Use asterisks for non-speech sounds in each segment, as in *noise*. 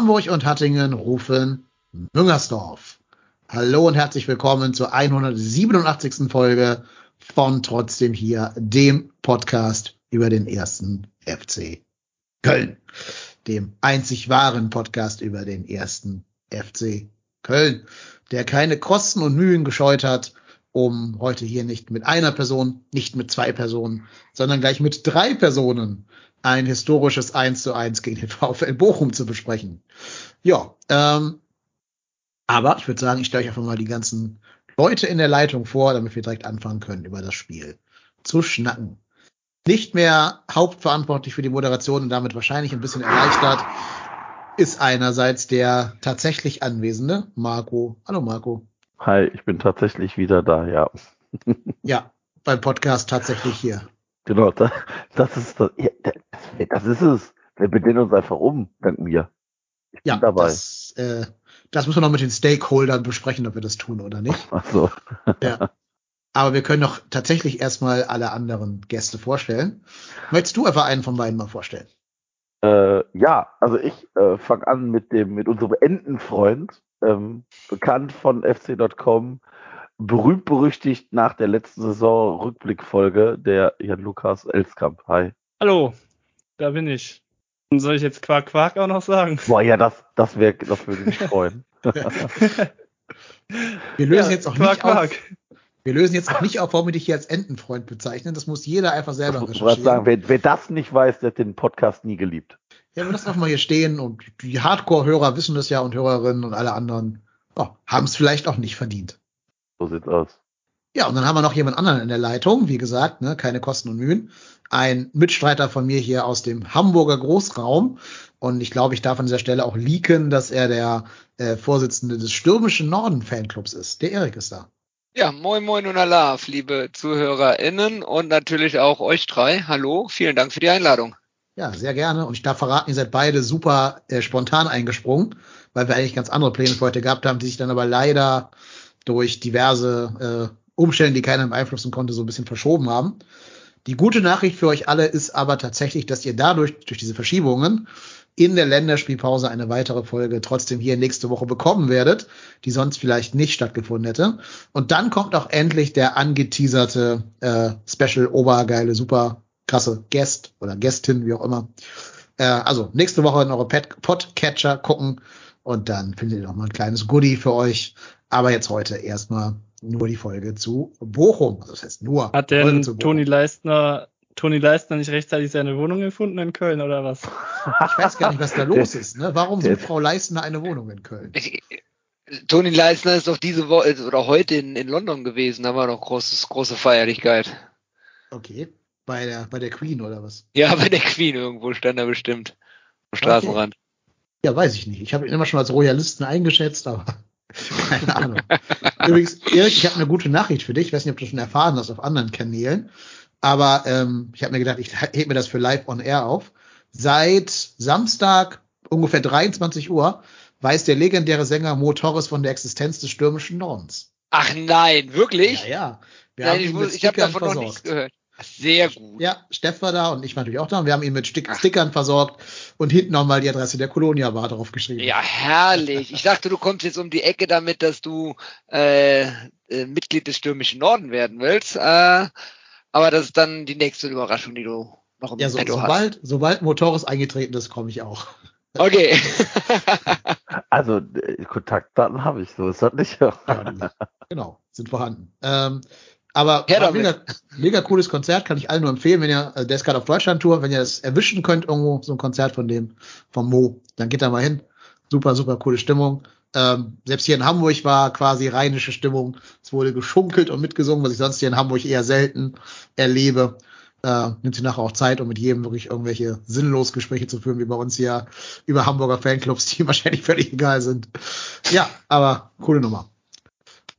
Hamburg und Hattingen rufen Müngersdorf. Hallo und herzlich willkommen zur 187. Folge von Trotzdem hier, dem Podcast über den ersten FC Köln. Dem einzig wahren Podcast über den ersten FC Köln, der keine Kosten und Mühen gescheut hat, um heute hier nicht mit einer Person, nicht mit zwei Personen, sondern gleich mit drei Personen ein historisches 1 zu 1 gegen den *laughs* VfL Bochum zu besprechen. Ja, ähm, aber ich würde sagen, ich stelle euch einfach mal die ganzen Leute in der Leitung vor, damit wir direkt anfangen können, über das Spiel zu schnacken. Nicht mehr hauptverantwortlich für die Moderation und damit wahrscheinlich ein bisschen erleichtert, ist einerseits der tatsächlich Anwesende, Marco. Hallo Marco. Hi, ich bin tatsächlich wieder da, ja. Ja, beim Podcast tatsächlich hier. Genau, das, das ist das, das, das ist es. Wir benennen uns einfach um, dank mir. Ich Ja, bin dabei. das, äh, das müssen wir noch mit den Stakeholdern besprechen, ob wir das tun oder nicht. Ach so. *laughs* Ja. Aber wir können doch tatsächlich erstmal alle anderen Gäste vorstellen. Möchtest du einfach einen von beiden mal vorstellen? Äh, ja, also ich äh, fange an mit dem, mit unserem Entenfreund, ähm, bekannt von FC.com, berühmt berüchtigt nach der letzten Saison Rückblickfolge, der Jan Lukas Elskamp. Hi. Hallo, da bin ich. Und soll ich jetzt Quark Quark auch noch sagen? Boah, ja, das, das wäre, das würde mich freuen. *laughs* Wir lösen Ja, jetzt auch Quark nicht auf, Quark. wir lösen jetzt auch nicht auf, warum wir dich hier als Entenfreund bezeichnen. Das muss jeder einfach selber Ich wollte recherchieren. sagen, wer, wer das nicht weiß, der hat den Podcast nie geliebt. Ja, wir lassen einfach mal hier stehen und die Hardcore-Hörer wissen das ja und Hörerinnen und alle anderen oh, haben es vielleicht auch nicht verdient. So sieht's aus. Ja, und dann haben wir noch jemand anderen in der Leitung, wie gesagt, ne, keine Kosten und Mühen. Ein Mitstreiter von mir hier aus dem Hamburger Großraum. Und ich glaube, ich darf an dieser Stelle auch leaken, dass er der äh, Vorsitzende des Stürmischen Norden Fanclubs ist. Der Erik ist da. Ja, moin moin und Alaf, liebe ZuhörerInnen und natürlich auch euch drei. Hallo, vielen Dank für die Einladung. Ja, sehr gerne. Und ich darf verraten, ihr seid beide super äh, spontan eingesprungen, weil wir eigentlich ganz andere Pläne für heute gehabt haben, die sich dann aber leider durch diverse äh, Umstände, die keiner beeinflussen konnte, so ein bisschen verschoben haben. Die gute Nachricht für euch alle ist aber tatsächlich, dass ihr dadurch, durch diese Verschiebungen, in der Länderspielpause eine weitere Folge trotzdem hier nächste Woche bekommen werdet, die sonst vielleicht nicht stattgefunden hätte. Und dann kommt auch endlich der angeteaserte äh, Special Obergeile Super krasse Guest oder Gästin, wie auch immer. Äh, also nächste Woche in eure Podcatcher gucken und dann findet ihr noch mal ein kleines Goodie für euch. Aber jetzt heute erstmal nur die Folge zu Bochum. Also das heißt nur. Hat denn. Toni Leistner, Toni Leistner nicht rechtzeitig seine Wohnung gefunden in Köln oder was? Ich weiß gar nicht, was da *laughs* los ist. Ne? Warum sucht Frau Leistner eine Wohnung in Köln? Toni Leisner ist doch diese Woche oder heute in, in London gewesen, da war doch großes, große Feierlichkeit. Okay. Bei der, bei der Queen oder was? Ja, bei der Queen irgendwo stand er bestimmt. Am Straßenrand. Ja, weiß ich nicht. Ich habe ihn immer schon als Royalisten eingeschätzt, aber *laughs* keine Ahnung. Übrigens, Erik, ich habe eine gute Nachricht für dich. Ich weiß nicht, ob du schon erfahren hast auf anderen Kanälen. Aber ähm, ich habe mir gedacht, ich hebe mir das für live on air auf. Seit Samstag ungefähr 23 Uhr weiß der legendäre Sänger Mo Torres von der Existenz des stürmischen Nordens. Ach nein, wirklich? Ja, ja. Wir Nein, haben ich, muss- ich habe davon noch versorgt. nichts gehört. Sehr gut. Ja, Steff war da und ich war natürlich auch da. Und wir haben ihn mit Stick Ach. Stickern versorgt und hinten nochmal die Adresse der Colonia Bar drauf geschrieben. Ja, herrlich. Ich dachte, du kommst jetzt um die Ecke damit, dass du äh, äh, Mitglied des stürmischen Norden werden willst. Äh, aber das ist dann die nächste Überraschung, die du noch im Ja, so, Petto hast. sobald, sobald Motoris eingetreten ist, komme ich auch. Okay. *laughs* Also, äh, Kontaktdaten habe ich, so ist das nicht. Ja, genau, sind vorhanden. Ähm, aber mega, mega cooles Konzert, kann ich allen nur empfehlen, wenn ihr, äh, der ist gerade auf Deutschland-Tour, wenn ihr das erwischen könnt, irgendwo so ein Konzert von dem, vom Mo, dann geht da mal hin. Super, super coole Stimmung. Ähm, selbst hier in Hamburg war quasi rheinische Stimmung. Es wurde geschunkelt und mitgesungen, was ich sonst hier in Hamburg eher selten erlebe. Äh, nimmt sich nachher auch Zeit, um mit jedem wirklich irgendwelche sinnlos Gespräche zu führen, wie bei uns hier über Hamburger Fanclubs, die *laughs* wahrscheinlich völlig egal sind. Ja, aber coole Nummer.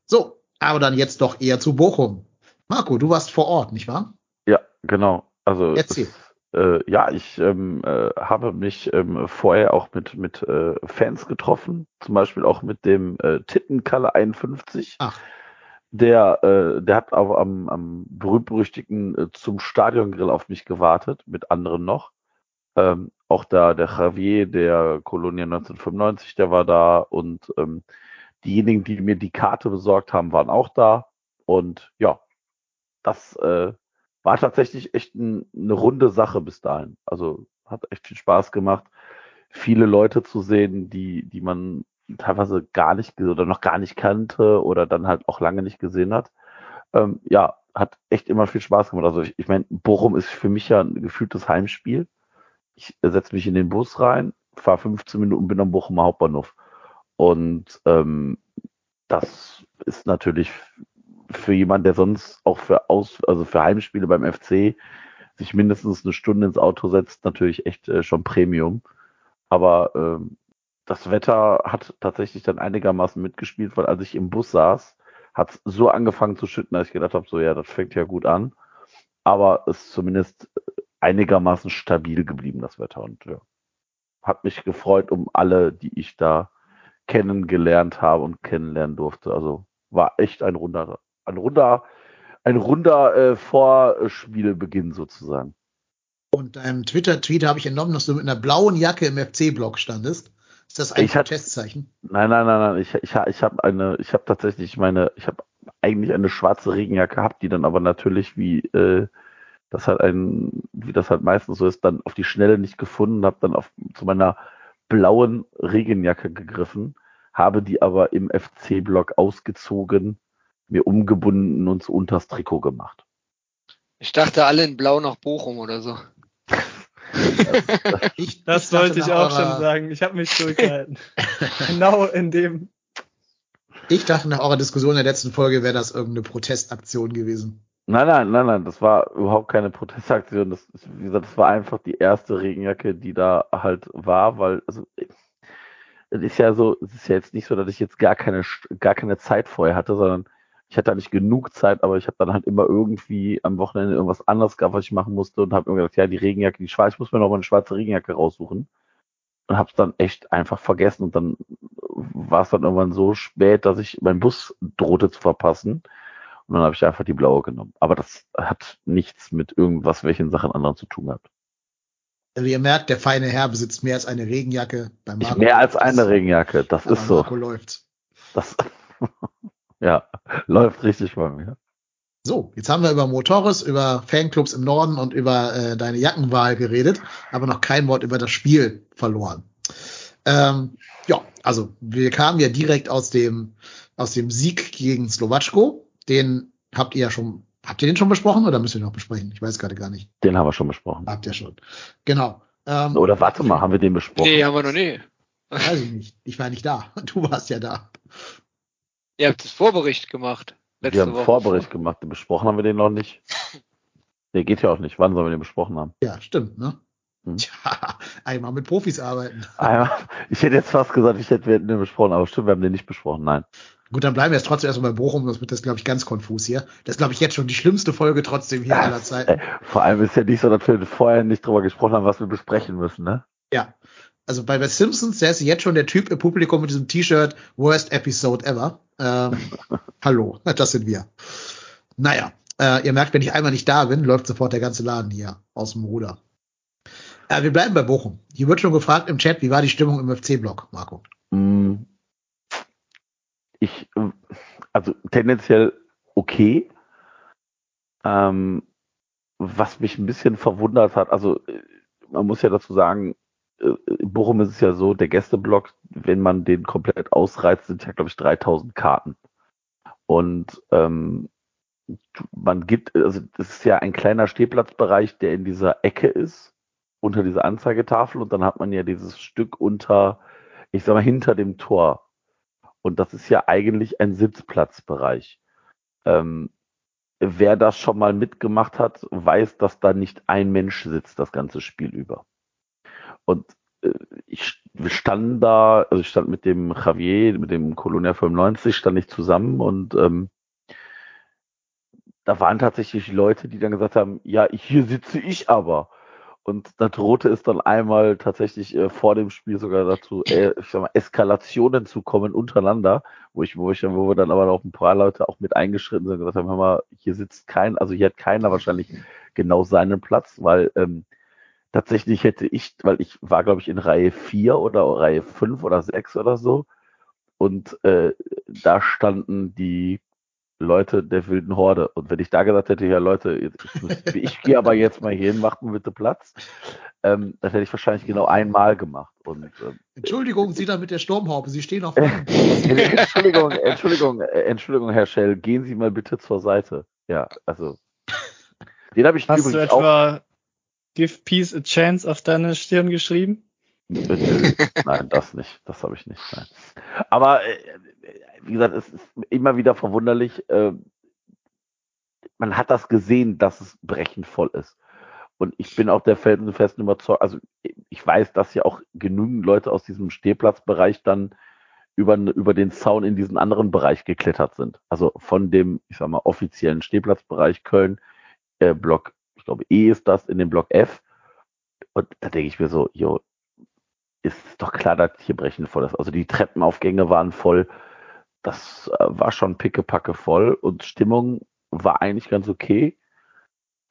So, aber dann jetzt doch eher zu Bochum. Marco, du warst vor Ort, nicht wahr? Ja, genau. Also Erzähl. Es, äh, ja, ich ähm, äh, habe mich ähm, vorher auch mit mit äh, Fans getroffen, zum Beispiel auch mit dem äh, Tittenkalle 51. Ach. Der, äh, der hat auch am, am berühmt-berüchtigten äh, zum Stadiongrill auf mich gewartet, mit anderen noch. Ähm, auch da der Javier, der Kolonia 1995, der war da und ähm, diejenigen, die mir die Karte besorgt haben, waren auch da. Und ja, das äh, war tatsächlich echt ein, eine runde Sache bis dahin. Also hat echt viel Spaß gemacht, viele Leute zu sehen, die, die man teilweise gar nicht oder noch gar nicht kannte oder dann halt auch lange nicht gesehen hat. Ähm, ja, hat echt immer viel Spaß gemacht. Also ich, ich meine, Bochum ist für mich ja ein gefühltes Heimspiel. Ich setze mich in den Bus rein, fahre 15 Minuten, bin am Bochumer Hauptbahnhof. Und ähm, das ist natürlich für jemanden, der sonst auch für Aus, also für Heimspiele beim FC sich mindestens eine Stunde ins Auto setzt, natürlich echt äh, schon Premium. Aber ähm, das Wetter hat tatsächlich dann einigermaßen mitgespielt, weil als ich im Bus saß, hat es so angefangen zu schütten, dass ich gedacht habe, so ja, das fängt ja gut an. Aber es ist zumindest einigermaßen stabil geblieben, das Wetter. Und ja, hat mich gefreut um alle, die ich da kennengelernt habe und kennenlernen durfte. Also war echt ein runder, ein runder, ein runder äh, Vorspielbeginn sozusagen. Und deinem Twitter-Tweet habe ich entnommen, dass du mit einer blauen Jacke im FC-Blog standest. Ist das ein Ich hatte- Protestzeichen? Nein, nein, nein, nein. Ich, ich, ich habe eine, ich habe tatsächlich meine, ich habe eigentlich eine schwarze Regenjacke gehabt, die dann aber natürlich wie äh, das halt ein, wie das halt meistens so ist, dann auf die Schnelle nicht gefunden, habe dann auf zu meiner blauen Regenjacke gegriffen, habe die aber im FC-Block ausgezogen, mir umgebunden und so unters Trikot gemacht. Ich dachte alle in Blau nach Bochum oder so. Ich, *laughs* Das dachte wollte ich auch eurer- schon sagen. Ich habe mich zurückgehalten. *laughs* genau in dem. Ich dachte nach eurer Diskussion in der letzten Folge wäre das irgendeine Protestaktion gewesen. Nein, nein, nein, nein, das war überhaupt keine Protestaktion. Das, wie gesagt, das war einfach die erste Regenjacke, die da halt war, weil, also, es ist ja so, es ist ja jetzt nicht so, dass ich jetzt gar keine, gar keine Zeit vorher hatte, sondern ich hatte nicht genug Zeit, aber ich habe dann halt immer irgendwie am Wochenende irgendwas anderes gehabt, was ich machen musste und habe mir gedacht, ja, die Regenjacke, die schwarze, ich muss mir noch mal eine schwarze Regenjacke raussuchen und habe es dann echt einfach vergessen und dann war es dann irgendwann so spät, dass ich meinen Bus drohte zu verpassen und dann habe ich einfach die blaue genommen. Aber das hat nichts mit irgendwas, welchen Sachen anderen zu tun gehabt. Also ihr merkt, der feine Herr besitzt mehr als eine Regenjacke. Bei Ich Marco mehr als eine. Regenjacke, das ist so. Marco läuft. Das, *laughs* ja, läuft richtig bei mir. So, jetzt haben wir über Motoris, über Fanclubs im Norden und über äh, deine Jackenwahl geredet, aber noch kein Wort über das Spiel verloren. Ähm, ja, also wir kamen ja direkt aus dem aus dem Sieg gegen Slowatschko. Den habt ihr ja schon, habt ihr den schon besprochen oder müsst ihr noch besprechen? Ich weiß gerade gar nicht. Den haben wir schon besprochen. Habt ihr schon. Genau. Ähm, Oder warte mal, haben wir den besprochen? Nee, haben wir noch nie. Weiß ich nicht. Ich war nicht da. Du warst ja da. Ihr habt das Vorbericht gemacht. Letzte wir haben Woche. Vorbericht gemacht, besprochen haben wir den noch nicht. Der geht ja auch nicht. Wann sollen wir den besprochen haben? Ja, stimmt, ne? Hm. Tja, einmal mit Profis arbeiten. Einmal, ich hätte jetzt fast gesagt, ich hätte wir hätten den besprochen, aber stimmt, wir haben den nicht besprochen. Nein. Gut, dann bleiben wir jetzt trotzdem erstmal bei Bochum, sonst wird das, glaube ich, ganz konfus hier. Das ist, glaube ich, jetzt schon die schlimmste Folge trotzdem hier aller Zeiten. Vor allem ist ja nicht so, dass wir vorher nicht drüber gesprochen haben, was wir besprechen müssen, ne? Ja. Also bei, bei Simpsons, der ist jetzt schon der Typ im Publikum mit diesem T-Shirt, Worst Episode ever. Ähm, *laughs* hallo, das sind wir. Naja, äh, ihr merkt, wenn ich einmal nicht da bin, läuft sofort der ganze Laden hier aus dem Ruder. Äh, wir bleiben bei Bochum. Hier wird schon gefragt im Chat, wie war die Stimmung im FC-Block, Marco? Mm, Ich, also tendenziell okay. Ähm, was mich ein bisschen verwundert hat, also äh, man muss ja dazu sagen, äh, in Bochum ist es ja so, der Gästeblock, wenn man den komplett ausreizt, sind ja, glaube ich, 3000 Karten. Und ähm, man gibt, also das ist ja ein kleiner Stehplatzbereich, der in dieser Ecke ist, unter dieser Anzeigetafel und dann hat man ja dieses Stück unter, ich sag mal, hinter dem Tor. Und das ist ja eigentlich ein Sitzplatzbereich. Ähm, wer das schon mal mitgemacht hat, weiß, dass da nicht ein Mensch sitzt das ganze Spiel über. Und äh, ich wir standen da, also ich stand mit dem Javier, mit dem Colonia 95, stand ich zusammen und ähm, da waren tatsächlich Leute, die dann gesagt haben, ja, hier sitze ich aber. Und da drohte es dann einmal tatsächlich äh, vor dem Spiel sogar dazu, äh, ich sag mal, Eskalationen zu kommen untereinander, wo ich, wo ich dann, wo wir dann aber noch ein paar Leute auch mit eingeschritten sind und gesagt haben, hör mal, hier sitzt kein, also hier hat keiner wahrscheinlich genau seinen Platz, weil ähm, tatsächlich hätte ich, weil ich war, glaube ich, in Reihe 4 oder Reihe 5 oder 6 oder so. Und äh, da standen die Leute der wilden Horde. Und wenn ich da gesagt hätte, ja Leute, ich, ich gehe aber jetzt mal hier hin, macht mir bitte Platz, ähm, das hätte ich wahrscheinlich genau einmal gemacht. Und, ähm, Entschuldigung, Sie da mit der Sturmhaube, Sie stehen auf. *laughs* Entschuldigung, Entschuldigung, Entschuldigung, Herr Schell, gehen Sie mal bitte zur Seite. Ja, also. Den habe ich Hast übrigens du etwa Give Peace a Chance auf deine Stirn geschrieben? Nein, das nicht. Das habe ich nicht. Nein. Aber äh, wie gesagt, es ist immer wieder verwunderlich. Äh, man hat das gesehen, dass es brechend voll ist. Und ich bin auch der felsenfesten Überzeugung, also ich weiß, dass ja auch genügend Leute aus diesem Stehplatzbereich dann über, über den Zaun in diesen anderen Bereich geklettert sind. Also von dem, ich sag mal, offiziellen Stehplatzbereich Köln, äh, Block, ich glaube, E ist das, in dem Block F. Und da denke ich mir so, jo, ist doch klar, dass hier brechend voll ist. Also die Treppenaufgänge waren voll. Das äh, war schon pickepacke voll und Stimmung war eigentlich ganz okay.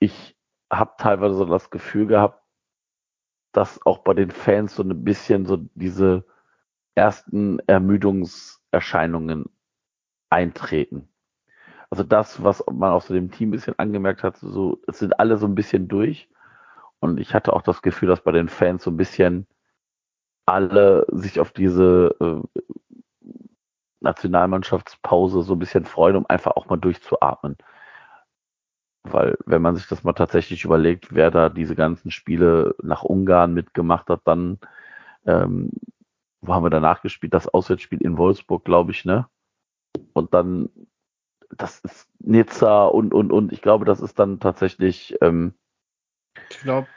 Ich habe teilweise so das Gefühl gehabt, dass auch bei den Fans so ein bisschen so diese ersten Ermüdungserscheinungen eintreten. Also das, was man auch so dem Team ein bisschen angemerkt hat, so, es sind alle so ein bisschen durch. Und ich hatte auch das Gefühl, dass bei den Fans so ein bisschen alle sich auf diese äh, Nationalmannschaftspause so ein bisschen freuen, um einfach auch mal durchzuatmen. Weil, wenn man sich das mal tatsächlich überlegt, wer da diese ganzen Spiele nach Ungarn mitgemacht hat, dann, ähm, wo haben wir danach gespielt? Das Auswärtsspiel in Wolfsburg, glaube ich, ne? Und dann, das ist Nizza und, und, und. Ich glaube, das ist dann tatsächlich, ähm, Ich glaube,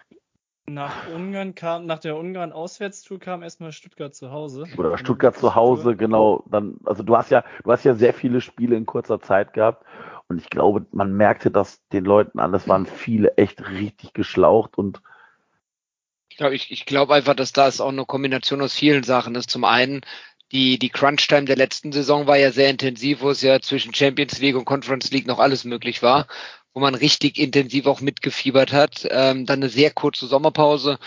nach Ungarn kam, nach der Ungarn-Auswärtstour kam erstmal Stuttgart zu Hause. Oder Stuttgart zu Hause, genau. Dann, also du hast ja, du hast ja sehr viele Spiele in kurzer Zeit gehabt. Und ich glaube, man merkte das den Leuten an. Es waren viele echt richtig geschlaucht und Ich glaube ich, ich glaub einfach, dass da ist auch eine Kombination aus vielen Sachen ist. Zum einen, die, die Crunch-Time der letzten Saison war ja sehr intensiv, wo es ja zwischen Champions League und Conference League noch alles möglich war, wo man richtig intensiv auch mitgefiebert hat. Ähm, dann eine sehr kurze Sommerpause.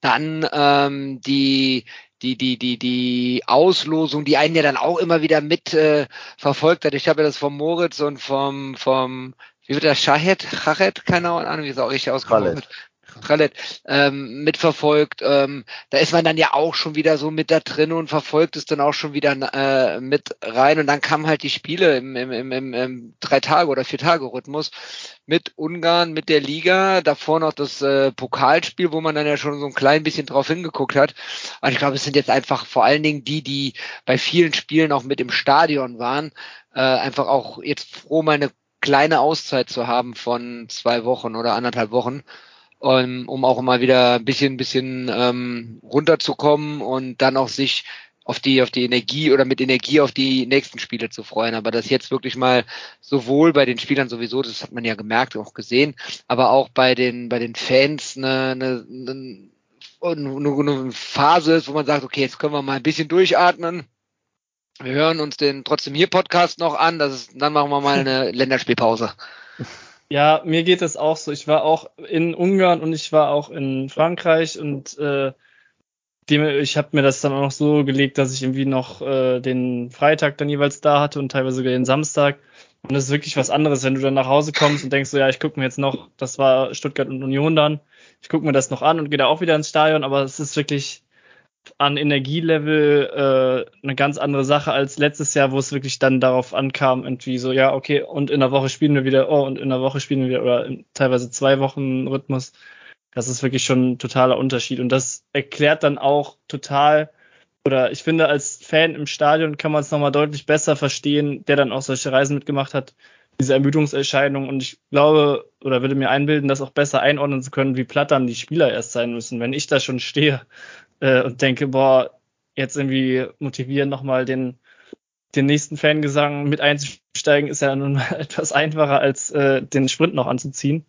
Dann ähm, die, die, die, die, die Auslosung, die einen ja dann auch immer wieder mit äh, verfolgt hat. Ich habe ja das vom Moritz und vom, vom wie wird das, Shahed? Shahed? Keine Ahnung, wie es auch richtig ausgesprochen wird. Khaled, ähm, mitverfolgt. Ähm, da ist man dann ja auch schon wieder so mit da drin und verfolgt es dann auch schon wieder äh, mit rein. Und dann kamen halt die Spiele im, im, im, im, im drei Tage oder vier Tage Rhythmus mit Ungarn, mit der Liga, davor noch das äh, Pokalspiel, wo man dann ja schon so ein klein bisschen drauf hingeguckt hat. Und ich glaube, es sind jetzt einfach vor allen Dingen die, die bei vielen Spielen auch mit im Stadion waren, äh, einfach auch jetzt froh, mal eine kleine Auszeit zu haben von zwei Wochen oder anderthalb Wochen um, um auch mal wieder ein bisschen, bisschen ähm, runterzukommen und dann auch sich auf die, auf die Energie oder mit Energie auf die nächsten Spiele zu freuen. Aber das jetzt wirklich mal sowohl bei den Spielern sowieso, das hat man ja gemerkt, auch gesehen, aber auch bei den, bei den Fans eine, eine, eine, eine Phase ist, wo man sagt, okay, jetzt können wir mal ein bisschen durchatmen. Wir hören uns den trotzdem hier Podcast noch an, das ist, dann machen wir mal eine *laughs* Länderspielpause. Ja, mir geht es auch so. Ich war auch in Ungarn und ich war auch in Frankreich und äh, dem, ich habe mir das dann auch noch so gelegt, dass ich irgendwie noch äh, den Freitag dann jeweils da hatte und teilweise sogar den Samstag. Und das ist wirklich was anderes, wenn du dann nach Hause kommst und denkst so, ja, ich gucke mir jetzt noch, das war Stuttgart und Union dann, ich gucke mir das noch an und gehe da auch wieder ins Stadion, aber es ist wirklich an Energielevel äh, eine ganz andere Sache als letztes Jahr, wo es wirklich dann darauf ankam, irgendwie so, ja, okay, und in der Woche spielen wir wieder, oh, und in der Woche spielen wir wieder, oder in teilweise zwei Wochen Rhythmus. Das ist wirklich schon ein totaler Unterschied. Und das erklärt dann auch total, oder ich finde, als Fan im Stadion kann man es nochmal deutlich besser verstehen, der dann auch solche Reisen mitgemacht hat, diese Ermüdungserscheinung. Und ich glaube, oder würde mir einbilden, das auch besser einordnen zu können, wie platt dann die Spieler erst sein müssen. Wenn ich da schon stehe äh, und denke, boah, jetzt irgendwie motivieren nochmal den, den nächsten Fangesang mit einzusteigen, ist ja nun mal *laughs* etwas einfacher, als äh, den Sprint noch anzuziehen.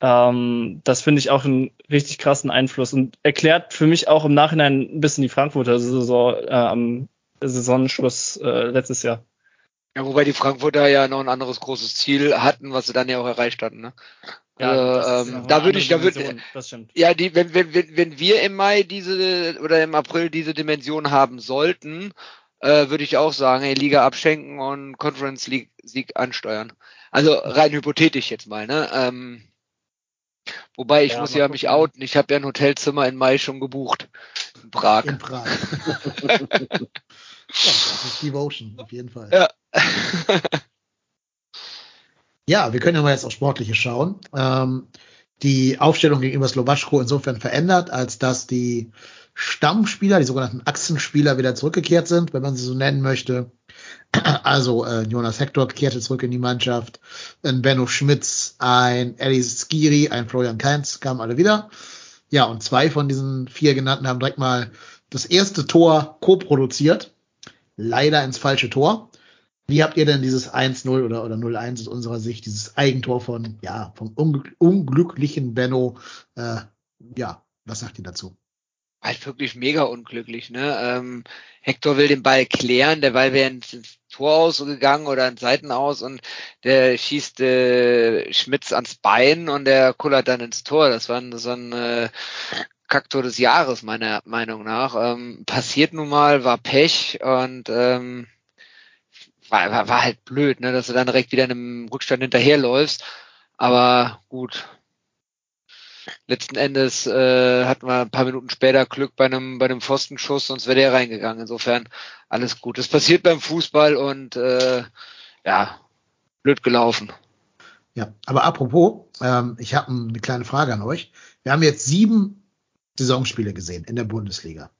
Ähm, das finde ich auch einen richtig krassen Einfluss und erklärt für mich auch im Nachhinein ein bisschen die Frankfurter Saison äh, am Saisonschluss äh, letztes Jahr. Ja, wobei die Frankfurter ja noch ein anderes großes Ziel hatten, was sie dann ja auch erreicht hatten. Ne? Ja, äh, ähm, da würde ich, da würde, ja, die, wenn, wenn, wenn, wir im Mai diese oder im April diese Dimension haben sollten, äh, würde ich auch sagen, hey, Liga abschenken und Conference League Sieg ansteuern. Also rein hypothetisch jetzt mal, ne? Ähm, Wobei ich ja, muss ja mich outen. Ich habe ja ein Hotelzimmer in Mai schon gebucht. In Prag. In Prag. *laughs* ja, das ist Devotion, auf jeden Fall. Ja. *laughs* ja, wir können ja mal jetzt auf Sportliche schauen. Ähm, die Aufstellung gegenüber Slowaschko insofern verändert, als dass die Stammspieler, die sogenannten Achsenspieler, wieder zurückgekehrt sind, wenn man sie so nennen möchte. *clears throat* Also äh, Jonas Hector kehrte zurück in die Mannschaft, ein Benno Schmitz, ein Alice Skiri, ein Florian Kainz kamen alle wieder. Ja, und zwei von diesen vier genannten haben direkt mal das erste Tor co-produziert. Leider ins falsche Tor. Wie habt ihr denn dieses 1-0 oder, oder 0-1 aus unserer Sicht, dieses Eigentor von, ja, vom unglücklichen Benno, äh, ja, was sagt ihr dazu? halt wirklich mega unglücklich. Ne? Ähm, Hector will den Ball klären, der Ball wäre ins, ins Tor ausgegangen oder ins Seiten aus und der schießt äh, Schmitz ans Bein und der kullert dann ins Tor. Das war so ein äh, Kaktor des Jahres, meiner Meinung nach. Ähm, passiert nun mal, war Pech und ähm, war, war, war halt blöd, ne, dass du dann direkt wieder in einem Rückstand hinterherläufst. Aber gut, letzten Endes äh, hatten wir ein paar Minuten später Glück bei einem bei einem Pfostenschuss, sonst wäre der reingegangen. Insofern alles gut. Das passiert beim Fußball und äh, ja, blöd gelaufen. Ja, aber apropos, ähm, ich habe eine kleine Frage an euch. Wir haben jetzt sieben Saisonspiele gesehen in der Bundesliga.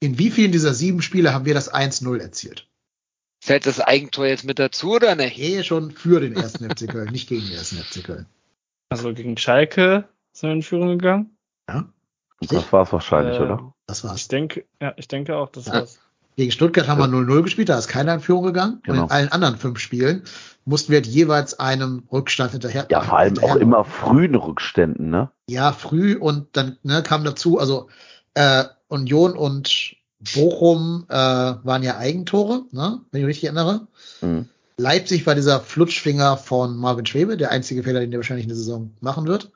In wie vielen dieser sieben Spiele haben wir das 1-0 erzielt? Zählt das Eigentor jetzt mit dazu oder nicht? Nee, schon für den ersten FC Köln, nicht gegen den ersten FC Köln. Also gegen Schalke sind wir in Führung gegangen. Ja. Das war es wahrscheinlich, äh, oder? Das war's. Ich denke, ja, ich denke auch, das ja. war's. Gegen Stuttgart haben wir 0-0 gespielt, da ist keiner in Führung gegangen. Genau. Und in allen anderen fünf Spielen mussten wir jeweils einem Rückstand hinterher. Ja, vor allem auch immer frühen Rückständen, ne? Ja, früh und dann ne, kam dazu, also äh, Union und Bochum äh, waren ja Eigentore, ne, wenn ich mich richtig erinnere. Mhm. Leipzig war dieser Flutschfinger von Marvin Schwebe, der einzige Fehler, den der wahrscheinlich in der Saison machen wird.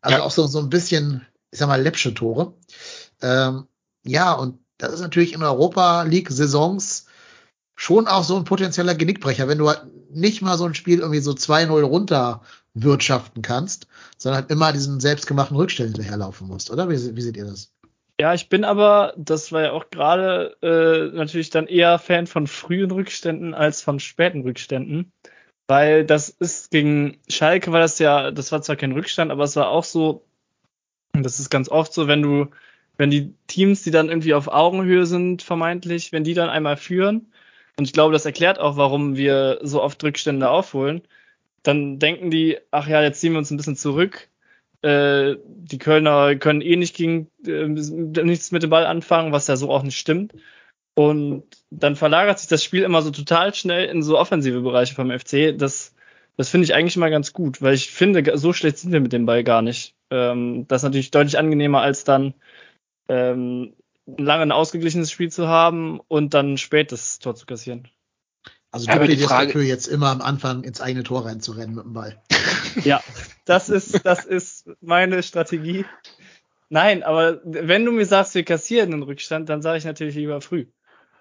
Also ja. auch so, so ein bisschen, ich sag mal, läppsche Tore. Ähm, ja, und das ist natürlich in Europa League Saisons schon auch so ein potenzieller Genickbrecher, wenn du halt nicht mal so ein Spiel irgendwie so 2-0 runter wirtschaften kannst, sondern halt immer diesen selbstgemachten Rückstellen hinterherlaufen musst, oder? Wie, wie seht ihr das? Ja, ich bin aber, das war ja auch gerade äh, natürlich dann eher Fan von frühen Rückständen als von späten Rückständen. Weil das ist gegen Schalke war das ja, das war zwar kein Rückstand, aber es war auch so, und das ist ganz oft so, wenn du, wenn die Teams, die dann irgendwie auf Augenhöhe sind, vermeintlich, wenn die dann einmal führen, und ich glaube, das erklärt auch, warum wir so oft Rückstände aufholen, dann denken die, ach ja, jetzt ziehen wir uns ein bisschen zurück. Äh, die Kölner können eh nicht gegen äh, nichts mit dem Ball anfangen, was ja so auch nicht stimmt. Und dann verlagert sich das Spiel immer so total schnell in so offensive Bereiche vom FC. Das, das finde ich eigentlich mal ganz gut, weil ich finde, so schlecht sind wir mit dem Ball gar nicht. Ähm, das ist natürlich deutlich angenehmer, als dann ähm, lange ein ausgeglichenes Spiel zu haben und dann spät das Tor zu kassieren. Also du plädierst Frage... dafür, jetzt immer am Anfang ins eigene Tor reinzurennen mit dem Ball. *laughs* ja, das ist, das ist meine Strategie. Nein, aber wenn du mir sagst, wir kassieren einen Rückstand, dann sage ich natürlich lieber früh.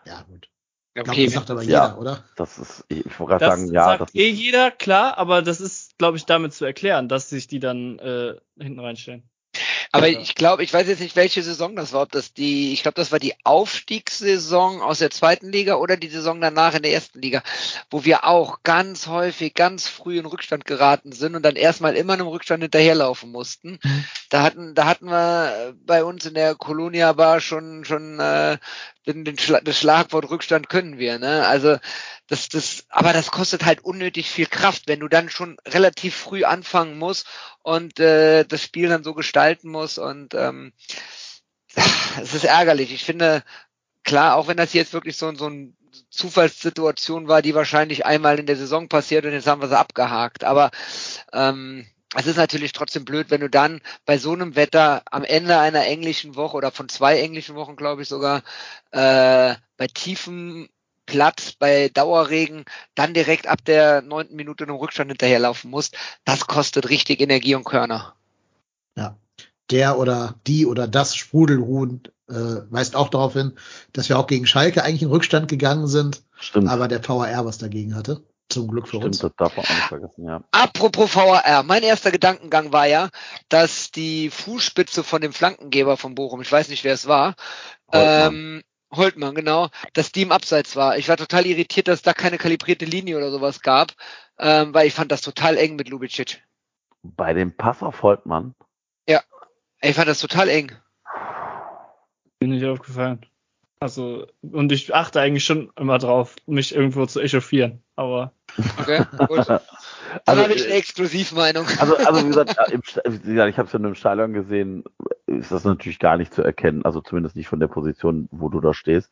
Ja, gut. Okay, glaub, das sagt aber jeder, ja, oder? Das ist, ich wollte gerade sagen, ja. Sagt das eh jeder, klar, aber das ist, glaube ich, damit zu erklären, dass sich die dann äh, hinten reinstellen. Aber ja. ich glaube, ich weiß jetzt nicht, welche Saison das war, ob das die, ich glaube, das war die Aufstiegssaison aus der zweiten Liga oder die Saison danach in der ersten Liga, wo wir auch ganz häufig, ganz früh in Rückstand geraten sind und dann erstmal immer einem Rückstand hinterherlaufen mussten. Mhm. Da hatten, da hatten wir bei uns in der Colonia Bar schon, schon äh, den, den Schla das Schlagwort Rückstand können wir, ne? Also das, das, aber das kostet halt unnötig viel Kraft, wenn du dann schon relativ früh anfangen musst und äh, das Spiel dann so gestalten musst und ähm, es ist ärgerlich. Ich finde, klar, auch wenn das jetzt wirklich so, so ein Zufallssituation war, die wahrscheinlich einmal in der Saison passiert und jetzt haben wir sie abgehakt. Aber ähm, es ist natürlich trotzdem blöd, wenn du dann bei so einem Wetter am Ende einer englischen Woche oder von zwei englischen Wochen, glaube ich sogar, äh, bei tiefem Platz, bei Dauerregen, dann direkt ab der neunten Minute im Rückstand hinterherlaufen musst. Das kostet richtig Energie und Körner. Ja. Der oder die oder das Sprudelhuhn äh, weist auch darauf hin, dass wir auch gegen Schalke eigentlich in Rückstand gegangen sind, Stimmt. aber der VAR was dagegen hatte. Zum Glück für Stimmt, uns. das darf man auch nicht vergessen, ja. Apropos VAR, mein erster Gedankengang war ja, dass die Fußspitze von dem Flankengeber von Bochum, ich weiß nicht, wer es war, Holtmann. ähm, Holtmann, genau, dass die im Abseits war. Ich war total irritiert, dass es da keine kalibrierte Linie oder sowas gab, ähm, weil ich fand das total eng mit Lubicic. Bei dem Pass auf Holtmann, Ich fand das total eng. Mir nicht aufgefallen. Also, und ich achte eigentlich schon immer drauf, mich irgendwo zu echauffieren. Aber Okay, gut. Dann *laughs* Also, habe ich eine äh, Exklusivmeinung. Also, also wie gesagt, *laughs* gesagt ich habe es ja nur im Stadion gesehen, ist das natürlich gar nicht zu erkennen, also zumindest nicht von der Position, wo du da stehst.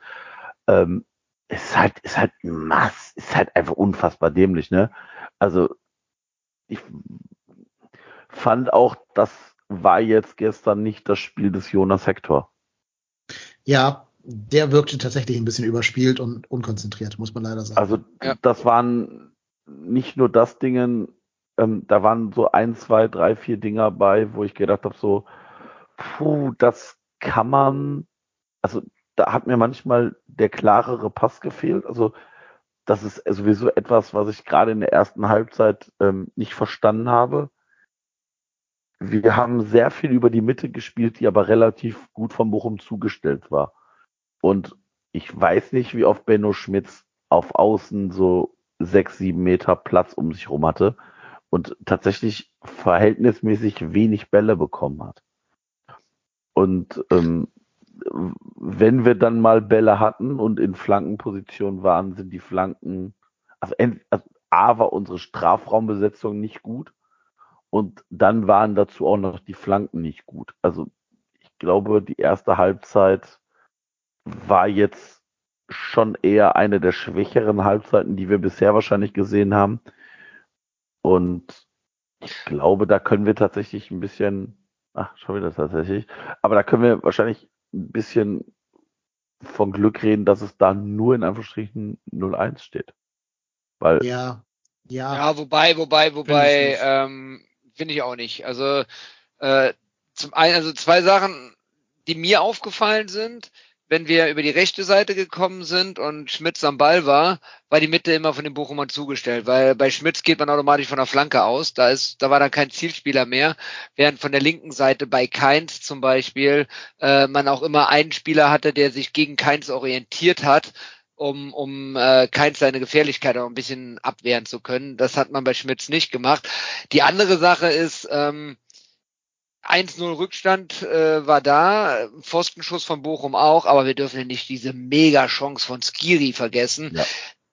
Ähm, es ist halt, ist halt ein Mass, ist halt einfach unfassbar dämlich, ne? Also ich fand auch, das war jetzt gestern nicht das Spiel des Jonas Hector. Ja, der wirkte tatsächlich ein bisschen überspielt und unkonzentriert, muss man leider sagen. Also Ja. das waren nicht nur das Dingen, ähm, da waren so ein, zwei, drei, vier Dinger bei, wo ich gedacht habe, so, puh, das kann man, also da hat mir manchmal der klarere Pass gefehlt. Also das ist sowieso etwas, was ich gerade in der ersten Halbzeit ähm, nicht verstanden habe. Wir haben sehr viel über die Mitte gespielt, die aber relativ gut von Bochum zugestellt war. Und ich weiß nicht, wie oft Benno Schmitz auf Außen so sechs, sieben Meter Platz um sich rum hatte und tatsächlich verhältnismäßig wenig Bälle bekommen hat. Und ähm, wenn wir dann mal Bälle hatten und in Flankenposition waren, sind die Flanken, also, also A war unsere Strafraumbesetzung nicht gut und dann waren dazu auch noch die Flanken nicht gut. Also ich glaube, die erste Halbzeit war jetzt schon eher eine der schwächeren Halbzeiten, die wir bisher wahrscheinlich gesehen haben. Und ich glaube, da können wir tatsächlich ein bisschen, ach, schon wieder tatsächlich, aber da können wir wahrscheinlich ein bisschen von Glück reden, dass es da nur in Anführungsstrichen 0-1 steht. Weil, ja, ja, Ja, wobei, wobei, wobei, ähm, finde ich auch nicht. Also äh, zum einen, also zwei Sachen, die mir aufgefallen sind, wenn wir über die rechte Seite gekommen sind und Schmitz am Ball war, war die Mitte immer von den Bochumern zugestellt, weil bei Schmitz geht man automatisch von der Flanke aus, da ist, da war dann kein Zielspieler mehr, während von der linken Seite bei Keins zum Beispiel äh, man auch immer einen Spieler hatte, der sich gegen Keins orientiert hat um, um äh, Keins seine Gefährlichkeit auch ein bisschen abwehren zu können. Das hat man bei Schmitz nicht gemacht. Die andere Sache ist, ähm, 1-0 Rückstand äh, war da, Pfostenschuss von Bochum auch, aber wir dürfen ja nicht diese Mega-Chance von Skiri vergessen. Ja.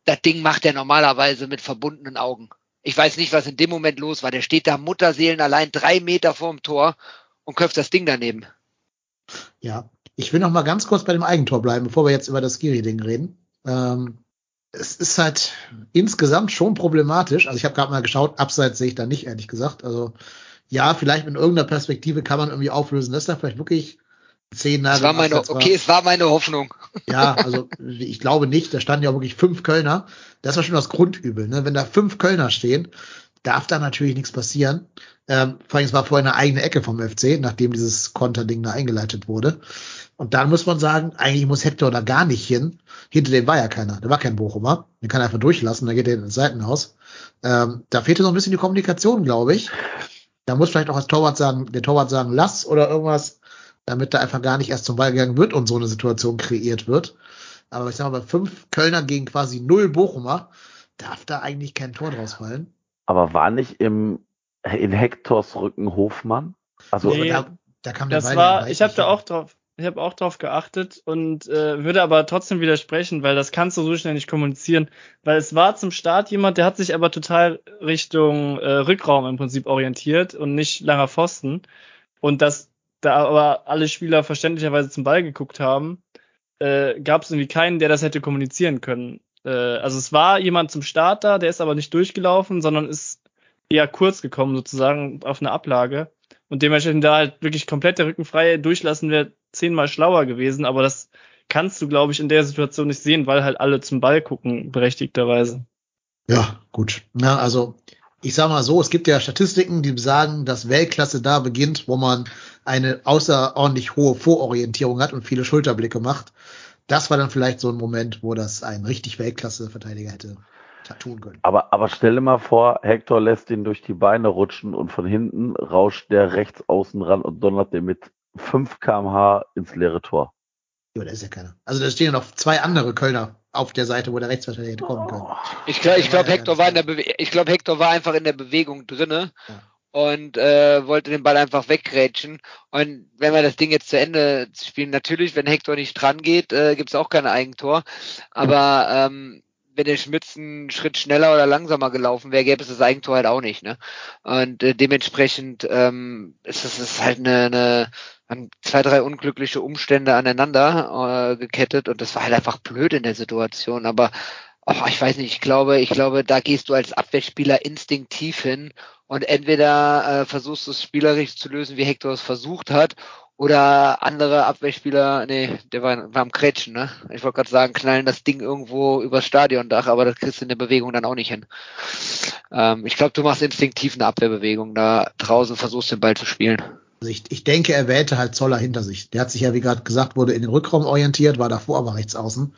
Das Ding macht er normalerweise mit verbundenen Augen. Ich weiß nicht, was in dem Moment los war. Der steht da Mutterseelen allein drei Meter vorm Tor und köpft das Ding daneben. ja. Ich will noch mal ganz kurz bei dem Eigentor bleiben, bevor wir jetzt über das Skiri-Ding reden. Ähm, es ist halt insgesamt schon problematisch. Also ich habe gerade mal geschaut, abseits sehe ich da nicht, ehrlich gesagt. Also ja, vielleicht in irgendeiner Perspektive kann man irgendwie auflösen, dass da vielleicht wirklich zehn Nagel war im meine, war. okay, es war meine Hoffnung. Ja, *laughs* also ich glaube nicht. Da standen ja wirklich fünf Kölner. Das war schon das Grundübel. Ne? Wenn da fünf Kölner stehen, darf da natürlich nichts passieren. Ähm, vor allem, es war vorher eine eigene Ecke vom FC, nachdem dieses Konterding da eingeleitet wurde. Und dann muss man sagen, eigentlich muss Hector da gar nicht hin. Hinter dem war ja keiner. Da war kein Bochumer. Den kann er einfach durchlassen, dann geht er ins Seitenhaus. Ähm, da fehlte so ein bisschen die Kommunikation, glaube ich. Da muss vielleicht auch als Torwart sagen, der Torwart sagen, lass oder irgendwas, damit da einfach gar nicht erst zum Ball gegangen wird und so eine Situation kreiert wird. Aber ich sag mal, bei fünf Kölner gegen quasi null Bochumer darf da eigentlich kein Tor draus fallen. aber war nicht im, in Hektors Rücken Hofmann? Also, Nee. da, da kam der das Ball war, ich habe da auch drauf, Ich habe auch drauf geachtet und äh, würde aber trotzdem widersprechen, weil das kannst du so schnell nicht kommunizieren. Weil es war zum Start jemand, der hat sich aber total Richtung äh, Rückraum im Prinzip orientiert und nicht langer Pfosten. Und dass da aber alle Spieler verständlicherweise zum Ball geguckt haben, äh, gab es irgendwie keinen, der das hätte kommunizieren können. Äh, also es war jemand zum Start da, der ist aber nicht durchgelaufen, sondern ist eher kurz gekommen sozusagen auf eine Ablage. Und dementsprechend da halt wirklich komplett der Rücken frei durchlassen wäre zehnmal schlauer gewesen, aber das kannst du, glaube ich, in der Situation nicht sehen, weil halt alle zum Ball gucken, berechtigterweise. Ja, gut. Na, also ich sag mal so, es gibt ja Statistiken, die sagen, dass Weltklasse da beginnt, wo man eine außerordentlich hohe Vororientierung hat und viele Schulterblicke macht. Das war dann vielleicht so ein Moment, wo das ein richtig Weltklasse-Verteidiger hätte tun können. Aber, aber stell dir mal vor, Hector lässt ihn durch die Beine rutschen und von hinten rauscht der rechts außen ran und donnert den mit 5 kmh ins leere Tor. Ja, da ist ja keiner. Also da stehen ja noch zwei andere Kölner auf der Seite, wo der Rechtsverteidiger hätte kommen können. Ich glaube, ich glaube, Hector war in der Bewe ich glaube, Hector war einfach in der Bewegung drinne. Ja. Und äh, wollte den Ball einfach weggrätschen. Und wenn wir das Ding jetzt zu Ende spielen, natürlich, wenn Hector nicht dran geht, äh, gibt es auch kein Eigentor. Aber ähm, wenn der Schmitz einen Schritt schneller oder langsamer gelaufen wäre, gäbe es das Eigentor halt auch nicht. Ne? Und äh, dementsprechend ähm, ist es ist halt eine, eine an zwei, drei unglückliche Umstände aneinander äh, gekettet und das war halt einfach blöd in der Situation. Aber oh, ich weiß nicht, ich glaube, ich glaube, da gehst du als Abwehrspieler instinktiv hin und entweder äh, versuchst du es spielerisch zu lösen, wie Hector es versucht hat, oder andere Abwehrspieler, nee, der war, war am Kretschen, ne? Ich wollte gerade sagen, knallen das Ding irgendwo übers Stadiondach, aber das kriegst du in der Bewegung dann auch nicht hin. Ähm, ich glaube, du machst instinktiv eine Abwehrbewegung, da draußen versuchst den Ball zu spielen. Also ich, ich denke, er wählte halt Zoller hinter sich. Der hat sich ja, wie gerade gesagt wurde, in den Rückraum orientiert, war davor aber rechts außen.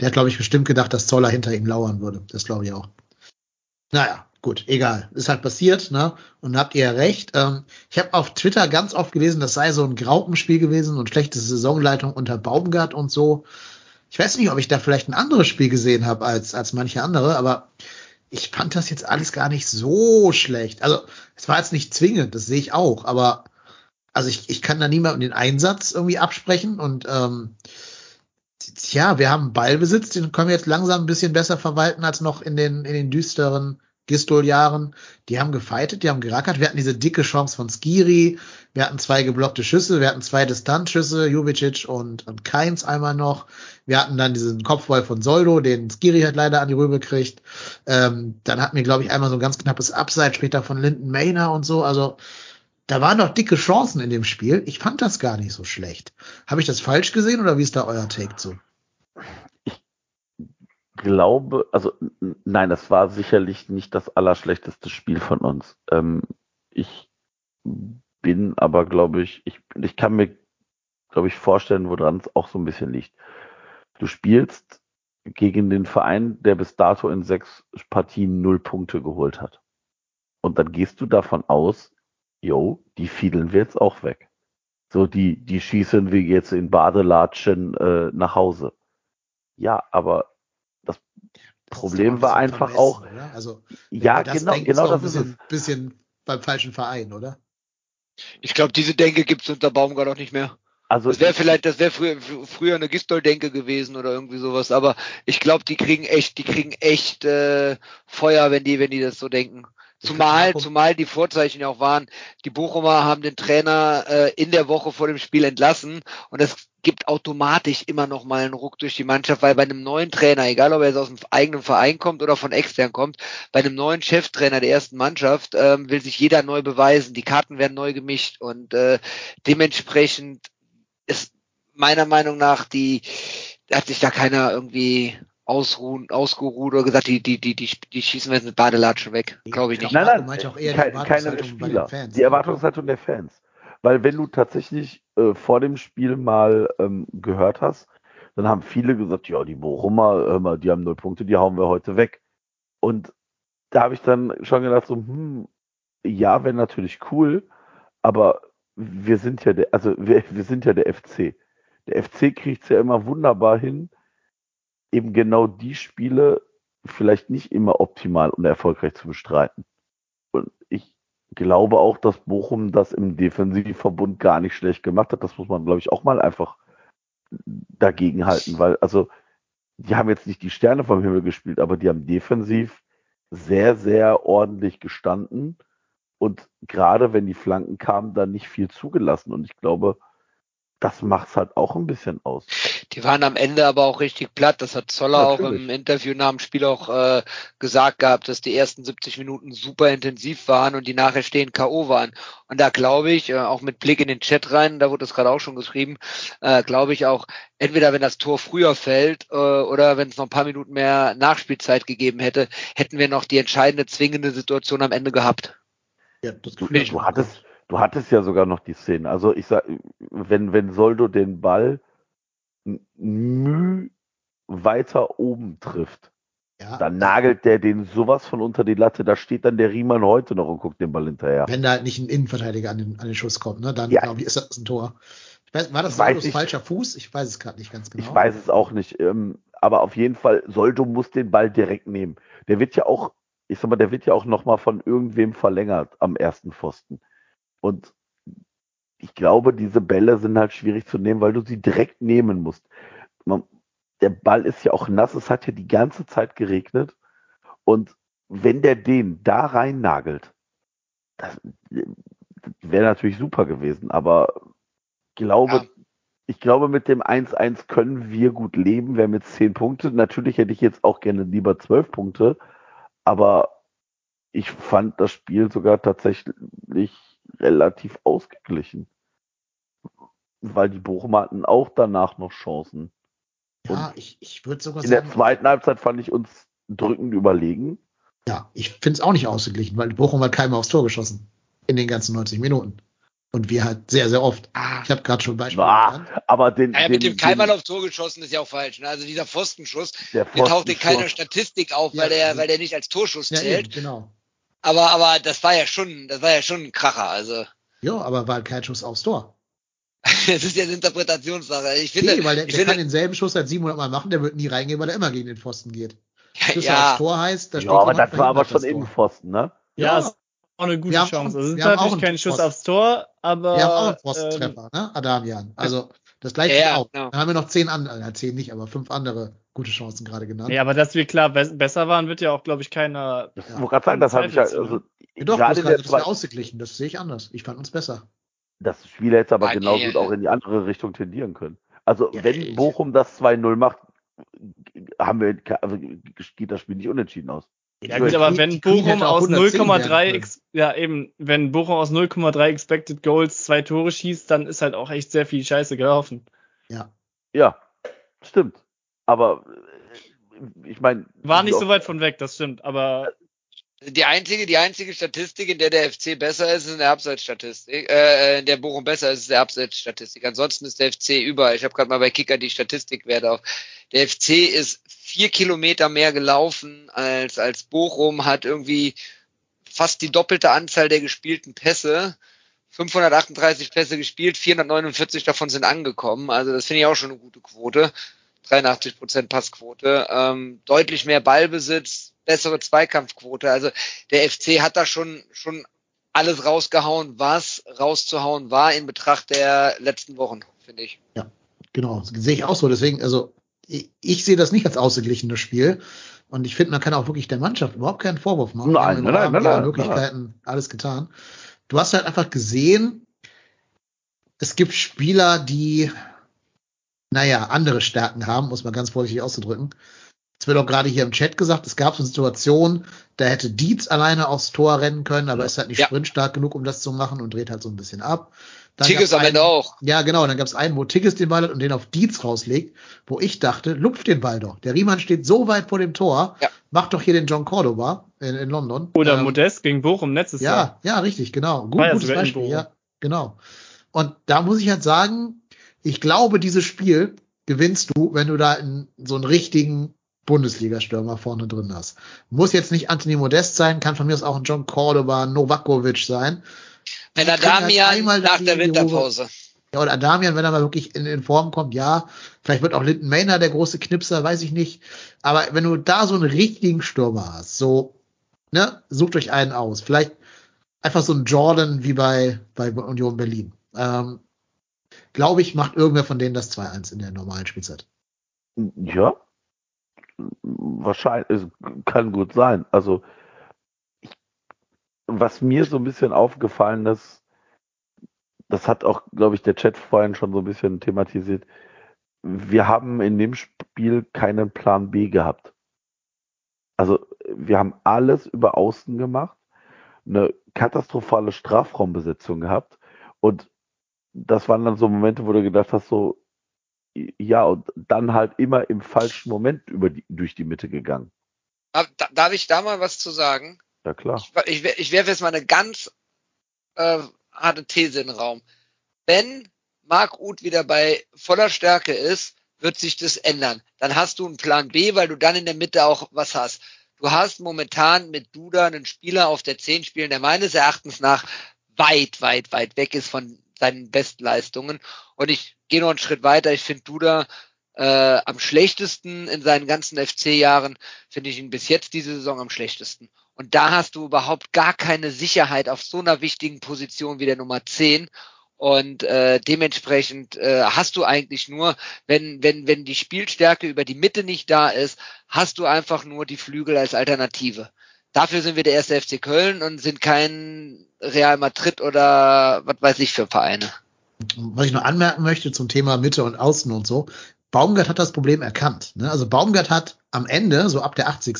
Der hat, glaube ich, bestimmt gedacht, dass Zoller hinter ihm lauern würde. Das glaube ich auch. Naja, gut, egal. Ist halt passiert, ne? Und habt ihr recht. Ähm, ich habe auf Twitter ganz oft gelesen, das sei so ein Graupenspiel gewesen und schlechte Saisonleitung unter Baumgart und so. Ich weiß nicht, ob ich da vielleicht ein anderes Spiel gesehen habe als, als manche andere, aber ich fand das jetzt alles gar nicht so schlecht. Also, es war jetzt nicht zwingend, das sehe ich auch, aber also ich, ich kann da niemandem den Einsatz irgendwie absprechen und ähm, tja, wir haben Ballbesitz, den können wir jetzt langsam ein bisschen besser verwalten als noch in den, in den düsteren Gistol-Jahren. Die haben gefeitet, die haben gerackert. Wir hatten diese dicke Chance von Skiri. Wir hatten zwei geblockte Schüsse. Wir hatten zwei Distanzschüsse, Jubicic und, und Keins einmal noch. Wir hatten dann diesen Kopfball von Soldo, den Skiri hat leider an die Rübe gekriegt. Ähm, dann hatten wir, glaube ich, einmal so ein ganz knappes Abseits später von Linden Mayner und so. Also, da waren noch dicke Chancen in dem Spiel. Ich fand das gar nicht so schlecht. Habe ich das falsch gesehen oder wie ist da euer Take zu? Glaube, also nein, das war sicherlich nicht das allerschlechteste Spiel von uns. Ähm, ich bin aber, glaube ich, ich, ich kann mir, glaube ich, vorstellen, woran es auch so ein bisschen liegt. Du spielst gegen den Verein, der bis dato in sechs Partien null Punkte geholt hat. Und dann gehst du davon aus, jo, die fiedeln wir jetzt auch weg. So, die, die schießen wir jetzt in Badelatschen äh, nach Hause. Ja, aber das, das Problem war einfach auch. Oder? Also, ja, genau, denkt, genau das ist ein bisschen, bisschen beim falschen Verein, oder? Ich glaube, diese Denke gibt's unter Baumgart auch nicht mehr. Also das wäre vielleicht, das wäre früher, früher eine Gistol-Denke gewesen oder irgendwie sowas, aber ich glaube, die kriegen echt, die kriegen echt äh, Feuer, wenn die, wenn die das so denken. Zumal, zumal die Vorzeichen ja auch waren, die Bochumer haben den Trainer äh, in der Woche vor dem Spiel entlassen und das gibt automatisch immer noch mal einen Ruck durch die Mannschaft, weil bei einem neuen Trainer, egal ob er jetzt aus dem eigenen Verein kommt oder von extern kommt, bei einem neuen Cheftrainer der ersten Mannschaft ähm, will sich jeder neu beweisen, die Karten werden neu gemischt und äh, dementsprechend ist meiner Meinung nach die hat sich da keiner irgendwie ausruhen, ausgeruht oder gesagt, die, die, die, die, die schießen wir jetzt mit Badelatschen weg. Glaube ich nicht. Nein, nein, auch eher keine, keine der Spieler. Fans, die Erwartungshaltung der Fans. Weil wenn du tatsächlich äh, vor dem Spiel mal ähm, gehört hast, dann haben viele gesagt, ja, die Bochumer, mal, die haben null Punkte, die hauen wir heute weg. Und da habe ich dann schon gedacht, so, hm, ja, wäre natürlich cool, aber wir sind ja der, also wir, *laughs* wir sind ja der FC. Der FC kriegt es ja immer wunderbar hin, eben genau die Spiele vielleicht nicht immer optimal und erfolgreich zu bestreiten. Glaube auch, dass Bochum das im Defensivverbund gar nicht schlecht gemacht hat. Das muss man, glaube ich, auch mal einfach dagegen halten, weil, also, die haben jetzt nicht die Sterne vom Himmel gespielt, aber die haben defensiv sehr, sehr ordentlich gestanden und gerade wenn die Flanken kamen, dann nicht viel zugelassen. Und ich glaube, das macht's halt auch ein bisschen aus. Die waren am Ende aber auch richtig platt. Das hat Zoller Natürlich. auch im Interview nach dem Spiel auch äh, gesagt gehabt, dass die ersten 70 Minuten super intensiv waren und die nachher stehen K.O. waren. Und da glaube ich, äh, auch mit Blick in den Chat rein, da wurde das gerade auch schon geschrieben, äh, glaube ich auch, entweder wenn das Tor früher fällt äh, oder wenn es noch ein paar Minuten mehr Nachspielzeit gegeben hätte, hätten wir noch die entscheidende, zwingende Situation am Ende gehabt. Ja, das Du, Gefühl hab ich du hattest, du hattest ja sogar noch die Szene. Also ich sag, wenn, wenn Soldo den Ball m- müh weiter oben trifft, ja, dann nagelt der den sowas von unter die Latte. Da steht dann der Riemann heute noch und guckt den Ball hinterher. wenn da halt nicht ein Innenverteidiger an den, an den Schuss kommt, ne, dann Ja. glaube ich, ist das ein Tor. Ich weiß, war das nicht. falscher Fuß? Ich weiß es gerade nicht ganz genau. Ich weiß es auch nicht. Ähm, aber auf jeden Fall, Soldo muss den Ball direkt nehmen. Der wird ja auch, ich sag mal, der wird ja auch nochmal von irgendwem verlängert am ersten Pfosten. Und ich glaube, diese Bälle sind halt schwierig zu nehmen, weil du sie direkt nehmen musst. Man, der Ball ist ja auch nass, es hat ja die ganze Zeit geregnet. Und wenn der den da rein nagelt, das, das wäre natürlich super gewesen. Aber ich glaube, Ja. ich glaube, mit dem 1-1 können wir gut leben. Haben jetzt 10 Punkte. Natürlich hätte ich jetzt auch gerne lieber 12 Punkte. Aber ich fand das Spiel sogar tatsächlich relativ ausgeglichen. Weil die Bochumer hatten auch danach noch Chancen. Ja, ich, ich würde sogar In der sagen, zweiten Halbzeit fand ich uns drückend überlegen. ja, ich finde es auch nicht ausgeglichen, weil Bochum hat keiner aufs Tor geschossen. In den ganzen 90 Minuten. Und wir halt sehr, sehr oft. Ah. Ich habe gerade schon Beispiele Ah, genannt. aber den, Naja, den, mit dem Keimer den, aufs Tor geschossen ist ja auch falsch. Ne? Also dieser Pfostenschuss, der der taucht in keiner Pfostenschuss- Statistik auf, Ja, weil der, also- weil der nicht als Torschuss Ja, zählt. eben, genau. Aber, aber das war ja schon, das war ja schon ein Kracher. Also Ja, aber war halt kein Schuss aufs Tor. *laughs* es ist jetzt Interpretationssache. Ich finde, Nee, weil der, ich der finde kann denselben Schuss halt 700 Mal machen, der wird nie reingehen, weil er immer gegen den Pfosten geht. Schuss ja, aufs Tor heißt, da Ja, aber das war aber schon das Tor. Innenpfosten, ne? Ja, Ja. ist auch eine gute Wir haben Chance. auch- Also es ist natürlich kein Schuss Pfosten. aufs Tor, aber Wir haben auch einen ähm, Pfostentreffer, ne? Adamian. Also das gleiche Ja, ja, auch. genau. Dann haben wir noch zehn andere, äh, zehn nicht, aber fünf andere gute Chancen gerade genannt. nee, aber dass wir klar be besser waren, wird ja auch, glaube ich, keiner. Das Ja. wollte gerade sagen, das habe ich ja, also, Ja, doch, gerade das, das war ausgeglichen, das sehe ich anders. Ich fand uns besser. Das Spiel hätte aber Ah, genauso gut auch in die andere Richtung tendieren können. Also, Ja, wenn ich- Bochum das 2-0 macht, haben wir, also, geht das Spiel nicht unentschieden aus. Ja gut, aber wenn Bochum aus 110 werden 0,3 können. ex ja eben, wenn Bochum aus 0,3 Expected Goals zwei Tore schießt, dann ist halt auch echt sehr viel Scheiße gelaufen. Ja. Ja, stimmt. Aber, äh, ich meine. War nicht so weit von weg, das stimmt, aber Die einzige, die einzige Statistik, in der der FC besser ist, ist in der Abseitsstatistik. Äh, in der Bochum besser ist, ist der Abseitsstatistik. Ansonsten ist der FC überall. Ich habe gerade mal bei Kicker die Statistikwerte auf. Der FC ist vier Kilometer mehr gelaufen als als Bochum, hat irgendwie fast die doppelte Anzahl der gespielten Pässe. 538 Pässe gespielt, 449 davon sind angekommen. Also das finde ich auch schon eine gute Quote. 83 Prozent Passquote. Ähm, deutlich mehr Ballbesitz, bessere Zweikampfquote. Also der FC hat da schon, schon alles rausgehauen, was rauszuhauen war in Betracht der letzten Wochen, finde ich. Genau, das sehe ich auch so. Deswegen, also ich, ich sehe das nicht als ausgeglichenes Spiel. Und ich finde, man kann auch wirklich der Mannschaft überhaupt keinen Vorwurf machen. Nein, nein, nein, nein, Möglichkeiten alles getan. Du hast halt einfach gesehen, es gibt Spieler, die, naja, andere Stärken haben, muss man ganz vorsichtig auszudrücken. Es wird auch gerade hier im Chat gesagt, es gab so eine Situation, da hätte Dietz alleine aufs Tor rennen können, aber ist halt nicht Ja. sprintstark genug, um das zu machen und dreht halt so ein bisschen ab. Dann Tigges am Ende auch. ja, genau. Dann gab es einen, wo Tigges den Ball hat und den auf Dietz rauslegt, wo ich dachte, lupft den Ball doch. Der Riemann steht so weit vor dem Tor, Ja. macht doch hier den John Cordoba in, in London. oder Ähm, Modest gegen Bochum letztes Jahr. ja, ja, richtig, genau. Gut, ja gutes Beispiel, ja, genau. Und da muss ich halt sagen, ich glaube, dieses Spiel gewinnst du, wenn du da in, so einen richtigen Bundesliga-Stürmer vorne drin hast. Muss jetzt nicht Anthony Modest sein, kann von mir aus auch ein John Cordoba, Novakovic sein. Wenn er können halt nach der Winterpause. Ja, oder Damian, wenn er mal wirklich in, in Form kommt, ja. Vielleicht wird auch Linton Maynard der große Knipser, weiß ich nicht. Aber wenn du da so einen richtigen Stürmer hast, so, ne, sucht euch einen aus. Vielleicht einfach so ein Jordan wie bei, bei Union Berlin. Ähm, glaube ich, macht irgendwer von denen das 2-1 in der normalen Spielzeit. Ja, wahrscheinlich, es kann gut sein. Also, ich, was mir so ein bisschen aufgefallen ist, das hat auch, glaube ich, der Chat vorhin schon so ein bisschen thematisiert. Wir haben in dem Spiel keinen Plan B gehabt. Also, wir haben alles über Außen gemacht, eine katastrophale Strafraumbesetzung gehabt und das waren dann so Momente, wo du gedacht hast, so, ja, und dann halt immer im falschen Moment über die, durch die Mitte gegangen. Darf ich da mal was zu sagen? Ja, klar. Ich, ich, ich werfe jetzt mal eine ganz äh, harte These in den Raum. Wenn Marc Uth wieder bei voller Stärke ist, wird sich das ändern. Dann hast du einen Plan B, weil du dann in der Mitte auch was hast. Du hast momentan mit Duda einen Spieler auf der 10 spielen, der meines Erachtens nach weit, weit, weit weg ist von seinen Bestleistungen. Und ich gehe noch einen Schritt weiter. Ich finde Duda äh, am schlechtesten in seinen ganzen FC-Jahren, finde ich ihn bis jetzt diese Saison am schlechtesten. Und da hast du überhaupt gar keine Sicherheit auf so einer wichtigen Position wie der Nummer 10. Und äh, dementsprechend äh, hast du eigentlich nur, wenn, wenn, wenn die Spielstärke über die Mitte nicht da ist, hast du einfach nur die Flügel als Alternative. Dafür sind wir der erste FC Köln und sind kein Real Madrid oder was weiß ich für Vereine. Was ich noch anmerken möchte zum Thema Mitte und Außen und so, Baumgart hat das Problem erkannt. Ne? Also Baumgart hat am Ende, so ab der 80.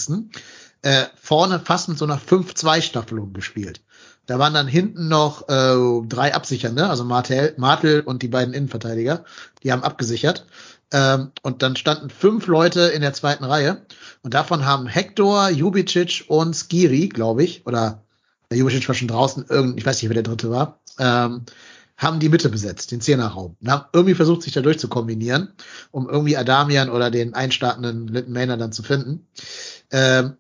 Äh, vorne fast mit so einer 5-2-Staffelung gespielt. Da waren dann hinten noch äh, drei Absichernde, also Martel, Martel und die beiden Innenverteidiger, die haben abgesichert. Ähm, und dann standen fünf Leute in der zweiten Reihe. Und davon haben Hector, Jubicic und Skiri, glaube ich, oder der Jubicic war schon draußen, irgend, ich weiß nicht, wer der dritte war, ähm, haben die Mitte besetzt, den Zehnerraum. Und haben irgendwie versucht, sich dadurch zu kombinieren, um irgendwie Adamian oder den einstartenden Linton Maynard dann zu finden. Ähm,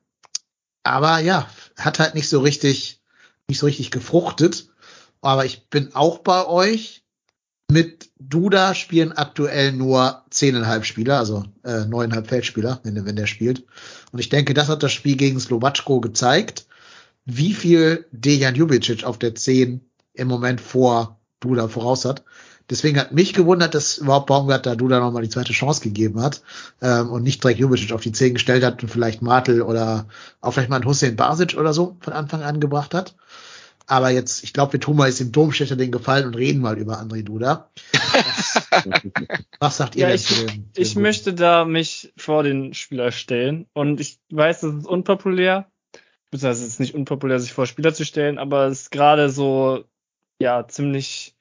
aber ja, hat halt nicht so richtig, nicht so richtig gefruchtet. Aber ich bin auch bei euch mit Duda spielen aktuell nur zehneinhalb Spieler, also äh, neuneinhalb Feldspieler, wenn, wenn der spielt. Und ich denke, das hat das Spiel gegen Slowatschko gezeigt, wie viel Dejan Jubicic auf der 10 im Moment vor Duda voraus hat. Deswegen hat mich gewundert, dass überhaupt Baumgart da Duda nochmal die zweite Chance gegeben hat ähm, und nicht direkt Jubicic auf die 10 gestellt hat und vielleicht Martel oder auch vielleicht mal einen Hussein Basic oder so von Anfang an gebracht hat. Aber jetzt, ich glaube, wir tun mal jetzt dem Domstädter den Gefallen und reden mal über André Duda. *laughs* Was, sagt ihr ja, denn ich, zu dem? Ich möchte da mich vor den Spieler stellen. Und ich weiß, das ist unpopulär. Beziehungsweise es ist nicht unpopulär, sich vor Spieler zu stellen, aber es ist gerade so, ja, ziemlich,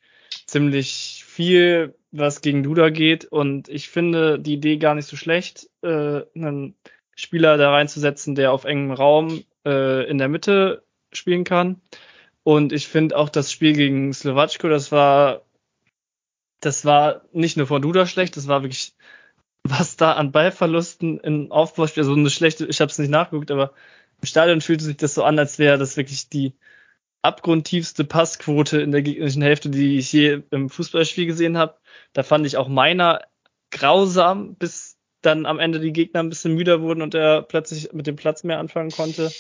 ziemlich viel, was gegen Duda geht. Und ich finde die Idee gar nicht so schlecht, äh, einen Spieler da reinzusetzen, der auf engem Raum äh, in der Mitte spielen kann. Und ich finde auch das Spiel gegen Slowatschko, das war, das war nicht nur von Duda schlecht, das war wirklich, was da an Ballverlusten im Aufbauspiel, also eine schlechte, ich habe es nicht nachgeguckt, aber im Stadion fühlte sich das so an, als wäre das wirklich die abgrundtiefste Passquote in der gegnerischen Hälfte, die ich je im Fußballspiel gesehen habe. Da fand ich auch meiner grausam, bis dann am Ende die Gegner ein bisschen müder wurden und er plötzlich mit dem Platz mehr anfangen konnte.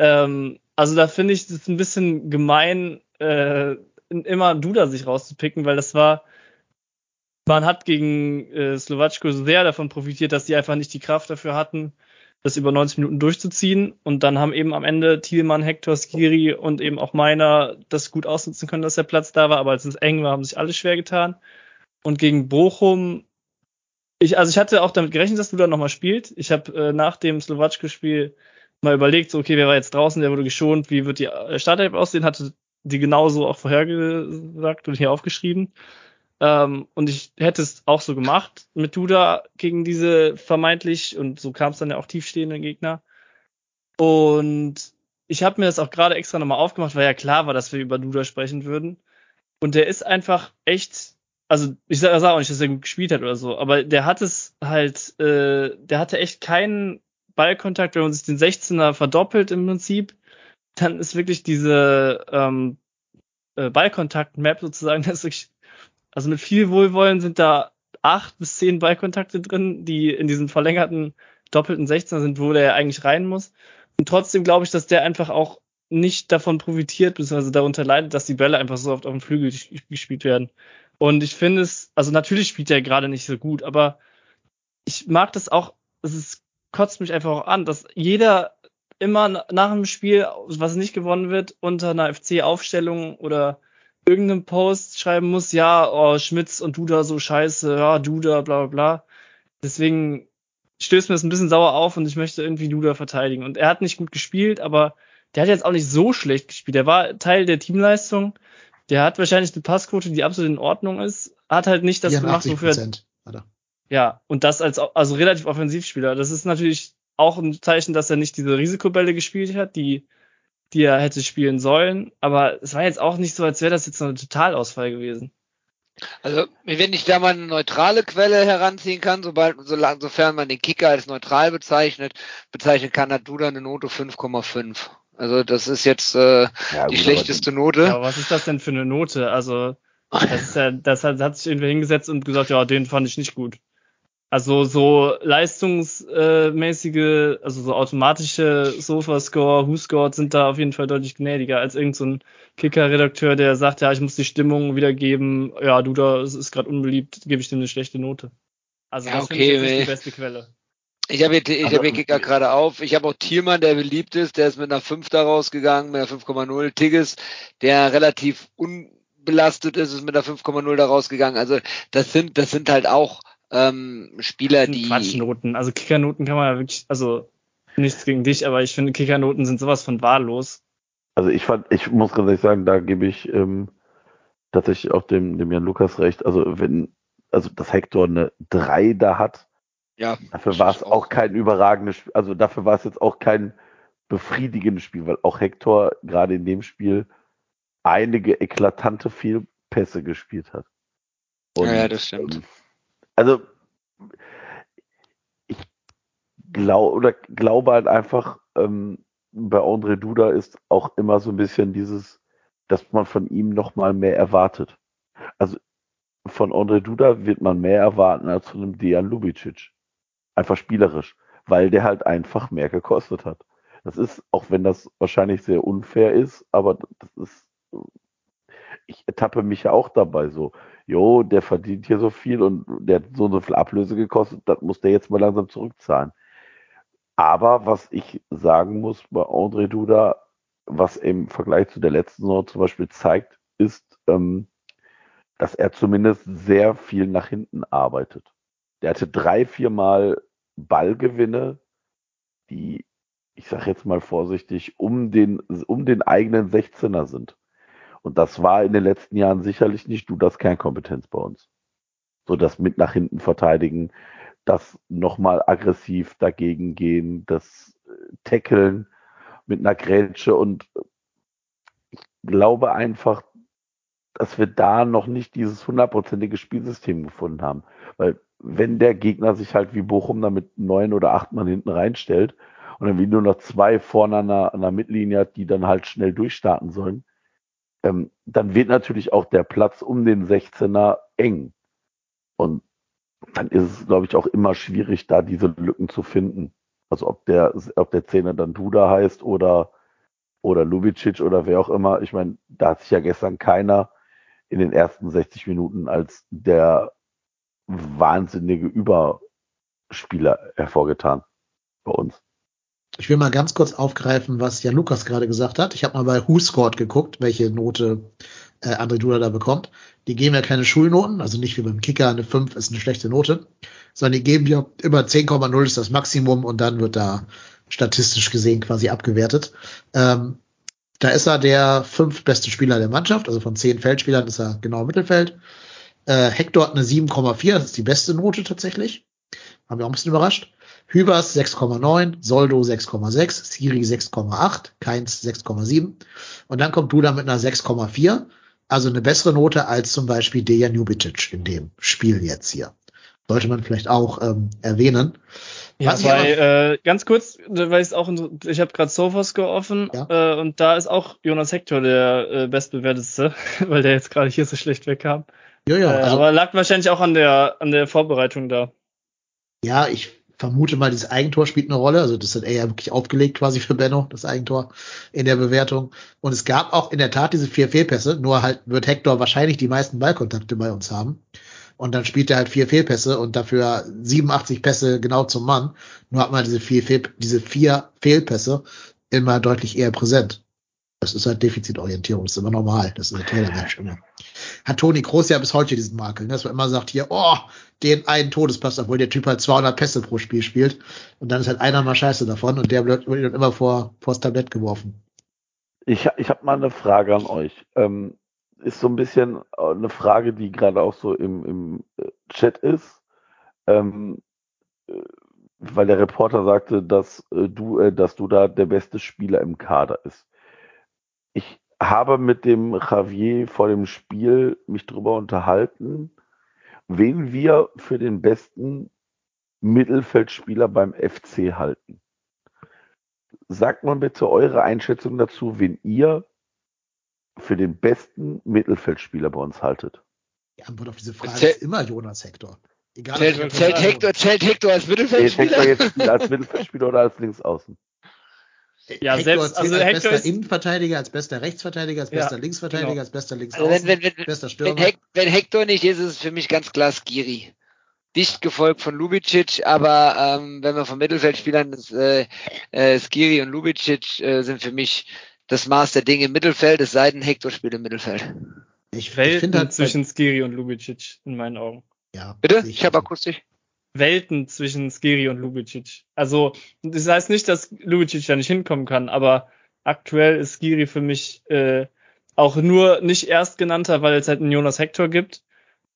Ähm, also da finde ich es ein bisschen gemein, äh, immer Duda sich rauszupicken, weil das war, man hat gegen äh, Slowatschko sehr davon profitiert, dass sie einfach nicht die Kraft dafür hatten, das über 90 Minuten durchzuziehen. Und dann haben eben am Ende Thielmann, Hector, Skiri und eben auch meiner das gut ausnutzen können, dass der Platz da war. Aber als es eng war, haben sich alle schwer getan. Und gegen Bochum, ich, also ich hatte auch damit gerechnet, dass du da nochmal spielt. Ich habe äh, nach dem Slowatschko-Spiel mal überlegt, so, okay, wer war jetzt draußen, der wurde geschont, wie wird die äh, Startelf aussehen, hatte die genauso auch vorhergesagt und hier aufgeschrieben. Ähm, und ich hätte es auch so gemacht mit Duda gegen diese vermeintlich, und so kam es dann ja auch tiefstehenden Gegner. Und ich habe mir das auch gerade extra nochmal aufgemacht, weil ja klar war, dass wir über Duda sprechen würden. Und der ist einfach echt, also ich sage sag auch nicht, dass er gut gespielt hat oder so, aber der hat es halt, äh, der hatte echt keinen Ballkontakt, wenn man sich den 16er verdoppelt im Prinzip, dann ist wirklich diese ähm, äh, Ballkontakt-Map sozusagen, *laughs* das ist wirklich, also mit viel Wohlwollen sind da acht bis zehn Ballkontakte drin, die in diesem verlängerten doppelten 16er sind, wo der eigentlich rein muss. Und trotzdem glaube ich, dass der einfach auch nicht davon profitiert, beziehungsweise darunter leidet, dass die Bälle einfach so oft auf dem Flügel gespielt werden. Und ich finde es, also natürlich spielt er gerade nicht so gut, aber ich mag das auch, es ist, kotzt mich einfach auch an, dass jeder immer nach dem Spiel, was nicht gewonnen wird, unter einer FC-Aufstellung oder irgendeinem Post schreiben muss, ja, oh, Schmitz und Duda so scheiße, ja, Duda, bla bla bla. Deswegen stößt mir das ein bisschen sauer auf und ich möchte irgendwie Duda verteidigen. Und er hat nicht gut gespielt, aber der hat jetzt auch nicht so schlecht gespielt. Der war Teil der Teamleistung. Der hat wahrscheinlich eine Passquote, die absolut in Ordnung ist. Hat halt nicht das gemacht, wofür er, ja, und das als also relativ Offensivspieler. Das ist natürlich auch ein Zeichen, dass er nicht diese Risikobälle gespielt hat, die die er hätte spielen sollen. Aber es war jetzt auch nicht so, als wäre das jetzt ein Totalausfall gewesen. Also, wenn ich da mal eine neutrale Quelle heranziehen kann, sobald, solange, sofern man den Kicker als neutral bezeichnet, bezeichnen kann, hat Duda eine Note 5,5. Also, das ist jetzt äh, ja, die gut, schlechteste Note. Ja, aber was ist das denn für eine Note? Also, das, ist ja, das hat, hat sich irgendwie hingesetzt und gesagt, ja, den fand ich nicht gut. Also so leistungsmäßige, also so automatische Sofa-Score, Who-Score sind da auf jeden Fall deutlich gnädiger als irgendein so Kicker-Redakteur, der sagt, ja, ich muss die Stimmung wiedergeben, ja, du da, es ist gerade unbeliebt, gebe ich dir eine schlechte Note. Also ja, das okay, ist die beste Quelle. Ich habe hier, ich hab hier Kicker gerade auf. Ich habe auch Thielmann, der beliebt ist, der ist mit einer 5 da rausgegangen, mit einer 5,0. Tigges, der relativ unbelastet ist, ist mit einer 5,0 da rausgegangen. Also das sind, das sind halt auch ähm, Spieler, die. Quatschnoten. Also Kickernoten kann man ja wirklich, also nichts gegen dich, aber ich finde Kickernoten sind sowas von wahllos. Also ich fand, ich muss ganz ehrlich sagen, da gebe ich ähm, tatsächlich auch dem, dem Jan Lukas recht. Also wenn, also dass Hector eine 3 da hat, ja, dafür war es auch kein überragendes Spiel, also dafür war es jetzt auch kein befriedigendes Spiel, weil auch Hector gerade in dem Spiel einige eklatante Fehlpässe gespielt hat. Und, ja, ja, das stimmt. Ähm, also ich glaube oder glaube halt einfach, ähm, bei André Duda ist auch immer so ein bisschen dieses, dass man von ihm nochmal mehr erwartet. Also von André Duda wird man mehr erwarten als von einem Dejan Lubicic. Einfach spielerisch, weil der halt einfach mehr gekostet hat. Das ist, auch wenn das wahrscheinlich sehr unfair ist, aber das ist, ich ertappe mich ja auch dabei so jo, der verdient hier so viel und der hat so und so viel Ablöse gekostet, das muss der jetzt mal langsam zurückzahlen. Aber was ich sagen muss bei André Duda, was im Vergleich zu der letzten Saison zum Beispiel zeigt, ist, ähm, dass er zumindest sehr viel nach hinten arbeitet. Der hatte drei, viermal Ballgewinne, die, ich sage jetzt mal vorsichtig, um den, um den eigenen 16er sind. Und das war in den letzten Jahren sicherlich nicht du das Kernkompetenz bei uns. So das mit nach hinten verteidigen, das nochmal aggressiv dagegen gehen, das äh, Tackeln mit einer Grätsche und ich glaube einfach, dass wir da noch nicht dieses hundertprozentige Spielsystem gefunden haben. Weil wenn der Gegner sich halt wie Bochum da mit neun oder acht Mann hinten reinstellt und dann wie nur noch zwei vorne an der, an der Mittellinie hat, die dann halt schnell durchstarten sollen, ähm, dann wird natürlich auch der Platz um den 16er eng. Und dann ist es, glaube ich, auch immer schwierig, da diese Lücken zu finden. Also ob der, ob der Zehner dann Duda heißt oder, oder Lubicic oder wer auch immer. Ich meine, da hat sich ja gestern keiner in den ersten 60 Minuten als der wahnsinnige Überspieler hervorgetan bei uns. Ich will mal ganz kurz aufgreifen, was Jan Lukas gerade gesagt hat. Ich habe mal bei Who Scored geguckt, welche Note äh, André Duda da bekommt. Die geben ja keine Schulnoten, also nicht wie beim Kicker, eine 5 ist eine schlechte Note, sondern die geben ja immer 10,0 ist das Maximum und dann wird da statistisch gesehen quasi abgewertet. Ähm, da ist er der fünf beste Spieler der Mannschaft, also von zehn Feldspielern ist er genau im Mittelfeld. Äh, Hector hat eine 7,4, das ist die beste Note tatsächlich. Haben wir auch ein bisschen überrascht. Hübers 6,9, Soldo 6,6, Siri 6,8, Keins 6,7 und dann kommt Duda mit einer 6,4, also eine bessere Note als zum Beispiel Dejan Jubicic in dem Spiel jetzt hier. Sollte man vielleicht auch ähm, erwähnen. Ja, bei, äh, ganz kurz, weil ich auch, ich habe gerade Sofascore offen ja. äh, und da ist auch Jonas Hector der äh, bestbewertetste, *laughs* weil der jetzt gerade hier so schlecht wegkam. Ja, ja. Äh, also, aber lag wahrscheinlich auch an der an der Vorbereitung da. Ja, ich vermute mal, dieses Eigentor spielt eine Rolle. Also das hat er ja wirklich aufgelegt quasi für Benno, das Eigentor in der Bewertung. Und es gab auch in der Tat diese vier Fehlpässe, nur halt wird Hector wahrscheinlich die meisten Ballkontakte bei uns haben. Und dann spielt er halt vier Fehlpässe und dafür 87 Pässe genau zum Mann. Nur hat man diese vier, Fehl, diese vier Fehlpässe immer deutlich eher präsent. Das ist halt Defizitorientierung, das ist immer normal, das ist eine Trainermensch immer. Hat Toni Kroos ja bis heute diesen Makel, ne? dass man immer sagt hier, oh, den einen Todespass, obwohl der Typ halt 200 Pässe pro Spiel spielt und dann ist halt einer mal scheiße davon und der wird dann immer vor, vors Tablett geworfen. Ich, ich habe mal eine Frage an euch. Ähm, ist so ein bisschen äh, eine Frage, die gerade auch so im, im äh, Chat ist. Ähm, äh, weil der Reporter sagte, dass du, dass du da der beste Spieler im Kader ist. Ich habe mit dem Javier vor dem Spiel mich darüber unterhalten, wen wir für den besten Mittelfeldspieler beim FC halten. Sagt mal bitte eure Einschätzung dazu, wen ihr für den besten Mittelfeldspieler bei uns haltet. Die Antwort auf diese Frage ist immer Jonas Hector. Egal, Zählt, zählt. Hector, zählt Hector als Zählt Mittelfeldspieler? Hector jetzt als Mittelfeldspieler oder als Linksaußen? Ja, Hector selbst- zählt also als Hector bester ist- Innenverteidiger, als bester Rechtsverteidiger, als Ja, bester Linksverteidiger, genau. als bester Also Linksaußen, wenn, wenn, wenn, bester wenn, Stürmer. Hec, wenn Hector nicht ist, ist es für mich ganz klar Skiri. Dicht gefolgt von Lubicic, aber ähm, wenn wir von Mittelfeldspielern, das, äh, äh, Skiri und Lubicic äh, sind für mich das Maß der Dinge im Mittelfeld, es sei denn, Hector spielt im Mittelfeld. ich, ich finde halt, zwischen Skiri und Lubicic in meinen Augen. ja, Bitte? sehe Ich habe akustisch. Welten zwischen Skiri und Lubicic. Also, das heißt nicht, dass Lubicic da nicht hinkommen kann, aber aktuell ist Skiri für mich äh, auch nur nicht erstgenannter, weil es halt einen Jonas Hector gibt.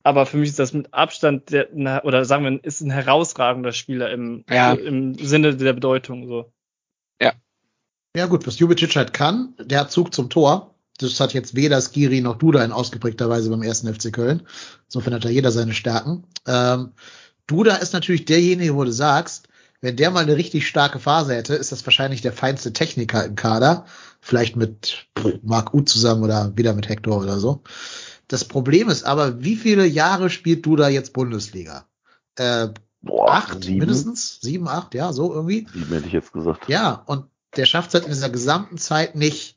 Aber für mich ist das mit Abstand der, na, oder sagen wir, ist ein herausragender Spieler im, Ja. im Sinne der Bedeutung. So. Ja gut, was Jubicic halt kann, der hat Zug zum Tor. Das hat jetzt weder Skiri noch Duda in ausgeprägter Weise beim ersten FC Köln. Insofern hat da jeder seine Stärken. Ähm, Duda ist natürlich derjenige, wo du sagst, wenn der mal eine richtig starke Phase hätte, ist das wahrscheinlich der feinste Techniker im Kader. Vielleicht mit Marc Uth zusammen oder wieder mit Hector oder so. Das Problem ist aber, wie viele Jahre spielt Duda jetzt Bundesliga? Äh, Boah, acht sieben? mindestens? Sieben, acht, ja, so irgendwie. Sieben hätte ich jetzt gesagt. Ja, und der schafft es halt in dieser gesamten Zeit nicht,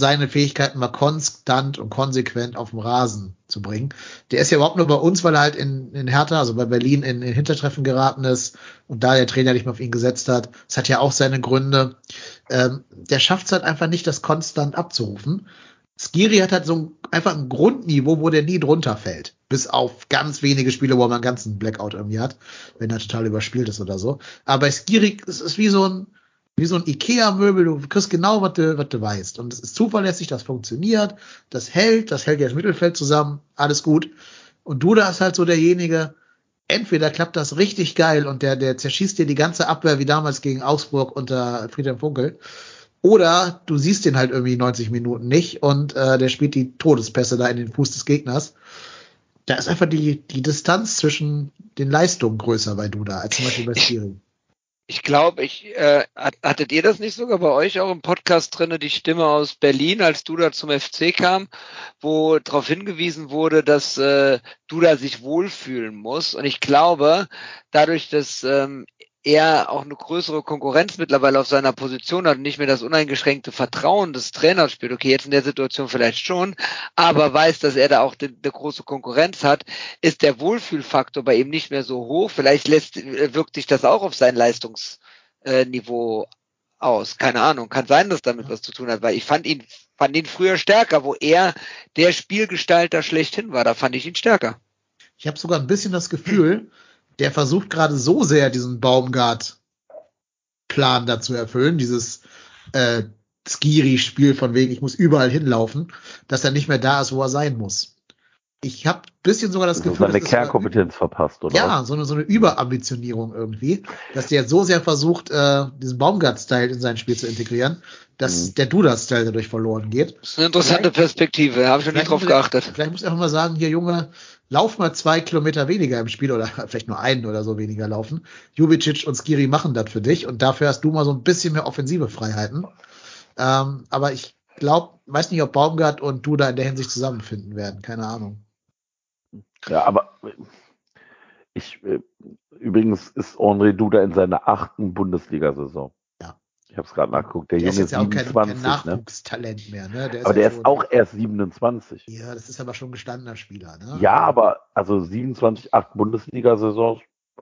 seine Fähigkeiten mal konstant und konsequent auf dem Rasen zu bringen. Der ist ja überhaupt nur bei uns, weil er halt in, in Hertha, also bei Berlin, in, in Hintertreffen geraten ist und da der Trainer nicht mehr auf ihn gesetzt hat. Das hat ja auch seine Gründe. Ähm, der schafft es halt einfach nicht, das konstant abzurufen. Skiri hat halt so ein, einfach ein Grundniveau, wo der nie drunter fällt. Bis auf ganz wenige Spiele, wo man einen ganzen Blackout irgendwie hat, wenn er total überspielt ist oder so. Aber bei Skiri, es ist wie so ein, wie so ein Ikea-Möbel, du kriegst genau, was du, was du weißt. Und es ist zuverlässig, das funktioniert, das hält, das hält ja das Mittelfeld zusammen, alles gut. Und Duda ist halt so derjenige, entweder klappt das richtig geil und der, der zerschießt dir die ganze Abwehr wie damals gegen Augsburg unter Friedhelm Funkel. Oder du siehst den halt irgendwie 90 Minuten nicht und äh, der spielt die Todespässe da in den Fuß des Gegners. Da ist einfach die, die Distanz zwischen den Leistungen größer bei Duda als zum Beispiel bei Skiri. Ich glaube, ich äh, hat- hattet ihr das nicht sogar bei euch auch im Podcast drinne, die Stimme aus Berlin, als Duda zum FC kam, wo darauf hingewiesen wurde, dass äh, Duda sich wohlfühlen muss. Und ich glaube, dadurch, dass ähm, er auch eine größere Konkurrenz mittlerweile auf seiner Position hat und nicht mehr das uneingeschränkte Vertrauen des Trainers spielt, okay, jetzt in der Situation vielleicht schon, aber weiß, dass er da auch eine große Konkurrenz hat, ist der Wohlfühlfaktor bei ihm nicht mehr so hoch. Vielleicht lässt, äh, wirkt sich das auch auf sein Leistungsniveau aus. Keine Ahnung. Kann sein, dass damit was zu tun hat, weil ich fand ihn, fand ihn früher stärker, wo er der Spielgestalter schlechthin war. Da fand ich ihn stärker. Ich habe sogar ein bisschen das Gefühl, der versucht gerade so sehr diesen Baumgart-Plan dazu erfüllen, dieses äh, Skiri-Spiel von wegen, ich muss überall hinlaufen, dass er nicht mehr da ist, wo er sein muss. Ich habe bisschen sogar das Also Gefühl, seine das ist sogar Kernkompetenz verpasst, oder? ja, so eine, so eine Überambitionierung irgendwie, dass der jetzt so sehr versucht, äh, diesen Baumgart-Style in sein Spiel zu integrieren, dass Mhm. der Duda-Style dadurch verloren geht. Das ist eine interessante Perspektive. Da habe ich schon nicht Vielleicht drauf geachtet. Vielleicht muss er einfach mal sagen, hier Junge, lauf mal zwei Kilometer weniger im Spiel oder *laughs* vielleicht nur einen oder so weniger laufen. Jubicic und Skiri machen das für dich und dafür hast du mal so ein bisschen mehr offensive Freiheiten. Ähm, aber ich glaube, weiß nicht, ob Baumgart und du da in der Hinsicht zusammenfinden werden. Keine Ahnung. Ja, aber Ich, äh, übrigens ist André Duda in seiner achten Bundesliga-Saison. Ja. Ich habe es gerade nachgeguckt. Der, Der ist Junge jetzt ja auch kein, 27, kein ne? Nachwuchstalent mehr, ne? Der Aber der ja ist auch erst 27. Ja, das ist aber schon ein gestandener Spieler, ne? Ja, aber also 27, 8 Bundesliga-Saisons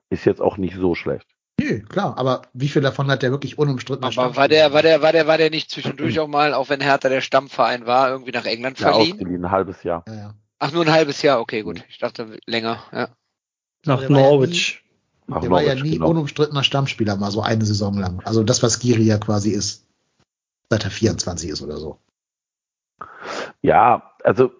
ist jetzt auch nicht so schlecht. Nö, klar, aber wie viel davon hat der wirklich unumstritten Aber war der, war der, war der, war der nicht zwischendurch *clears throat* auch mal, auch wenn Hertha der Stammverein war, irgendwie nach England Ja, verliehen? ausgeliehen, ein halbes Jahr. Ja, ja. Ach, nur ein halbes Jahr, okay, gut. Ich dachte länger, ja. Nach ja Norwich. Nach Der war ja nie genau. unumstrittener Stammspieler, mal so eine Saison lang. Also das, was Giri ja quasi ist. Seit er 24 ist oder so. Ja, also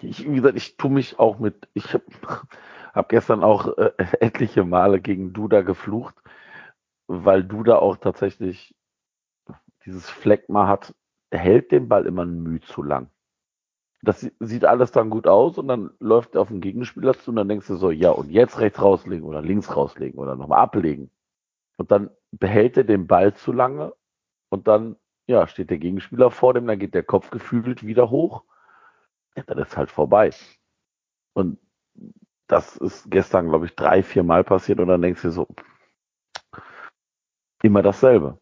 ich, wie gesagt, ich tue mich auch mit, ich habe *laughs* hab gestern auch äh, *laughs* etliche Male gegen Duda geflucht, weil Duda auch tatsächlich dieses Fleckma hat, er hält den Ball immer ein Mühe zu lang. Das sie- sieht alles dann gut aus und dann läuft er auf den Gegenspieler zu und dann denkst du so, ja, und jetzt rechts rauslegen oder links rauslegen oder nochmal ablegen. Und dann behält er den Ball zu lange und dann, ja, steht der Gegenspieler vor dem, dann geht der Kopf gefühlt wieder hoch. Ja, dann ist halt vorbei. Und das ist gestern, glaube ich, drei, vier Mal passiert und dann denkst du so, immer dasselbe.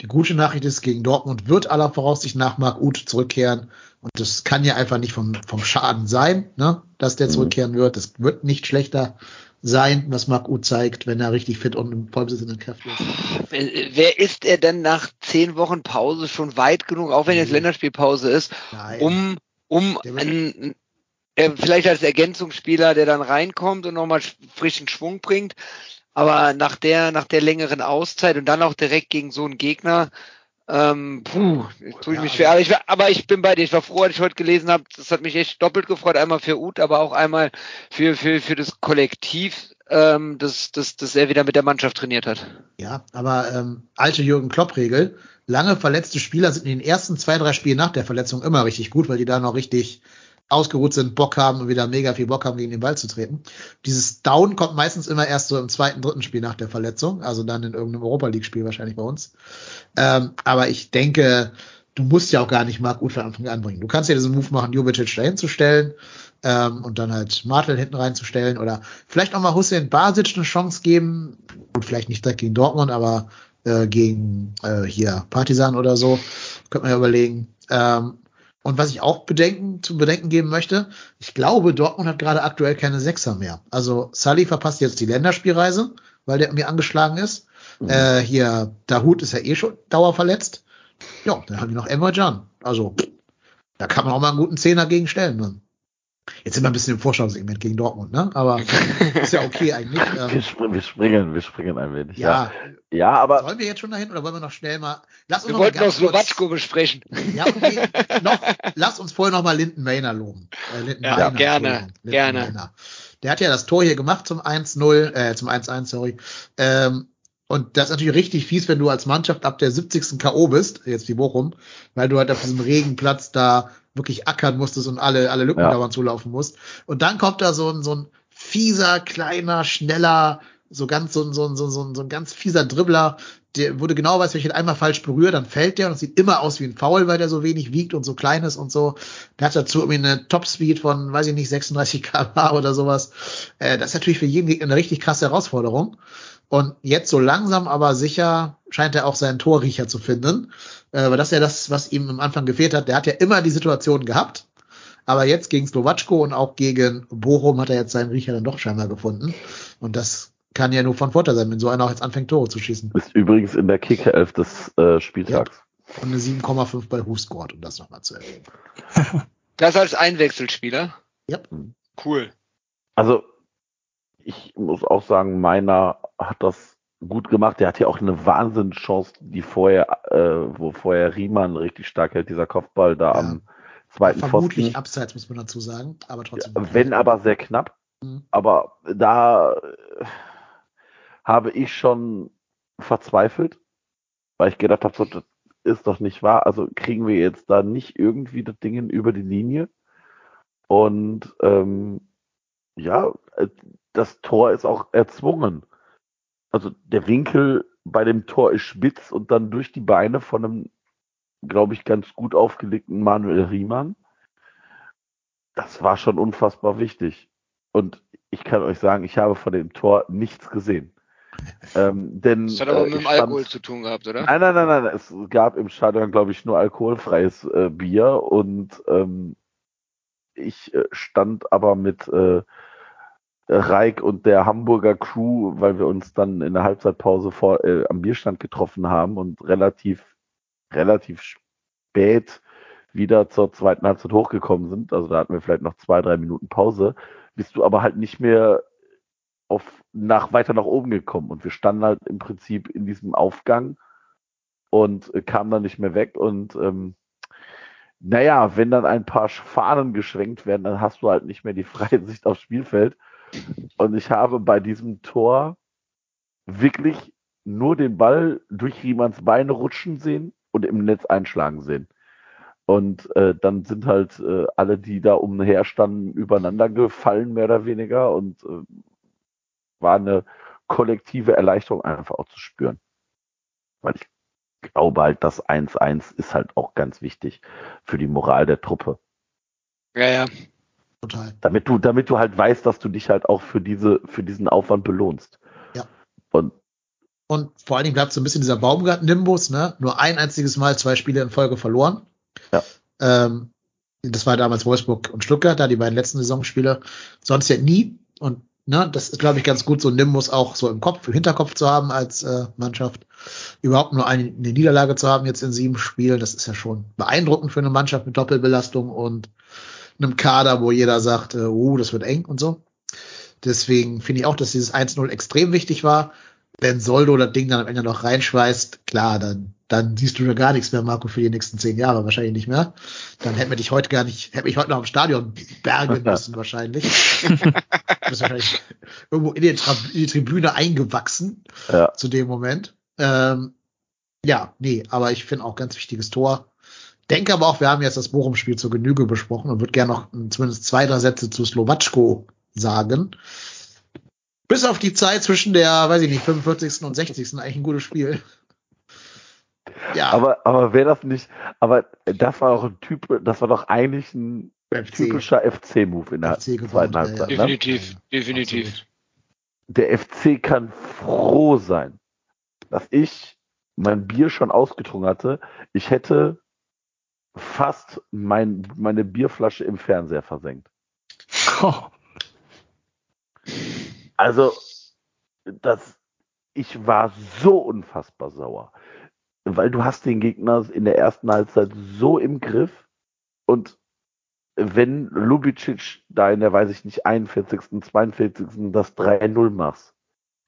Die gute Nachricht ist, gegen Dortmund wird aller Voraussicht nach Marc Uth zurückkehren. Und das kann ja einfach nicht vom, vom Schaden sein, ne, dass der Mhm. zurückkehren wird. Das wird nicht schlechter sein, was Marc Uth zeigt, wenn er richtig fit und im Vollbesitz in den Kräften ist. Wer ist er denn nach zehn Wochen Pause schon weit genug, auch wenn jetzt Mhm. Länderspielpause ist, Nein. um, um einen, äh, vielleicht als Ergänzungsspieler, der dann reinkommt und nochmal sch- frischen Schwung bringt, aber nach der, nach der längeren Auszeit und dann auch direkt gegen so einen Gegner, ähm, puh, tue ich mich schwer. aber- Aber ich, war- aber ich bin bei dir. Ich war froh, als ich heute gelesen habe. Das hat mich echt doppelt gefreut. Einmal für Uth, aber auch einmal für, für, für das Kollektiv, ähm, das, das, das er wieder mit der Mannschaft trainiert hat. Ja, aber ähm, alte Jürgen Klopp-Regel. Lange verletzte Spieler sind in den ersten zwei, drei Spielen nach der Verletzung immer richtig gut, weil die da noch richtig ausgeruht sind, Bock haben und wieder mega viel Bock haben, gegen den Ball zu treten. Dieses Down kommt meistens immer erst so im zweiten, dritten Spiel nach der Verletzung, also dann in irgendeinem Europa League-Spiel wahrscheinlich bei uns. Ähm, aber ich denke, du musst ja auch gar nicht Marc Uth von Anfang an bringen. Du kannst ja diesen Move machen, Jubicic dahin zu stellen ähm, und dann halt Martel hinten reinzustellen oder vielleicht auch mal Hussein Basic eine Chance geben. Gut, vielleicht nicht direkt gegen Dortmund, aber äh, gegen äh, hier Partisan oder so. Könnte man ja überlegen. Ähm, und was ich auch bedenken, zu bedenken geben möchte, ich glaube, Dortmund hat gerade aktuell keine Sechser mehr. Also Sully verpasst jetzt die Länderspielreise, weil der irgendwie angeschlagen ist. Mhm. Äh, hier, Dahut ist ja eh schon dauerverletzt. Ja, dann haben die noch Emre Can. Also, da kann man auch mal einen guten Zehner gegen stellen. Dann. Jetzt sind wir ein bisschen im Vorschaussegment gegen Dortmund, ne? Aber *laughs* ist ja okay eigentlich. Wir, Ähm, springen, wir springen, wir springen ein wenig. ja, Ja, ja aber sollen wir jetzt schon dahin oder wollen wir noch schnell mal? Lass uns Wir noch mal wollten noch Slowatschko besprechen. Ja, okay. noch, lass uns vorher noch mal Linden Mainer loben. Äh, Linden Ja, Mainer, gerne, gerne. Mainer. Der hat ja das Tor hier gemacht zum 1-0, äh, zum 1-1, sorry. Ähm, und das ist natürlich richtig fies, wenn du als Mannschaft ab der 70. K.O. bist, jetzt wie Bochum, weil du halt auf diesem Regenplatz da wirklich ackern musstest und alle, alle Lücken Ja. dauernd zulaufen musst. Und dann kommt da so ein, so ein fieser, kleiner, schneller, so ganz, so ein, so ein, so ein, so ein, ganz fieser Dribbler, der, wo du genau weißt, wenn ich ihn einmal falsch berühre, dann fällt der und es sieht immer aus wie ein Foul, weil der so wenig wiegt und so klein ist und so. Der hat dazu irgendwie eine Topspeed von, weiß ich nicht, 36 km/h oder sowas. Äh, das ist natürlich für jeden Gegner eine richtig krasse Herausforderung. Und jetzt so langsam, aber sicher scheint er auch seinen Torriecher zu finden. Äh, aber das ist ja das, was ihm am Anfang gefehlt hat. Der hat ja immer die Situation gehabt. Aber jetzt gegen Slowatschko und auch gegen Bochum hat er jetzt seinen Riecher dann doch scheinbar gefunden. Und das kann ja nur von Vorteil sein, wenn so einer auch jetzt anfängt, Tore zu schießen. ist übrigens in der Kicker-Elf des äh, Spieltags. Und eine 7,5 bei Who scored, um das nochmal zu erwähnen. *laughs* Das als Einwechselspieler? Yep. Cool. Also, ich muss auch sagen, meiner hat das gut gemacht. Der hat ja auch eine Wahnsinnschance, die vorher, äh, wo vorher Riemann richtig stark hält, dieser Kopfball da Ja. am zweiten Vermutlich Pfosten. abseits, muss man dazu sagen, aber trotzdem. Wenn aber sehr knapp. Mhm. Aber da äh, habe ich schon verzweifelt, weil ich gedacht habe, so, das ist doch nicht wahr. Also kriegen wir jetzt da nicht irgendwie das Ding über die Linie. Und ähm, ja, äh, das Tor ist auch erzwungen. Also der Winkel bei dem Tor ist spitz und dann durch die Beine von einem, glaube ich, ganz gut aufgelegten Manuel Riemann. Das war schon unfassbar wichtig. Und ich kann euch sagen, ich habe vor dem Tor nichts gesehen. Ähm, denn, Das hat aber äh, mit dem Alkohol zu tun gehabt, oder? Nein, nein, nein, nein. Es gab im Stadion, glaube ich, nur alkoholfreies äh, Bier und ähm, ich äh, stand aber mit äh, Reik und der Hamburger Crew, weil wir uns dann in der Halbzeitpause vor, äh, am Bierstand getroffen haben und relativ, relativ spät wieder zur zweiten Halbzeit hochgekommen sind. Also da hatten wir vielleicht noch zwei, drei Minuten Pause. Bist du aber halt nicht mehr auf, nach, weiter nach oben gekommen. Und wir standen halt im Prinzip in diesem Aufgang und äh, kamen dann nicht mehr weg. Und ähm, naja, wenn dann ein paar Fahnen geschwenkt werden, dann hast du halt nicht mehr die *laughs* freie Sicht aufs Spielfeld. Und ich habe bei diesem Tor wirklich nur den Ball durch Riemanns Beine rutschen sehen und im Netz einschlagen sehen. Und äh, dann sind halt äh, alle, die da umher standen, übereinander gefallen, mehr oder weniger. Und äh, war eine kollektive Erleichterung einfach auch zu spüren. Weil ich glaube halt, das 1-1 ist halt auch ganz wichtig für die Moral der Truppe. Ja, ja. Total. Damit du, damit du halt weißt, dass du dich halt auch für diese, für diesen Aufwand belohnst. Ja. Und Und vor allen Dingen bleibt so ein bisschen dieser Baumgarten-Nimbus, ne? Nur ein einziges Mal zwei Spiele in Folge verloren. Ja. Ähm, das war damals Wolfsburg und Stuttgart, da die beiden letzten Saisonspiele. Sonst ja nie. Und ne, das ist, glaube ich, ganz gut, so Nimbus auch so im Kopf, im Hinterkopf zu haben als äh, Mannschaft. Überhaupt nur eine, eine Niederlage zu haben jetzt in sieben Spielen, das ist ja schon beeindruckend für eine Mannschaft mit Doppelbelastung und einem Kader, wo jeder sagt, äh, uh, das wird eng und so. Deswegen finde ich auch, dass dieses 1-0 extrem wichtig war. Wenn Soldo das Ding dann am Ende noch reinschweißt, klar, dann, dann siehst du ja gar nichts mehr, Marco, für die nächsten zehn Jahre wahrscheinlich nicht mehr. Dann hätten wir dich heute gar nicht, hätte ich heute noch im Stadion bergen müssen wahrscheinlich. *laughs* du bist wahrscheinlich irgendwo in die, in die Tribüne eingewachsen ja, zu dem Moment. Ähm, ja, nee, aber ich finde auch ganz wichtiges Tor. Denke aber auch, wir haben jetzt das Bochum-Spiel zur Genüge besprochen und würde gerne noch zumindest zwei, drei Sätze zu Slowatschko sagen. Bis auf die Zeit zwischen der, weiß ich nicht, 45. und 60. eigentlich ein gutes Spiel. Ja, aber, aber wäre das nicht, aber das war auch ein Typ, das war doch eigentlich ein FC. typischer FC-Move in der FC zweiten ja, Halbzeit. ja. Ne? Definitiv, Ja, definitiv. absolut. Der FC kann froh sein, dass ich mein Bier schon ausgetrunken hatte. Ich hätte fast mein, meine Bierflasche im Fernseher versenkt. *laughs* Also, das, ich war so unfassbar sauer. Weil du hast den Gegner in der ersten Halbzeit so im Griff und wenn Lubicic da in der, weiß ich nicht, 41., 42. das 3-0 machst,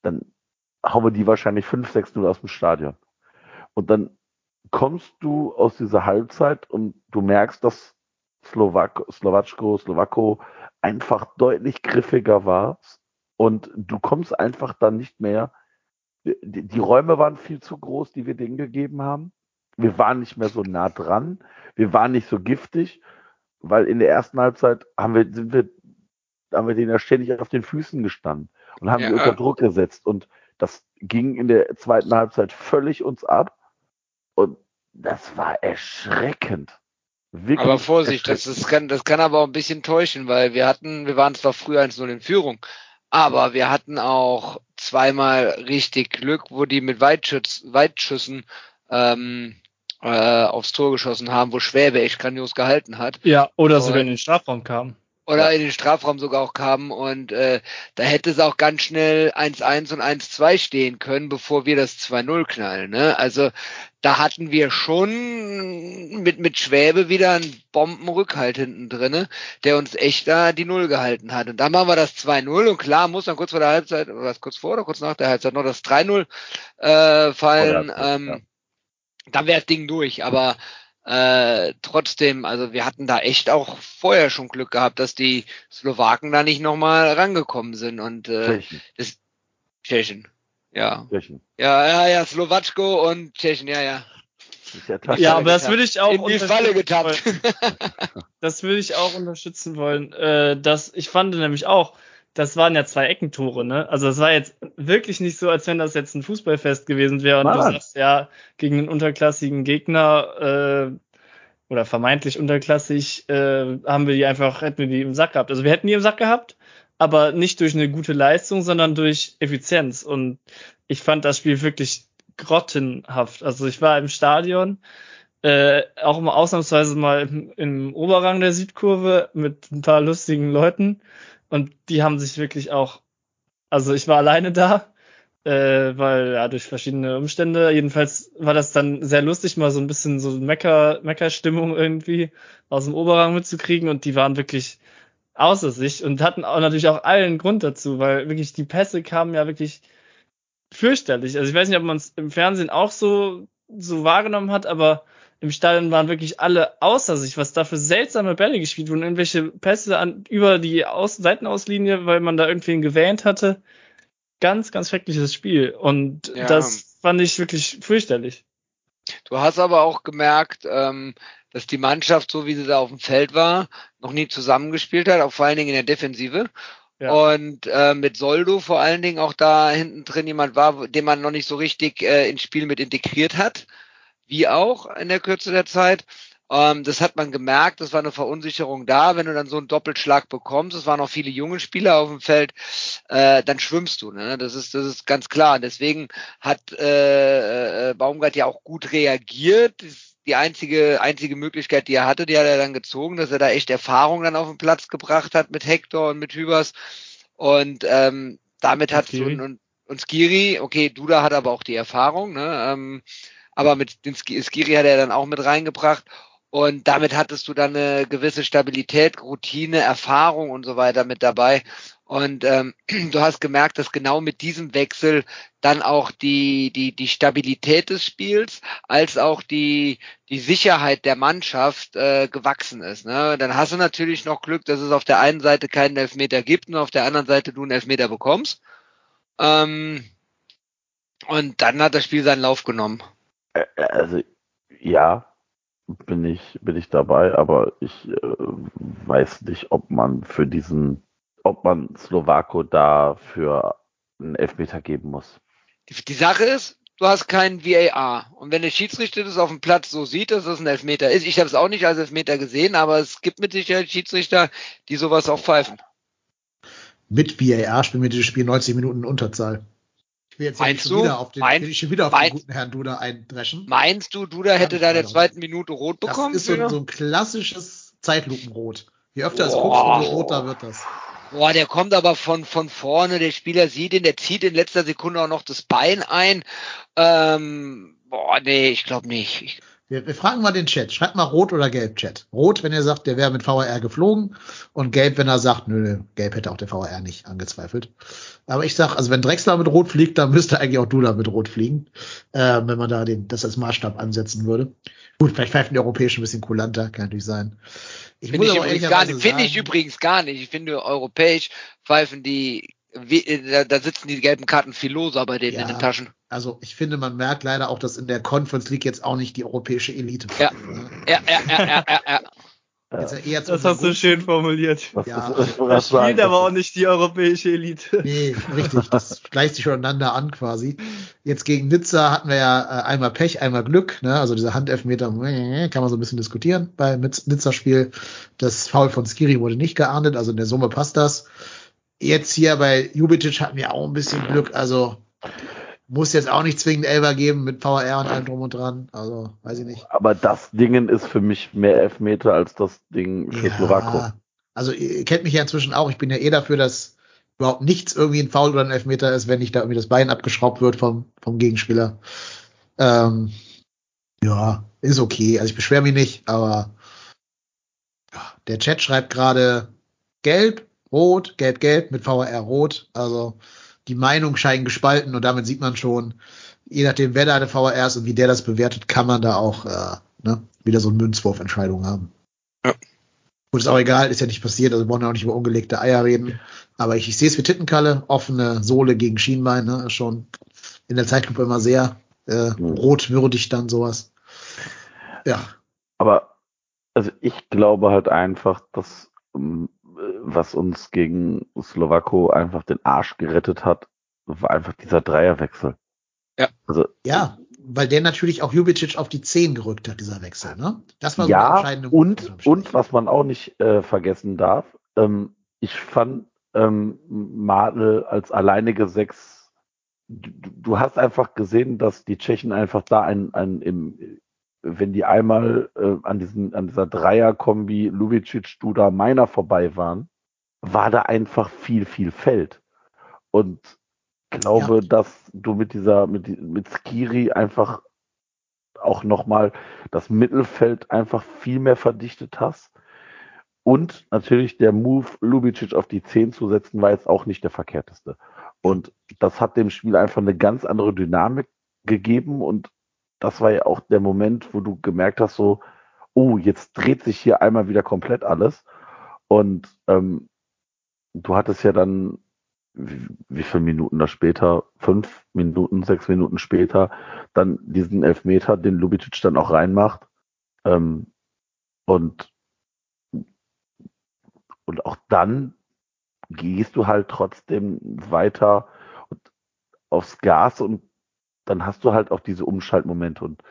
dann hauen wir die wahrscheinlich 5-6-0 aus dem Stadion. Und dann kommst du aus dieser Halbzeit und du merkst, dass Slowak Slowatschko, Slowako einfach deutlich griffiger war und du kommst einfach dann nicht mehr. Die, die Räume waren viel zu groß, die wir denen gegeben haben. Wir waren nicht mehr so nah dran. Wir waren nicht so giftig, weil in der ersten Halbzeit haben wir, sind wir, haben wir denen ja ständig auf den Füßen gestanden und haben Ja. sie unter Druck gesetzt. Und das ging in der zweiten Halbzeit völlig uns ab. Und das war erschreckend. Wirklich Aber Vorsicht, das, das, kann, das kann aber auch ein bisschen täuschen, weil wir hatten, wir waren zwar früher 1-0 in Führung, aber wir hatten auch zweimal richtig Glück, wo die mit Weitschütz, Weitschüssen ähm, äh, aufs Tor geschossen haben, wo Schwäbe echt grandios gehalten hat. Ja, oder Und- sogar in den Strafraum kam. Oder in den Strafraum sogar auch kamen und äh, da hätte es auch ganz schnell 1-1 und 1-2 stehen können, bevor wir das 2-0 knallen. Ne? Also da hatten wir schon mit, mit Schwäbe wieder einen Bombenrückhalt hinten drinne, der uns echt da die Null gehalten hat. Und dann machen wir das 2-0 und klar muss dann kurz vor der Halbzeit, oder was kurz vor oder kurz nach der Halbzeit noch das 3-0 äh, fallen. Halbzeit, ähm, ja. Dann wäre das Ding durch, aber äh, trotzdem, also wir hatten da echt auch vorher schon Glück gehabt, dass die Slowaken da nicht nochmal rangekommen sind und äh, Tschechen, das Tschechien. Ja. Tschechen. Ja, ja, ja, Slowatschko und Tschechien, ja, ja. Ist ja. Ja, aber das würde ich auch In die Falle unterstützen getappt. wollen. *laughs* Das würde ich auch unterstützen wollen. Äh, das, ich fand nämlich auch, das waren ja zwei Eckentore, ne? Also es war jetzt wirklich nicht so, als wenn das jetzt ein Fußballfest gewesen wäre und du Nein. sagst, ja, gegen einen unterklassigen Gegner äh, oder vermeintlich unterklassig äh, haben wir die einfach, hätten wir die im Sack gehabt. Also wir hätten die im Sack gehabt, aber nicht durch eine gute Leistung, sondern durch Effizienz. Und ich fand das Spiel wirklich grottenhaft. Also ich war im Stadion, äh, auch mal ausnahmsweise mal im, im Oberrang der Südkurve mit ein paar lustigen Leuten und die haben sich wirklich auch, also ich war alleine da, äh, weil ja durch verschiedene Umstände. Jedenfalls war das dann sehr lustig, mal so ein bisschen so Mecker, Meckerstimmung irgendwie aus dem Oberrang mitzukriegen und die waren wirklich außer sich und hatten auch natürlich auch allen Grund dazu, weil wirklich die Pässe kamen ja wirklich fürchterlich. Also ich weiß nicht, ob man es im Fernsehen auch so so wahrgenommen hat, aber im Stadion waren wirklich alle außer sich, was da für seltsame Bälle gespielt wurden, irgendwelche Pässe an, über die Aus Seitenauslinie, weil man da irgendwen gewähnt hatte. Ganz, ganz schreckliches Spiel. Und ja. das fand ich wirklich fürchterlich. Du hast aber auch gemerkt, ähm, dass die Mannschaft, so wie sie da auf dem Feld war, noch nie zusammengespielt hat, auch vor allen Dingen in der Defensive. Ja. Und äh, mit Soldo vor allen Dingen auch da hinten drin jemand war, den man noch nicht so richtig äh, ins Spiel mit integriert hat wie auch in der Kürze der Zeit. Ähm, das hat man gemerkt, das war eine Verunsicherung da. Wenn du dann so einen Doppelschlag bekommst, es waren auch viele junge Spieler auf dem Feld, äh, dann schwimmst du. Ne? Das ist das ist ganz klar. Und deswegen hat äh, äh, Baumgart ja auch gut reagiert. Die einzige einzige Möglichkeit, die er hatte, die hat er dann gezogen, dass er da echt Erfahrung dann auf den Platz gebracht hat mit Hector und mit Hübers. Und ähm, damit hat okay. und, und, und Skiri, okay, Duda hat aber auch die Erfahrung, ne? Ähm, aber mit den Skiri hat er dann auch mit reingebracht. Und damit hattest du dann eine gewisse Stabilität, Routine, Erfahrung und so weiter mit dabei. Und ähm, *clears throat* du hast gemerkt, dass genau mit diesem Wechsel dann auch die, die, die Stabilität des Spiels als auch die, die Sicherheit der Mannschaft äh, gewachsen ist. Ne? Dann hast du natürlich noch Glück, dass es auf der einen Seite keinen Elfmeter gibt und auf der anderen Seite du einen Elfmeter bekommst. Ähm, und dann hat das Spiel seinen Lauf genommen. Also ja, bin ich, bin ich dabei, aber ich äh, weiß nicht, ob man für diesen, ob man Slowako da für einen Elfmeter geben muss. Die, die Sache ist, du hast keinen VAR. Und wenn der Schiedsrichter das auf dem Platz so sieht, dass das ein Elfmeter ist, ich habe es auch nicht als Elfmeter gesehen, aber es gibt mit Sicherheit Schiedsrichter, die sowas auch pfeifen. Mit VAR spielen wir dieses Spiel 90 Minuten Unterzahl will jetzt meinst schon wieder auf den, mein, schon wieder auf mein, den guten Herrn Duda eindreschen. Meinst du, Duda hätte da in der zweiten Minute rot bekommen? Das ist so, so ein klassisches Zeitlupenrot. Je öfter es guckst, umso roter wird das. Boah, der kommt aber von, von vorne, der Spieler sieht ihn, der zieht in letzter Sekunde auch noch das Bein ein. Ähm, boah, nee, ich glaube nicht. Ich, wir, wir fragen mal den Chat. Schreibt mal Rot oder Gelb, Chat. Rot, wenn ihr sagt, der wäre mit VAR geflogen. Und Gelb, wenn er sagt, nö, Gelb hätte auch der VAR nicht angezweifelt. Aber ich sag, also wenn Drexler mit Rot fliegt, dann müsste eigentlich auch Dula mit Rot fliegen. Äh, wenn man da den, das als Maßstab ansetzen würde. Gut, vielleicht pfeifen die Europäischen ein bisschen kulanter, kann natürlich sein. Ich finde ich, übrigens gar nicht, finde ich übrigens gar nicht. Ich finde, europäisch pfeifen die wie, äh, da, sitzen die gelben Karten viel loser bei denen ja, in den Taschen. Also ich finde, man merkt leider auch, dass in der Conference League jetzt auch nicht die europäische Elite Ja, ja, ja, ja, ja, ja. ja. Ja, das hast du schön formuliert. Ja, das spielt aber auch nicht die europäische Elite. Nee, richtig. Das gleicht sich voneinander an quasi. Jetzt gegen Nizza hatten wir ja äh, einmal Pech, einmal Glück. Ne? Also dieser Handelfmeter kann man so ein bisschen diskutieren beim Nizza-Spiel. Das Foul von Skiri wurde nicht geahndet, also in der Summe passt das. Jetzt hier bei Jubicic hatten wir auch ein bisschen Glück. Also muss jetzt auch nicht zwingend Elber geben mit VR und allem drum und dran. Also weiß ich nicht. Aber das Dingen ist für mich mehr Elfmeter als das Ding für ja, Slowako. Also ihr kennt mich ja inzwischen auch. Ich bin ja eh dafür, dass überhaupt nichts irgendwie ein Foul oder ein Elfmeter ist, wenn nicht da irgendwie das Bein abgeschraubt wird vom, vom Gegenspieler. Ähm, ja, ist okay. Also ich beschwere mich nicht, aber ja, der Chat schreibt gerade gelb, rot, gelb, gelb mit VR rot. Also die Meinungen scheinen gespalten und damit sieht man schon, je nachdem, wer da eine VR ist und wie der das bewertet, kann man da auch äh, ne, wieder so eine Münzwurfentscheidung haben. Ja. Gut, ist auch egal, ist ja nicht passiert, also wollen wir auch nicht über ungelegte Eier reden. Aber ich, ich sehe es wie Tittenkalle, offene Sohle gegen Schienbein, ne, schon in der Zeitlupe immer sehr äh, rotwürdig dann sowas. Ja. Aber also ich glaube halt einfach, dass ähm, was uns gegen Slowako einfach den Arsch gerettet hat, war einfach dieser Dreierwechsel. Ja. Also, ja, weil der natürlich auch Jubicic auf die Zehn gerückt hat, dieser Wechsel, ne? Das war so ja, entscheidende und, und was man auch nicht äh, vergessen darf, ähm, ich fand ähm, Madel als alleinige Sechs. Du, du hast einfach gesehen, dass die Tschechen einfach da ein, ein im, wenn die einmal äh, an diesen, an dieser Dreier-Kombi Lubicic, Duda, Meiner vorbei waren, war da einfach viel, viel Feld. Und glaube, Ja. dass du mit dieser, mit, mit Skiri einfach auch nochmal das Mittelfeld einfach viel mehr verdichtet hast. Und natürlich der Move, Lubicic auf die 10 zu setzen, war jetzt auch nicht der verkehrteste. Und das hat dem Spiel einfach eine ganz andere Dynamik gegeben. Und das war ja auch der Moment, wo du gemerkt hast, so, oh, jetzt dreht sich hier einmal wieder komplett alles. Und ähm, du hattest ja dann, wie, wie viele Minuten da später, fünf Minuten, sechs Minuten später, dann diesen Elfmeter, den Lubicic dann auch reinmacht. Ähm, und, und auch dann gehst du halt trotzdem weiter aufs Gas und dann hast du halt auch diese Umschaltmomente und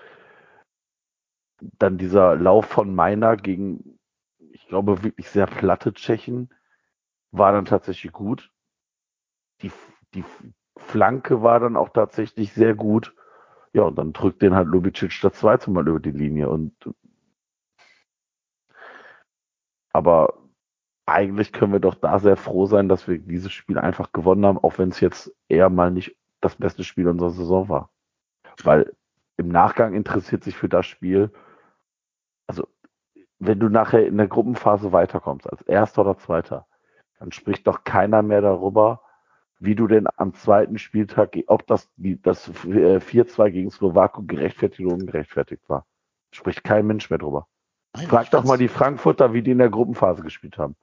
dann dieser Lauf von Meiner gegen, ich glaube, wirklich sehr platte Tschechen war dann tatsächlich gut. Die, die Flanke war dann auch tatsächlich sehr gut. Ja, und dann drückt den halt Lubicic das zweite Mal über die Linie und aber eigentlich können wir doch da sehr froh sein, dass wir dieses Spiel einfach gewonnen haben, auch wenn es jetzt eher mal nicht das beste Spiel unserer Saison war. Weil im Nachgang interessiert sich für das Spiel, also wenn du nachher in der Gruppenphase weiterkommst, als Erster oder Zweiter, dann spricht doch keiner mehr darüber, wie du denn am zweiten Spieltag, ob das, das äh, 4-2 gegen Slowakei gerechtfertigt oder ungerechtfertigt war. Spricht kein Mensch mehr drüber. Nein, Frag doch mal die Frankfurter, wie die in der Gruppenphase gespielt haben.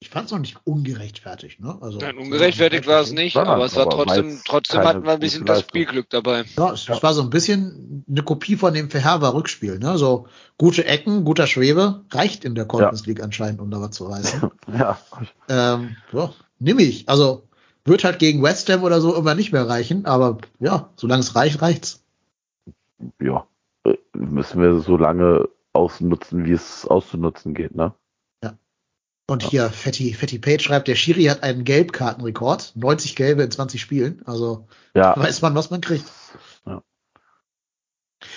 Ich fand es noch nicht ungerechtfertigt, ne? Also, Nein, ungerechtfertigt war es nicht, aber es war aber trotzdem, trotzdem hatten wir ein bisschen das. Spielglück dabei. Ja, es, Ja. es war so ein bisschen eine Kopie von dem Verherber Rückspiel, ne? So gute Ecken, guter Schwebe, reicht in der Conference League anscheinend, um da was zu reißen. *laughs* Ja, ähm, ja, nimm ich. Also wird halt gegen West Ham oder so immer nicht mehr reichen, aber ja, solange es reicht, reicht's. ja, äh, müssen wir so lange ausnutzen, wie es auszunutzen geht, ne? Und hier, Fatty, Fatty Page schreibt, der Schiri hat einen Gelbkartenrekord, 90 Gelbe in 20 Spielen. Also Ja, weiß man, was man kriegt. Ja.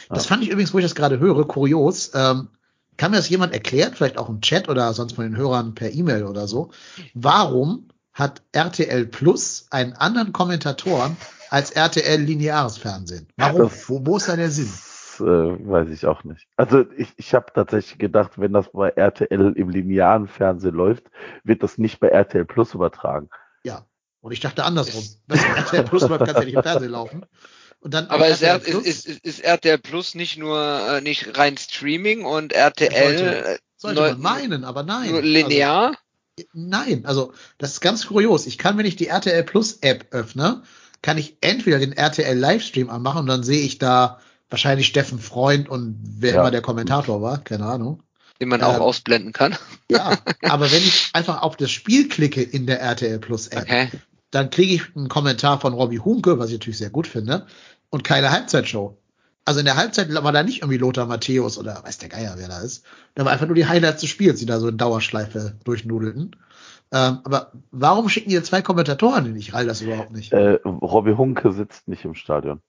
Das fand ich übrigens, wo ich das gerade höre, kurios. Ähm, kann mir das jemand erklären, vielleicht auch im Chat oder sonst von den Hörern per E-Mail oder so? Warum hat RTL Plus einen anderen Kommentatoren als RTL lineares Fernsehen? Warum? Wo, wo ist da der Sinn? Äh, weiß ich auch nicht. Also ich, ich habe tatsächlich gedacht, wenn das bei RTL im linearen Fernsehen läuft, wird das nicht bei RTL Plus übertragen. Ja. Und ich dachte andersrum. Wenn RTL Plus läuft, kann es ja nicht im Fernsehen laufen. Und dann Aber ist, R- Plus ist, ist, ist RTL Plus nicht nur äh, nicht rein Streaming und RTL Sollte- äh, sollte neu- man meinen, aber nein. nur linear? Also, nein, also das ist ganz kurios. Ich kann, wenn ich die RTL Plus App öffne, kann ich entweder den RTL Livestream anmachen und dann sehe ich da wahrscheinlich Steffen Freund und wer Ja. immer der Kommentator war, keine Ahnung. den man auch Ähm, ausblenden kann. Ja, *laughs* aber wenn ich einfach auf das Spiel klicke in der RTL Plus App, Okay. dann kriege ich einen Kommentar von Robbie Hunke, was ich natürlich sehr gut finde, und keine Halbzeitshow. Also in der Halbzeit war da nicht irgendwie Lothar Matthäus oder weiß der Geier, wer da ist. Da war einfach nur die Highlights des Spiels, die da so in Dauerschleife durchnudelten. Ähm, aber warum schicken die zwei Kommentatoren hin? Ich all das überhaupt nicht. Äh, Robbie Hunke sitzt nicht im Stadion.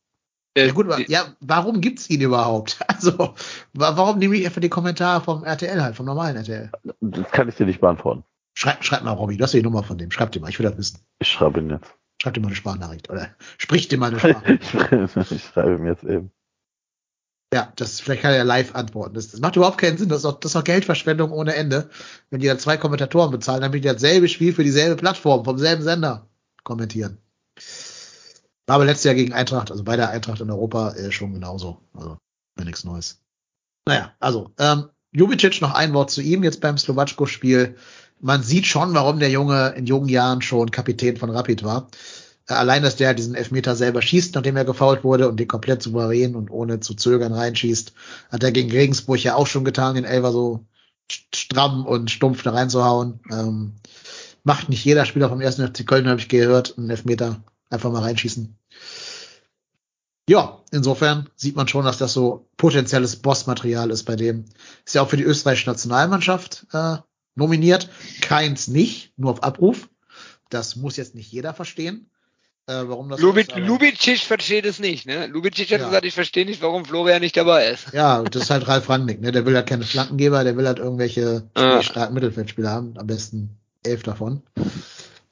Äh, ja gut, aber, die- ja, warum gibt's ihn überhaupt? *laughs* Also, wa warum nehme ich einfach den Kommentar vom RTL halt, vom normalen RTL? Das kann ich dir nicht beantworten. Schreib, schreib mal, Robby, du hast ja die Nummer von dem. Schreib dir mal, ich will das wissen. Ich schreibe ihn jetzt. Schreib dir mal eine Sprachnachricht oder sprich dir mal eine Sprachnachricht. *laughs* ich schreibe ihm jetzt eben. Ja, das, vielleicht kann er ja live antworten. Das, das macht überhaupt keinen Sinn. Das ist, doch, das ist doch Geldverschwendung ohne Ende. Wenn die dann zwei Kommentatoren bezahlen, damit die dasselbe Spiel für dieselbe Plattform vom selben Sender kommentieren. War aber letztes Jahr gegen Eintracht, also bei der Eintracht in Europa äh, schon genauso. Also wäre nichts Neues. Naja, also, ähm, Jubicic, noch ein Wort zu ihm jetzt beim Slowatschko-Spiel. Man sieht schon, warum der Junge in jungen Jahren schon Kapitän von Rapid war. Äh, Allein, dass der diesen Elfmeter selber schießt, nachdem er gefault wurde und den komplett souverän und ohne zu zögern reinschießt, hat er gegen Regensburg ja auch schon getan, den Elfer so st- stramm und stumpf da reinzuhauen. Ähm, macht nicht jeder Spieler vom ersten FC Köln, habe ich gehört, einen Elfmeter einfach mal reinschießen. Ja, insofern sieht man schon, dass das so potenzielles Bossmaterial ist bei dem. Ist ja auch für die österreichische Nationalmannschaft äh, nominiert. Keins nicht, nur auf Abruf. Das muss jetzt nicht jeder verstehen. Äh, warum das so Lubic, ist, Lubicic versteht es nicht, ne? Lubicic hat Ja. gesagt, ich verstehe nicht, warum Florian nicht dabei ist. Ja, das ist halt Ralf Rangnick, ne? Der will halt keine Flankengeber, der will halt irgendwelche Ja. starken Mittelfeldspieler haben, am besten elf davon.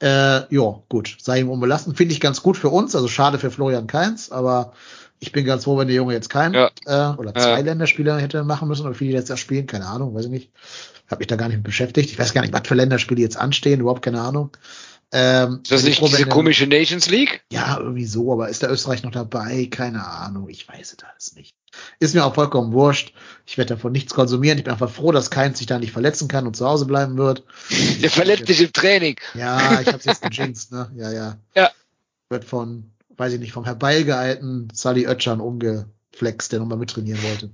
Äh, ja, gut, sei ihm unbelassen. Finde ich ganz gut für uns, also schade für Florian Kainz, aber ich bin ganz froh, wenn der Junge jetzt kein Ja. äh, oder zwei Ja. Länderspiele hätte machen müssen oder viele jetzt erst spielen, keine Ahnung, weiß ich nicht. Hab mich da gar nicht mit beschäftigt. Ich weiß gar nicht, was für Länderspiele jetzt anstehen, überhaupt keine Ahnung. Ähm, Ist das nicht diese komische Nations League? ja, irgendwie so, aber ist da Österreich noch dabei? Keine Ahnung, ich weiß es alles nicht. Ist mir auch vollkommen wurscht. Ich werde davon nichts konsumieren. Ich bin einfach froh, dass keins sich da nicht verletzen kann und zu Hause bleiben wird. Der verletzt sich im Training. Ja, ich hab's jetzt gejinxt, ne? Ja, ja. Ja. Wird von, weiß ich nicht, vom herbeigeeilten Sally Oetschan umgeflext, der nochmal mittrainieren wollte.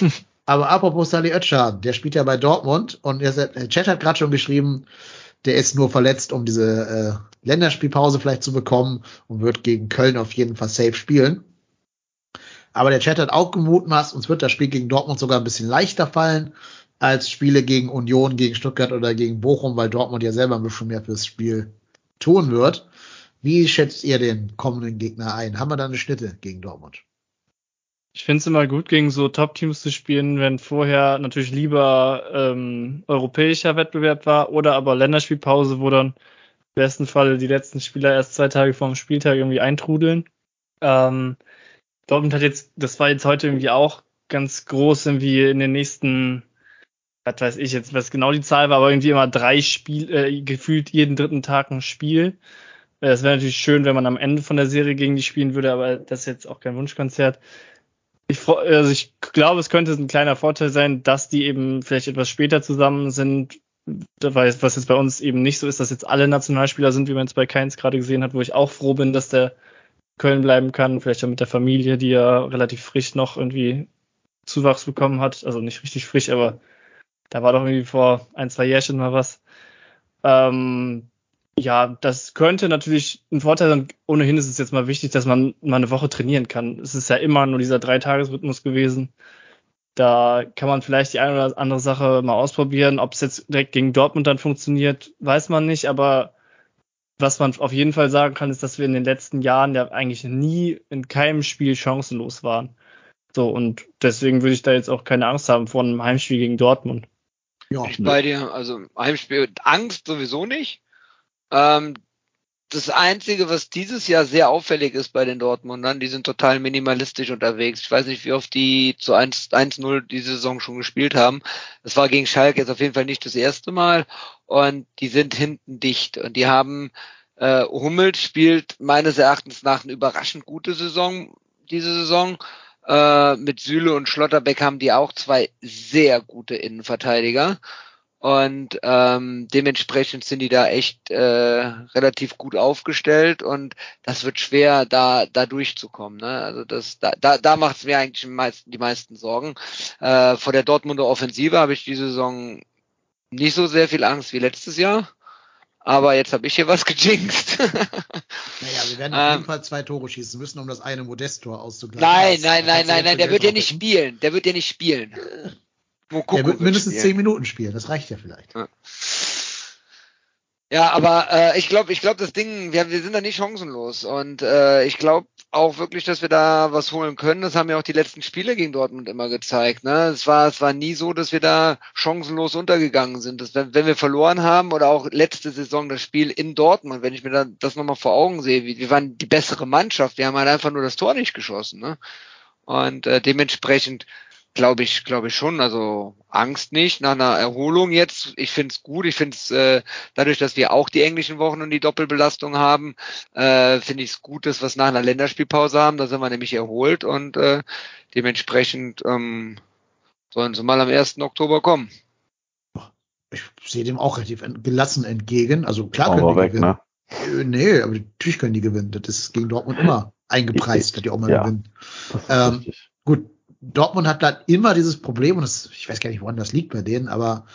*laughs* Aber apropos Sally Oetschan, der spielt ja bei Dortmund und der der Chat hat gerade schon geschrieben, der ist nur verletzt, um diese äh, Länderspielpause vielleicht zu bekommen und wird gegen Köln auf jeden Fall safe spielen. Aber der Chat hat auch gemutmaßt, uns wird das Spiel gegen Dortmund sogar ein bisschen leichter fallen als Spiele gegen Union, gegen Stuttgart oder gegen Bochum, weil Dortmund ja selber ein bisschen mehr fürs Spiel tun wird. Wie schätzt ihr den kommenden Gegner ein? Haben wir da eine Schnitte gegen Dortmund? Ich finde es immer gut, gegen so Top-Teams zu spielen, wenn vorher natürlich lieber ähm, europäischer Wettbewerb war oder aber Länderspielpause, wo dann im besten Fall die letzten Spieler erst zwei Tage vor dem Spieltag irgendwie eintrudeln. Ähm, Dortmund hat jetzt, das war jetzt heute irgendwie auch ganz groß, irgendwie in den nächsten, was weiß ich jetzt, was genau die Zahl war, aber irgendwie immer drei Spiel, äh, gefühlt jeden dritten Tag ein Spiel. Äh, Es wäre natürlich schön, wenn man am Ende von der Serie gegen die spielen würde, aber das ist jetzt auch kein Wunschkonzert. Ich, also ich glaube, es könnte ein kleiner Vorteil sein, dass die eben vielleicht etwas später zusammen sind, was jetzt bei uns eben nicht so ist, dass jetzt alle Nationalspieler sind, wie man es bei Keins gerade gesehen hat, wo ich auch froh bin, dass der Köln bleiben kann, vielleicht auch mit der Familie, die ja relativ frisch noch irgendwie Zuwachs bekommen hat, also nicht richtig frisch, aber da war doch irgendwie vor ein, zwei Jährchen mal was. Ähm, ja, das könnte natürlich ein Vorteil sein. Ohnehin ist es jetzt mal wichtig, dass man mal eine Woche trainieren kann. Es ist ja immer nur dieser Dreitagesrhythmus gewesen. Da kann man vielleicht die eine oder andere Sache mal ausprobieren. Ob es jetzt direkt gegen Dortmund dann funktioniert, weiß man nicht. Aber was man auf jeden Fall sagen kann, ist, dass wir in den letzten Jahren ja eigentlich nie in keinem Spiel chancenlos waren. So, und deswegen würde ich da jetzt auch keine Angst haben vor einem Heimspiel gegen Dortmund. Ja, ich bei dir. Also Heimspiel, Angst sowieso nicht. Ähm, das Einzige, was dieses Jahr sehr auffällig ist bei den Dortmundern, die sind total minimalistisch unterwegs. Ich weiß nicht, wie oft die zu 1 1-0 diese Saison schon gespielt haben. Das war gegen Schalke jetzt auf jeden Fall nicht das erste Mal. Und die sind hinten dicht. Und die haben, äh, Hummels spielt meines Erachtens nach eine überraschend gute Saison, diese Saison. Äh, mit Süle und Schlotterbeck haben die auch zwei sehr gute Innenverteidiger. Und ähm, dementsprechend sind die da echt äh, relativ gut aufgestellt und das wird schwer, da da durchzukommen. Ne? Also das da da, da macht es mir eigentlich die meisten, die meisten Sorgen. Äh, vor der Dortmunder Offensive habe ich diese Saison nicht so sehr viel Angst wie letztes Jahr. Aber jetzt habe ich hier was *laughs* gejinxt. naja, wir werden auf Ähm, jeden Fall zwei Tore schießen müssen, um das eine Modest-Tor auszugleichen. nein, nein, nein, nein, nein, der wird ja nicht spielen. Der wird ja nicht spielen. *laughs* Mokoko Der wird mindestens spielen. zehn Minuten spielen, das reicht ja vielleicht. Ja, aber äh, ich glaube, ich glaube, das Ding, wir, wir sind da nicht chancenlos und äh, ich glaube auch wirklich, dass wir da was holen können. Das haben ja auch die letzten Spiele gegen Dortmund immer gezeigt. Ne, es war, es war nie so, dass wir da chancenlos untergegangen sind. Das, wenn, wenn wir verloren haben oder auch letzte Saison das Spiel in Dortmund, wenn ich mir da, das nochmal vor Augen sehe, wir, wir waren die bessere Mannschaft. Wir haben halt einfach nur das Tor nicht geschossen. Ne? Und äh, dementsprechend glaube ich, glaube ich schon. Also Angst nicht. Nach einer Erholung jetzt, ich finde es gut. Ich finde es äh, dadurch, dass wir auch die englischen Wochen und die Doppelbelastung haben, äh, finde ich es gut, dass wir es nach einer Länderspielpause haben. Da sind wir nämlich erholt und äh, dementsprechend ähm, sollen sie mal am 1. Oktober kommen. Ich sehe dem auch relativ gelassen entgegen. Also klar können wir die weg, gewinnen. ne? Äh, Nee, aber natürlich können die gewinnen. Das ist gegen Dortmund immer *laughs* eingepreist, dass die auch mal Ja. gewinnen. Ähm. Gut, Dortmund hat dann immer dieses Problem, und das, ich weiß gar nicht, woran das liegt bei denen, aber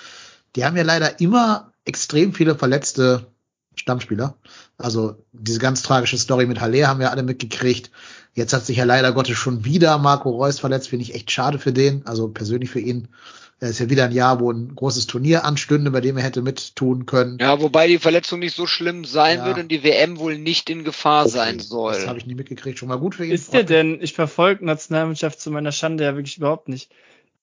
die haben ja leider immer extrem viele verletzte Stammspieler. Also diese ganz tragische Story mit Haller haben wir alle mitgekriegt. Jetzt hat sich ja leider Gottes schon wieder Marco Reus verletzt, finde ich echt schade für den, also persönlich für ihn. Es ist ja wieder ein Jahr, wo ein großes Turnier anstünde, bei dem er hätte mittun können. Ja, wobei die Verletzung nicht so schlimm sein Ja. wird und die WM wohl nicht in Gefahr sein Das soll. habe ich nie mitgekriegt. Schon mal gut für ihn. Ist der denn, ich verfolge Nationalmannschaft zu meiner Schande ja wirklich überhaupt nicht.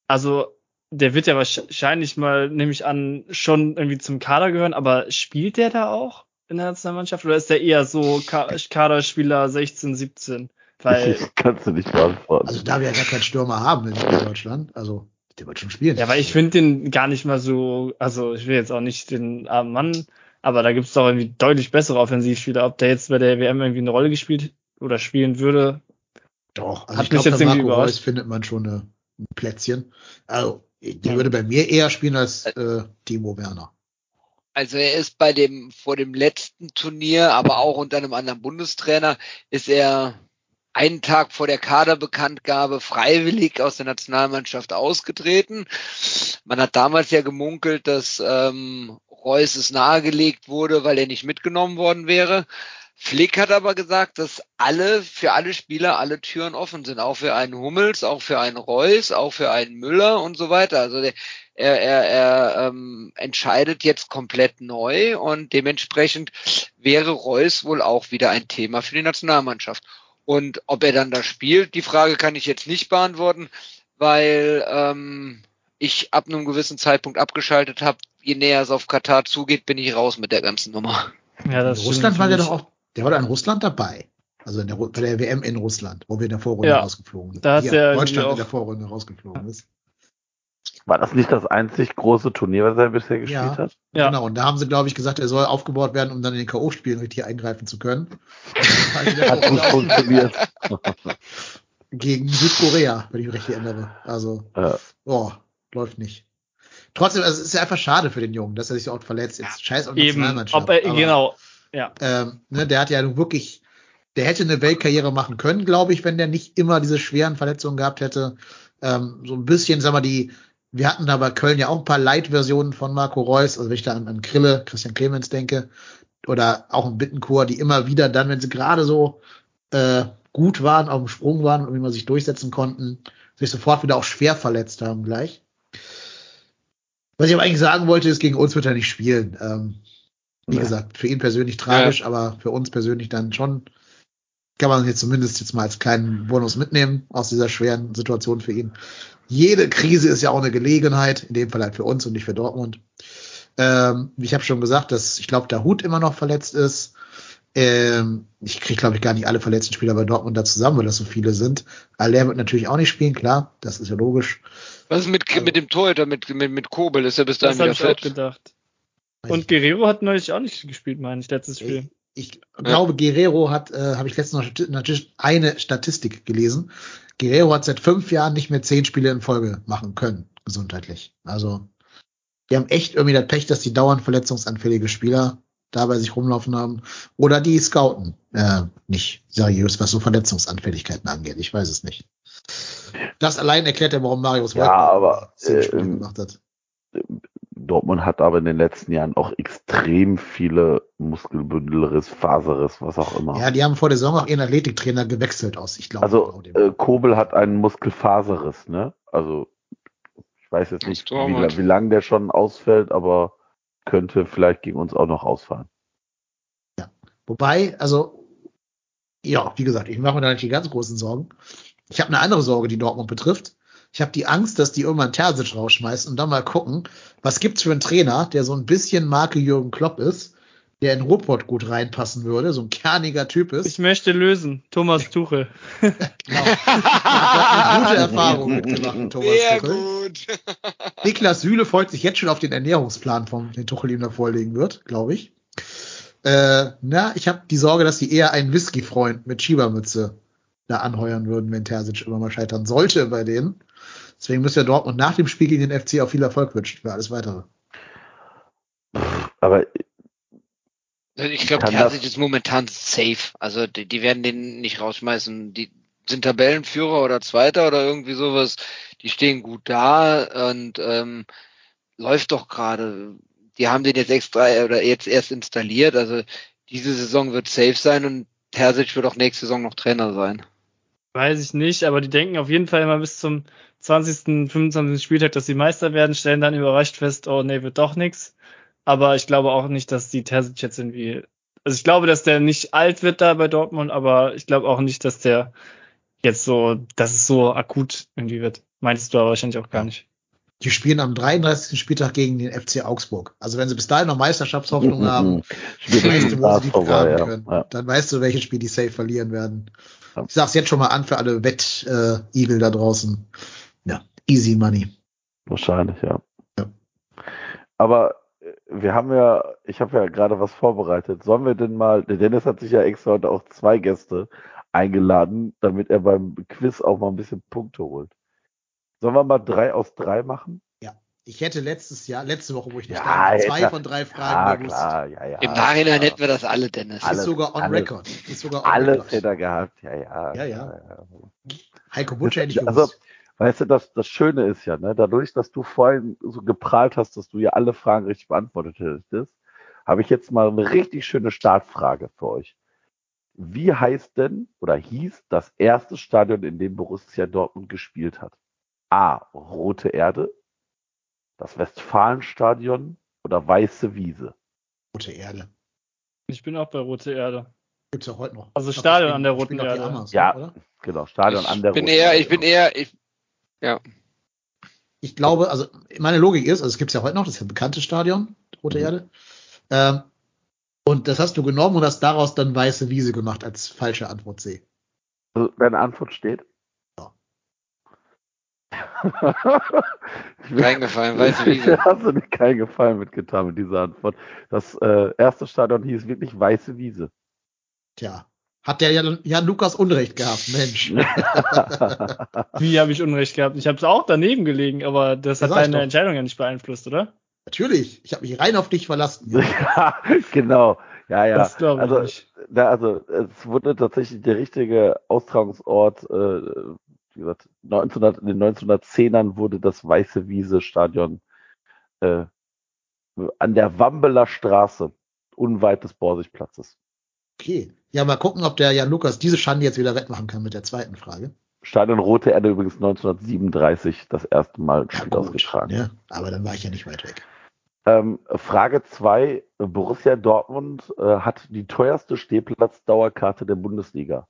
Also, der wird ja wahrscheinlich mal, nehme ich an, schon irgendwie zum Kader gehören, aber spielt der da auch in der Nationalmannschaft oder ist der eher so Ka Kaderspieler 16, 17? Weil, Das *laughs* kannst du nicht beantworten. Also da wir ja gar keinen Stürmer haben in Deutschland, also der wird schon spielen. ja, weil ich finde den gar nicht mal so, also ich will jetzt auch nicht den armen Mann, aber da gibt's doch irgendwie deutlich bessere Offensivspieler. Ob der jetzt bei der WM irgendwie eine Rolle gespielt oder spielen würde, Doch, also Hat ich mich glaube, jetzt irgendwie Marco Reus findet man schon eine, ein Plätzchen. Also, der Ja. würde bei mir eher spielen als äh, Timo Werner. Also er ist bei dem, vor dem letzten Turnier, aber auch unter einem anderen Bundestrainer, ist er einen Tag vor der Kaderbekanntgabe freiwillig aus der Nationalmannschaft ausgetreten. Man hat damals ja gemunkelt, dass ähm, Reus es nahegelegt wurde, weil er nicht mitgenommen worden wäre. Flick hat aber gesagt, dass alle, für alle Spieler alle Türen offen sind, auch für einen Hummels, auch für einen Reus, auch für einen Müller und so weiter. Also der, er, er, er ähm, entscheidet jetzt komplett neu und dementsprechend wäre Reus wohl auch wieder ein Thema für die Nationalmannschaft. Und ob er dann da spielt, die Frage kann ich jetzt nicht beantworten, weil ähm, ich ab einem gewissen Zeitpunkt abgeschaltet habe. Je näher es auf Katar zugeht, bin ich raus mit der ganzen Nummer. ja, In das Russland stimmt war der doch auch, der war da in Russland dabei. Also in der, bei der WM in Russland, wo wir in der Vorrunde Ja, rausgeflogen sind. da hat Hier, der Deutschland in der Vorrunde rausgeflogen ist. War das nicht das einzig große Turnier, was er bisher gespielt Ja. hat? Ja. Genau, und da haben sie, glaube ich, gesagt, er soll aufgebaut werden, um dann in den K.O.-Spielen richtig eingreifen zu können. *laughs* Hat gut funktioniert. *laughs* Gegen Südkorea, wenn ich mich recht erinnere. Also, Ja. oh, läuft nicht. Trotzdem, also, es ist ja einfach schade für den Jungen, dass er sich so oft verletzt. Jetzt scheiß auf die Eben, Nationalmannschaft. ob er, aber, genau, ja. Ähm, ne, der hat ja nun wirklich, der hätte eine Weltkarriere machen können, glaube ich, wenn der nicht immer diese schweren Verletzungen gehabt hätte. Ähm, so ein bisschen, sag mal, die, wir hatten da bei Köln ja auch ein paar Light-Versionen von Marco Reus, also wenn ich da an, an Krille, Christian Clemens denke, oder auch ein Bittencourt, die immer wieder dann, wenn sie gerade so äh, gut waren, auf dem Sprung waren und immer sich durchsetzen konnten, sich sofort wieder auch schwer verletzt haben gleich. Was ich aber eigentlich sagen wollte, ist, gegen uns wird er nicht spielen. Ähm, wie Nee. gesagt, für ihn persönlich tragisch, aber für uns persönlich dann schon kann man jetzt zumindest jetzt mal als kleinen Bonus mitnehmen aus dieser schweren Situation für ihn. Jede Krise ist ja auch eine Gelegenheit, in dem Fall halt für uns und nicht für Dortmund. Ähm, ich habe schon gesagt, dass ich glaube, der Hut immer noch verletzt ist. Ähm, ich kriege, glaube ich, gar nicht alle verletzten Spieler bei Dortmund da zusammen, weil das so viele sind. Aller wird natürlich auch nicht spielen, klar, das ist ja logisch. Was ist mit, Also- mit dem Torhüter, mit, mit, mit Kobel? Ist er bis dahin Das wieder ich auch gedacht. Und Guerrero hat neulich auch nicht gespielt, meine ich, letztes Spiel. Ich glaube, Guerrero hat, äh, habe ich letztens noch natürlich eine Statistik gelesen. Guerrero hat seit fünf Jahren nicht mehr zehn Spiele in Folge machen können, gesundheitlich. Also, die haben echt irgendwie das Pech, dass die dauernd verletzungsanfällige Spieler da bei sich rumlaufen haben. Oder die scouten äh, nicht seriös, was so Verletzungsanfälligkeiten angeht. Ich weiß es nicht. Das allein erklärt ja, warum Marius Ja, Wolf aber, zehn Spiele ähm, gemacht hat. Dortmund hat aber in den letzten Jahren auch extrem viele Muskelbündelriss, Faserriss, was auch immer. Ja, die haben vor der Saison auch ihren Athletiktrainer gewechselt aus, ich glaube. also genau dem. äh, Kobel hat einen Muskelfaserriss, ne? Also ich weiß jetzt nicht, wie, wie lang der schon ausfällt, aber könnte vielleicht gegen uns auch noch ausfallen. Wobei, also, ja, wie gesagt, ich mache mir da nicht die ganz großen Sorgen. Ich habe eine andere Sorge, die Dortmund betrifft. Ich habe die Angst, dass die irgendwann Terzic rausschmeißen und dann mal gucken, was gibt's für einen Trainer, der so ein bisschen Marke Jürgen Klopp ist, der in Ruhrpott gut reinpassen würde, so ein kerniger Typ ist. Ich möchte lösen. Thomas Tuchel. Genau. hat eine gute *laughs* Erfahrung mitgemacht, Thomas Sehr Tuchel. gut. *laughs* Niklas Süle freut sich jetzt schon auf den Ernährungsplan, vom, den Tuchel ihm da vorlegen wird, glaube ich. Äh, na, ich habe die Sorge, dass sie eher einen Whisky-Freund mit Schiebermütze da anheuern würden, wenn Terzic immer mal scheitern sollte bei denen. Deswegen müsste Dortmund nach dem Spiel gegen den FC auch viel Erfolg wünschen für alles Weitere. Aber Also Ich glaube, Terzic ist momentan safe. Also die, die werden den nicht rausschmeißen. Die sind Tabellenführer oder Zweiter oder irgendwie sowas. Die stehen gut da und ähm, läuft doch gerade. Die haben den jetzt extra oder jetzt erst installiert. Also diese Saison wird safe sein und Terzic wird auch nächste Saison noch Trainer sein. Weiß ich nicht, aber die denken auf jeden Fall immer bis zum 20., 25. Spieltag, dass sie Meister werden, stellen dann überrascht fest, oh nee, wird doch nix. Aber ich glaube auch nicht, dass die Terzic jetzt irgendwie, also ich glaube, dass der nicht alt wird da bei Dortmund, aber ich glaube auch nicht, dass der jetzt so, dass es so akut irgendwie wird. Meintest du aber wahrscheinlich auch gar nicht. Die spielen am 33. Spieltag gegen den FC Augsburg. Also wenn sie bis dahin noch Meisterschaftshoffnung haben, Spielt dann weißt du, wo sie die vorbei, ja. können. Ja. Dann weißt du, welches Spiel die safe verlieren werden. Ja. Ich sag's jetzt schon mal an für alle Wett-Igel da draußen. Ja, easy money. Wahrscheinlich, ja. Aber äh, wir haben ja, ich habe ja gerade was vorbereitet. Sollen wir denn mal, der Dennis hat sich ja extra heute auch zwei Gäste eingeladen, damit er beim Quiz auch mal ein bisschen Punkte holt. Sollen wir mal drei aus drei machen? Ich hätte letztes Jahr, letzte Woche, wo ich nicht Ja, da war, zwei von drei Ja, Fragen gewusst. klar, ja, ja. Im Nachhinein ja. hätten wir das alle, Dennis. Alles, ist sogar on alles. record. Ist sogar on Alles record. hätte er gehabt, ja, ja. Ja, ja. Heiko Butcher hätte ich Also, gewusst. weißt du, das, das Schöne ist ja, ne, dadurch, dass du vorhin so geprahlt hast, dass du ja alle Fragen richtig beantwortet hättest, habe ich jetzt mal eine richtig schöne Startfrage für euch. Wie heißt denn oder hieß das erste Stadion, in dem Borussia Dortmund gespielt hat? A. Rote Erde, das Westfalenstadion oder Weiße Wiese? Rote Erde. Ich bin auch bei Rote Erde. Gibt's ja heute noch. Also Ich Stadion das an der Roten Erde. Amas, Ja. Oder? Genau, Stadion an der ich bin Roten eher, Erde. ich bin eher, ich, Ich glaube, also meine Logik ist, also es gibt's ja heute noch, das ist ja ein bekanntes Stadion, Rote Mhm. Erde. Ähm, und das hast du genommen und hast daraus dann weiße Wiese gemacht als falsche Antwort C. Also, deine Antwort steht? Ja. Reingefallen, weiße Wiese. *laughs* Da hast du mir keinen Gefallen mitgetan mit dieser Antwort. Das äh, erste Stadion hieß wirklich Weiße Wiese. Tja. Hat der Jan, Jan Lukas Unrecht gehabt, Mensch. *laughs* Wie habe ich Unrecht gehabt? Ich habe es auch daneben gelegen, aber das Ja, hat ich deine. Entscheidung ja nicht beeinflusst, oder? Natürlich. Ich habe mich rein auf dich verlassen. *laughs* ja, genau. Ja, ja. Das glaube ich also, nicht. da, also es wurde tatsächlich der richtige Austragungsort, äh, wie gesagt, 1900, in den 1910ern wurde das Weiße Wiese Stadion äh, an der Wambeler Straße, unweit des Borsigplatzes. Okay. Ja, mal gucken, ob der Jan Lukas diese Schande jetzt wieder wettmachen kann mit der zweiten Frage. Stadion Rote Erde übrigens 1937 das erste Mal Ja, gut. ausgetragen. Ja, aber dann war ich ja nicht weit weg. Ähm, Frage 2. Borussia Dortmund äh, hat die teuerste Stehplatzdauerkarte der Bundesliga.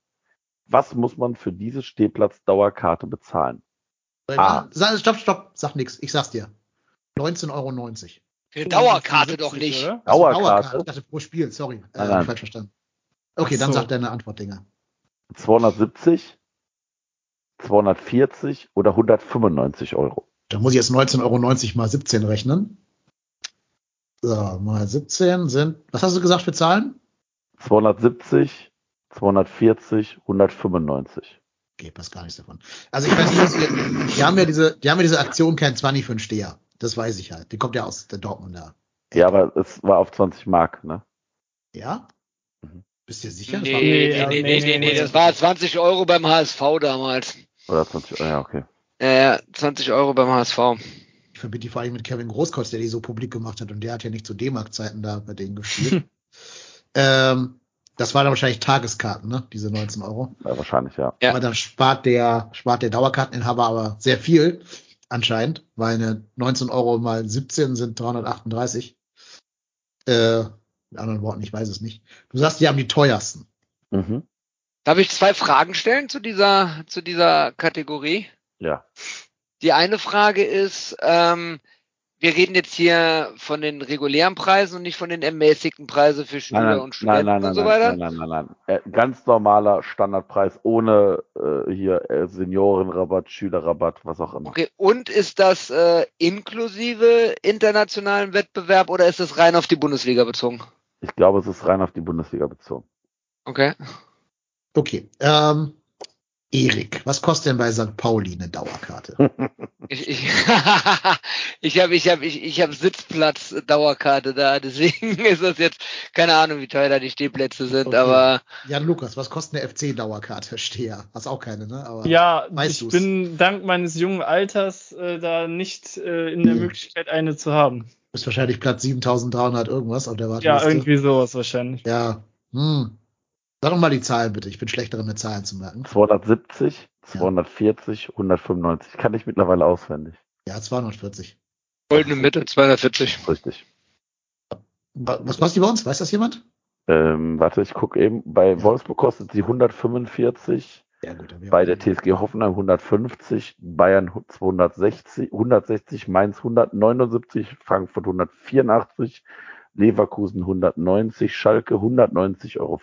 Was muss man für diese Stehplatzdauerkarte bezahlen? Ah. Stopp, stopp, sag nix. Ich sag's dir. 19,90 Euro. Für Dauerkarte doch 75, nicht. Also Dauerkarte? Ich dachte pro Spiel, sorry. Äh, Nein, nein. falsch verstanden. Okay, dann Ach so. sag deine Antwort, Dinger. 270, 240 oder 195 Euro? Da muss ich jetzt 19,90 Euro mal 17 rechnen. So, mal 17 sind, was hast du gesagt für Zahlen? 270, 240, 195. Okay, passt gar nichts davon. Also ich weiß nicht, was die, die haben ja diese, die haben ja diese Aktion kein 20 für einen Steher. Das weiß ich halt. Die kommt ja aus der Dortmunder. Ja, aber es war auf 20 Mark, ne? Ja? Mhm. Bist du sicher? Nee, nee, ja, nee, nee, nee, nee, nee. das war 20 Euro beim HSV damals. Oder 20 Euro, ja, okay. Ja, ja, 20 Euro beim HSV. Ich verbinde die vor allem mit Kevin Großkreuz, der die so publik gemacht hat und der hat ja nicht zu D-Mark-Zeiten da bei denen gespielt. *laughs* ähm, das waren dann wahrscheinlich Tageskarten, ne? Diese 19 Euro. Ja, wahrscheinlich, ja. Ja. Aber dann spart der, spart der Dauerkarteninhaber aber sehr viel, anscheinend, weil eine 19 Euro mal 17 sind 338. Äh, mit anderen Worten, ich weiß es nicht. Du sagst, die haben die teuersten. Mhm. Darf ich zwei Fragen stellen zu dieser, zu dieser Kategorie? Ja. Die eine Frage ist, ähm, wir reden jetzt hier von den regulären Preisen und nicht von den ermäßigten Preisen für Schüler Nein, nein, und Studenten nein, nein, und so nein, weiter. nein, nein, nein, nein. Äh, Ganz normaler Standardpreis ohne äh, hier äh, Seniorenrabatt, Schülerrabatt, was auch immer. Okay, und ist das äh, inklusive internationalen Wettbewerb oder ist das rein auf die Bundesliga bezogen? Ich glaube, es ist rein auf die Bundesliga bezogen. Okay. Okay. Ähm, Erik, was kostet denn bei St. Pauli eine Dauerkarte? *laughs* Ich, ich, *laughs* ich habe ich hab, ich, ich hab Sitzplatz Dauerkarte da, deswegen *laughs* ist das jetzt keine Ahnung, wie teuer da die Stehplätze sind, Okay. aber Jan Lukas, was kostet eine FC-Dauerkarte? Steher. Hast auch keine, ne? Aber Ja, ich du's? bin dank meines jungen Alters äh, da nicht äh, in der Hm. Möglichkeit, eine zu haben. bist wahrscheinlich Platz 7300 irgendwas auf der Ja, Warteliste. irgendwie sowas wahrscheinlich. Ja. Hm. Sag doch mal die Zahlen bitte. Ich bin schlechter mit Zahlen zu merken. 270, 240, 195. Kann ich mittlerweile auswendig. Ja, 240. Goldene Mitte 240. Richtig. Wa- Was kostet die bei uns? Weiß das jemand? Ähm, warte, ich gucke eben. Bei Ja. Wolfsburg kostet sie 145, Ja, gut. bei der TSG Hoffenheim 150, Bayern 260, 160, Mainz 179, Frankfurt 184, Leverkusen 190, Schalke 190,50 Euro,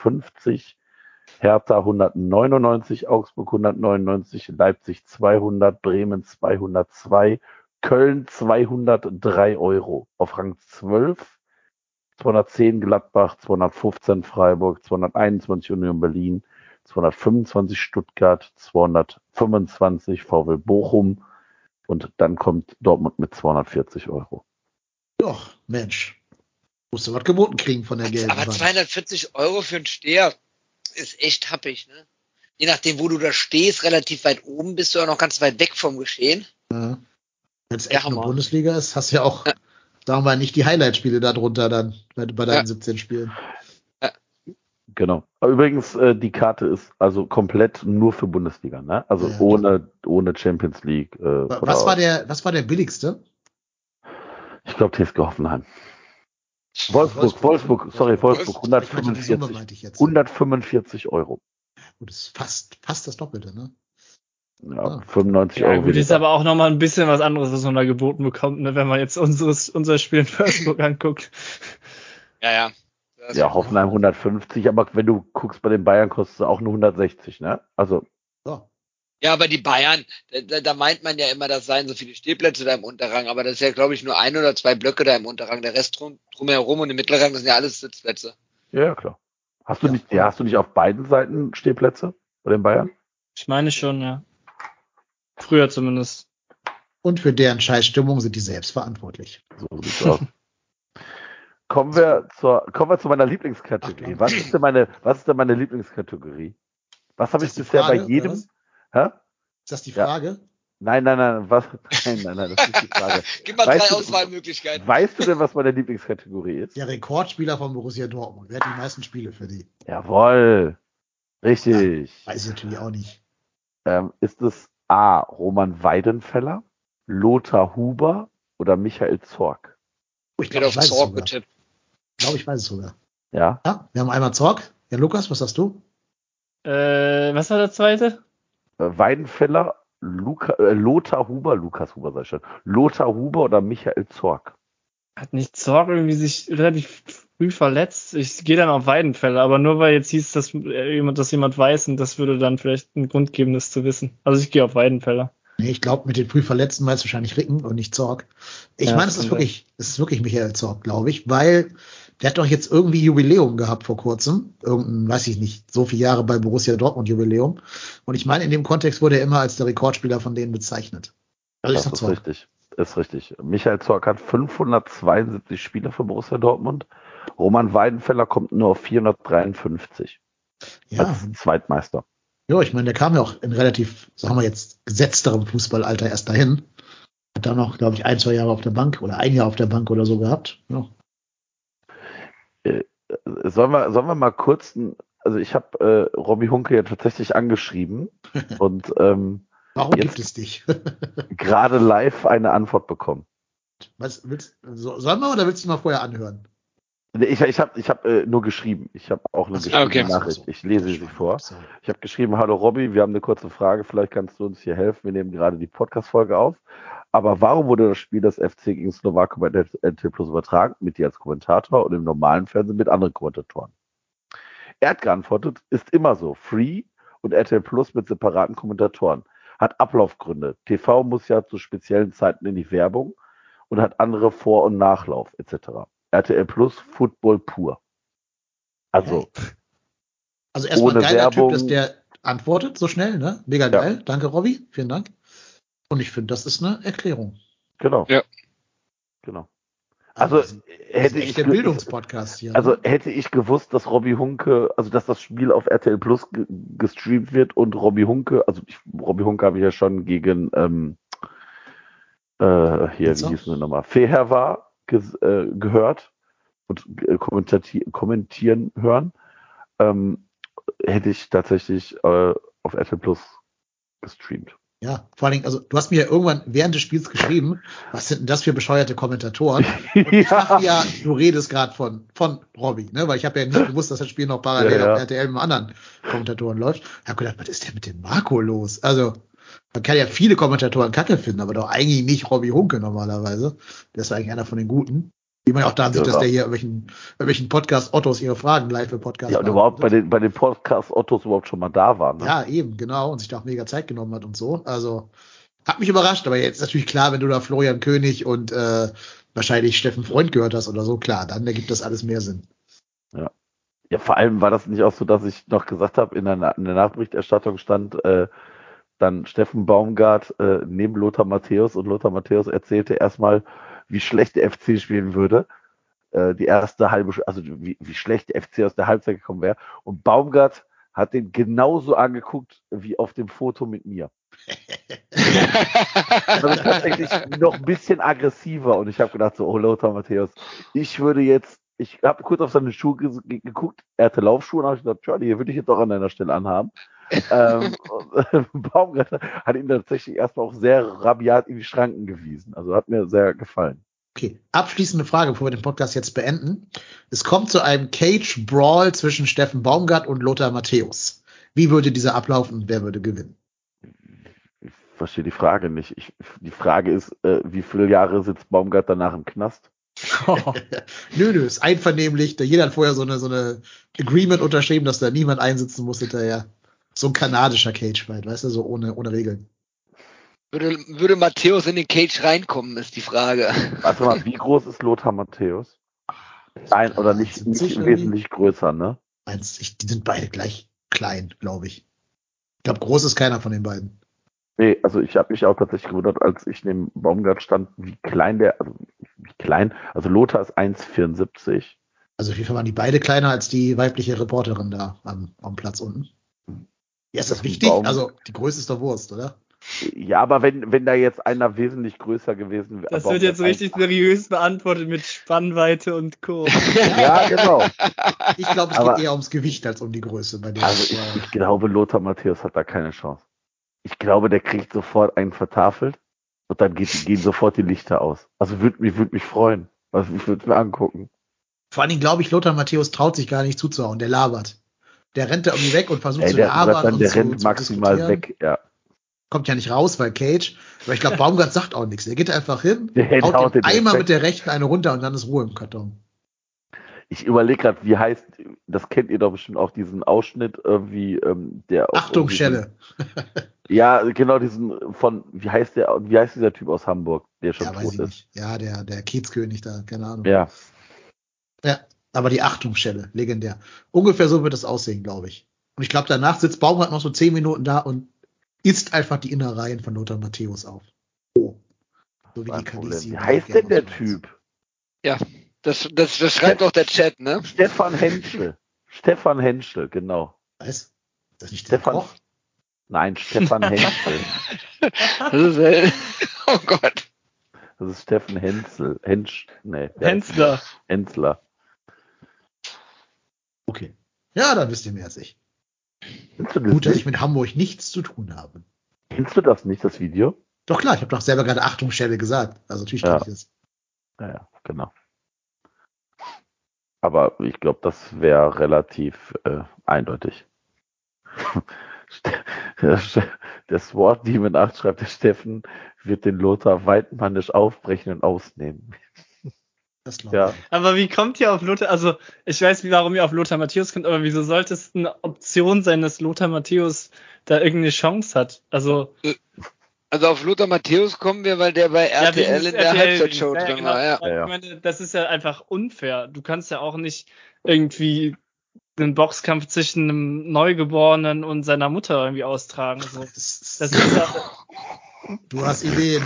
Hertha 199, Augsburg 199, Leipzig 200, Bremen 202, Köln 203 Euro. Auf Rang 12 210 Gladbach, 215 Freiburg, 221 Union Berlin, 225 Stuttgart, 225 VW Bochum und dann kommt Dortmund mit 240 Euro. Doch, Mensch. Musst du was geboten kriegen von der gelben Aber Wand. 240 Euro für einen Steher ist echt happig, ne? Je nachdem, wo du da stehst, relativ weit oben, bist du auch noch ganz weit weg vom Geschehen. Ja. Wenn es Ja, echt eine. Bundesliga ist, hast du ja auch, sagen wir mal, nicht die Highlight-Spiele darunter dann bei, bei deinen Ja. 17 Spielen. Genau. Aber übrigens, äh, die Karte ist also komplett nur für Bundesliga, ne? Also Ja. ohne, ohne Champions League. Äh, Was war der, was war der billigste? Ich glaube TSG Hoffenheim. Wolfsburg, Wolfsburg, sorry, Wolfsburg, die Summe 145, meinte ich jetzt. 145 Euro. Gut, das ist fast, fast das Doppelte, ne? Ja, Ah. 95 Ja, Euro. gut, ist aber auch nochmal ein bisschen was anderes, was man da geboten bekommt, ne, wenn man jetzt unseres, unser Spiel in Würzburg *laughs* anguckt. Ja, ja. Das- Ja, Hoffenheim 150, aber wenn du guckst, bei den Bayern kostet es auch nur 160, ne? Also, So. Ja, aber die Bayern, da- da, meint man ja immer, das seien so viele Stehplätze da im Unterrang, aber das ist ja, glaube ich, nur ein oder zwei Blöcke da im Unterrang. Der Rest drum, drumherum und im Mittelrang, das sind ja alles Sitzplätze. ja, ja, klar. Hast du Ja. nicht, ja, hast du nicht auf beiden Seiten Stehplätze bei den Bayern? Ich meine schon, ja. Früher zumindest. Und für deren Scheißstimmung sind die selbst verantwortlich. So sieht's aus. *laughs* Kommen wir zur, kommen wir zu meiner Lieblingskategorie. Ach, Was ist denn meine, was ist denn meine Lieblingskategorie? Was habe ich bisher Frage, bei jedem, was? Hä? Ist das die Ja. Frage? Nein, nein, nein, was, *laughs* nein, nein, nein, das ist nicht die Frage. *laughs* Gib mal Weißt drei du- Auswahlmöglichkeiten. Weißt du denn, was meine Lieblingskategorie ist? Der Rekordspieler von Borussia Dortmund. Wer hat die meisten Spiele für die? Jawohl. Richtig. Weiß ich natürlich auch nicht. Ähm, ist es A. Roman Weidenfeller, Lothar Huber oder Michael Zorg? Oh, ich glaube, auf ich weiß es Zorg getippt. Ich glaube, ich weiß es sogar. Ja. Ja, wir haben einmal Zorg. Ja, Lukas, was sagst du? Äh, was war der zweite? Weidenfeller, Luca, äh, Lothar Huber, Lukas Huber sei schon. Lothar Huber oder Michael Zorg? Hat nicht Zorg irgendwie sich relativ früh verletzt? Ich gehe dann auf Weidenfälle, aber nur weil jetzt hieß, dass äh, jemand, dass jemand weiß und das würde dann vielleicht einen Grund geben, das zu wissen. Also ich gehe auf Weidenfeller. Nee, ich glaube, mit den früh Verletzten meinst wahrscheinlich Ricken und nicht Zorg. Ich Ja, meine, es ist wirklich, es ist wirklich Michael Zorg, glaube ich, weil der hat doch jetzt irgendwie Jubiläum gehabt vor kurzem. Irgendein, weiß ich nicht, so viele Jahre bei Borussia Dortmund Jubiläum. Und ich meine, in dem Kontext wurde er immer als der Rekordspieler von denen bezeichnet. Also Das ist Zorg. richtig. Ist richtig. Michael Zorg hat 572 Spiele für Borussia Dortmund. Roman Weidenfeller kommt nur auf 453 Ja, als Zweitmeister. Ja, ich meine, der kam ja auch in relativ, sagen wir jetzt, gesetzterem Fußballalter erst dahin. Hat dann noch, glaube ich, ein, zwei Jahre auf der Bank oder ein Jahr auf der Bank oder so gehabt. Ja. Sollen wir, sollen wir mal kurz, also ich habe äh, Robbie Hunke ja tatsächlich angeschrieben *laughs* und ähm, Warum Jetzt- gibt es dich? *laughs* gerade live eine Antwort bekommen. Was willst, so, sollen wir oder willst du mal vorher anhören? Ich, ich habe ich hab, äh, nur geschrieben. Ich habe auch eine geschriebene okay. Nachricht. Ich lese sie vor. Ich habe geschrieben, hallo Robby, wir haben eine kurze Frage, vielleicht kannst du uns hier helfen. Wir nehmen gerade die Podcast-Folge auf. Aber warum wurde das Spiel des FC gegen Slowakei bei RTL Plus übertragen? Mit dir als Kommentator und im normalen Fernsehen mit anderen Kommentatoren. Er hat geantwortet, ist immer so. Free und RTL Plus mit separaten Kommentatoren. Hat Ablaufgründe. TV muss ja zu speziellen Zeiten in die Werbung und hat andere Vor- und Nachlauf etc. RTL Plus Football pur. Also, Also erstmal Ohne geiler Werbung. Typ, dass der antwortet so schnell, ne? Mega Ja. geil. Danke, Robby. Vielen Dank. Und ich finde, das ist eine Erklärung. genau. Ja. Genau. Also ist hätte ich der Bildungspodcast hier. Also ne? hätte ich gewusst, dass Robbie Hunke, also dass das Spiel auf RTL Plus ge gestreamt wird und Robbie Hunke, also ich, Robbie Hunke habe ich ja schon gegen ähm, äh, hier, Nizza? wie hieß denn nochmal, Feher war äh, gehört und äh, kommentieren hören. Ähm, hätte ich tatsächlich äh, auf RTL Plus gestreamt. Ja, vor allen Dingen, also du hast mir ja irgendwann während des Spiels geschrieben, was sind denn das für bescheuerte Kommentatoren? *laughs* Und ich dachte ja, du redest gerade von, von Robbie, ne? Weil ich habe ja nicht gewusst, dass das Spiel noch parallel Ja, ja. auf RTL mit anderen Kommentatoren läuft. Ich habe gedacht, was ist denn mit dem Marco los? Also, man kann ja viele Kommentatoren kacke finden, aber doch eigentlich nicht Robbie Hunke normalerweise. Der ist eigentlich einer von den Guten. Wie man ja auch daran sieht, Ja. dass der hier irgendwelchen, irgendwelchen Podcast Ottos ihre Fragen live im Podcast Ja, und überhaupt bei den, bei den Podcast Ottos überhaupt schon mal da waren. Ne? ja, eben, genau. Und sich da auch mega Zeit genommen hat und so. Also, hat mich überrascht, aber jetzt ist natürlich klar, wenn du da Florian König und äh, wahrscheinlich Steffen Freund gehört hast oder so, klar, dann ergibt das alles mehr Sinn. Ja, vor allem war das nicht auch so, dass ich noch gesagt habe, in der, in der Nachberichterstattung stand äh, dann Steffen Baumgart äh, neben Lothar Matthäus und Lothar Matthäus erzählte erstmal, wie schlecht der FC spielen würde. Äh, die erste halbe, also wie, wie schlecht der FC aus der Halbzeit gekommen wäre. Und Baumgart hat den genauso angeguckt wie auf dem Foto mit mir. *laughs* Also tatsächlich noch ein bisschen aggressiver und ich habe gedacht so, oh Lothar Matthäus, ich würde jetzt, ich habe kurz auf seine Schuhe ge ge- geguckt, er hatte Laufschuhe und habe gedacht, Charlie, hier würde ich jetzt auch an deiner Stelle anhaben. Ähm, *laughs* *laughs* und Baumgart hat ihn tatsächlich erstmal auch sehr rabiat in die Schranken gewiesen. Also hat mir sehr gefallen. Okay, abschließende Frage, bevor wir den Podcast jetzt beenden. Es kommt zu einem Cage Brawl zwischen Steffen Baumgart und Lothar Matthäus. Wie würde dieser ablaufen und wer würde gewinnen? Ich verstehe die Frage nicht. Ich, die Frage ist, äh, wie viele Jahre sitzt Baumgart danach im Knast? *laughs* nö, nö, ist einvernehmlich. Jeder hat vorher so eine, so eine Agreement unterschrieben, dass da niemand einsitzen muss hinterher. So ein kanadischer Cage-Fight, weißt du, so ohne, ohne Regeln. Würde, würde Matthäus in den Cage reinkommen, ist die Frage. Warte mal, wie groß ist Lothar Matthäus? Ein oder nicht, 70 nicht wesentlich größer, ne? Eins, ich, die sind beide gleich klein, glaube ich. Ich glaube, groß ist keiner von den beiden. Nee, also ich habe mich auch tatsächlich gewundert, als ich neben Baumgart stand, wie klein der, also wie klein, also Lothar ist 1,74. Also auf jeden Fall waren die beide kleiner als die weibliche Reporterin da am, am Platz unten. Ja, ist das wichtig? Baum- Also die Größe ist doch Wurst, oder? Ja, aber wenn, wenn da jetzt einer wesentlich größer gewesen wäre. Das wird jetzt richtig seriös beantwortet mit Spannweite und Co. *laughs* Ja, genau. Ich glaube, es Aber- geht eher ums Gewicht als um die Größe bei dem. Also ich, ich glaube, Lothar Matthäus hat da keine Chance. Ich glaube, der kriegt sofort einen vertafelt und dann geht, gehen sofort die Lichter aus. Also würde mich, würd mich freuen. Also ich würde mir angucken. Vor allen Dingen glaube ich, Lothar Matthäus traut sich gar nicht zuzuhauen. Der labert. Der rennt da irgendwie weg und versucht Ey, zu der, dann, und der zu, rennt zu maximal weg. Ja. Kommt ja nicht raus, weil Cage. Aber ich glaube, Baumgart sagt auch nichts. Er geht einfach hin, *laughs* Der haut, haut den einmal weg. mit der rechten eine runter und dann ist Ruhe im Karton. Ich überlege gerade, wie heißt, das kennt ihr doch bestimmt auch, diesen Ausschnitt irgendwie, ähm, der Achtung, Schelle. *laughs* Ja, genau, diesen von, wie heißt der, wie heißt dieser Typ aus Hamburg, der schon Ja, tot ist? nicht. Ja, der, der Kiezkönig da, keine Ahnung. Ja, Ja, aber die Achtungsschelle, legendär. Ungefähr so wird es aussehen, glaube ich. Und ich glaube, danach sitzt Baumgart noch so zehn Minuten da und isst einfach die Innereien von Lothar Matthäus auf. Oh. So wie die. Kalisi. Wie heißt denn der Typ? Das, das, das schreibt doch der Chat, ne? Stefan Henschel. Stefan Henschel, genau. Was? Ist das nicht der Stefan, Koch? nein, Stefan *laughs* Henschel. Das ist, äh, oh Gott. Das ist Steffen Hensel. Hensch, nee, Hensler. Hensler. Okay. Ja, dann wisst ihr mehr als ich. Gut, dass ich mit Hamburg nichts zu tun habe. Kennst du das nicht, das Video? Doch klar, ich habe doch selber gerade Achtungsschelle gesagt. Also natürlich Ja. kann ich das. Ja, ja, genau. Aber ich glaube, das wäre relativ äh, eindeutig. *laughs* der Sword Demon 8 schreibt, der Steffen wird den Lothar weitmannisch aufbrechen und ausnehmen. Das glaube Ja. Aber wie kommt ihr auf Lothar? Also, ich weiß, wie- warum ihr auf Lothar Matthäus kommt, aber wieso sollte es eine Option sein, dass Lothar Matthäus da irgendeine Chance hat? Also, Also auf Lothar Matthäus kommen wir, weil der bei RTL wegen in der RTL Halbzeitshow ja, drin genau. war, ja. Ja, ja. Ich meine, das ist ja einfach unfair. Du kannst ja auch nicht irgendwie einen Boxkampf zwischen einem Neugeborenen und seiner Mutter irgendwie austragen. So. Das ist, ja, du hast Ideen.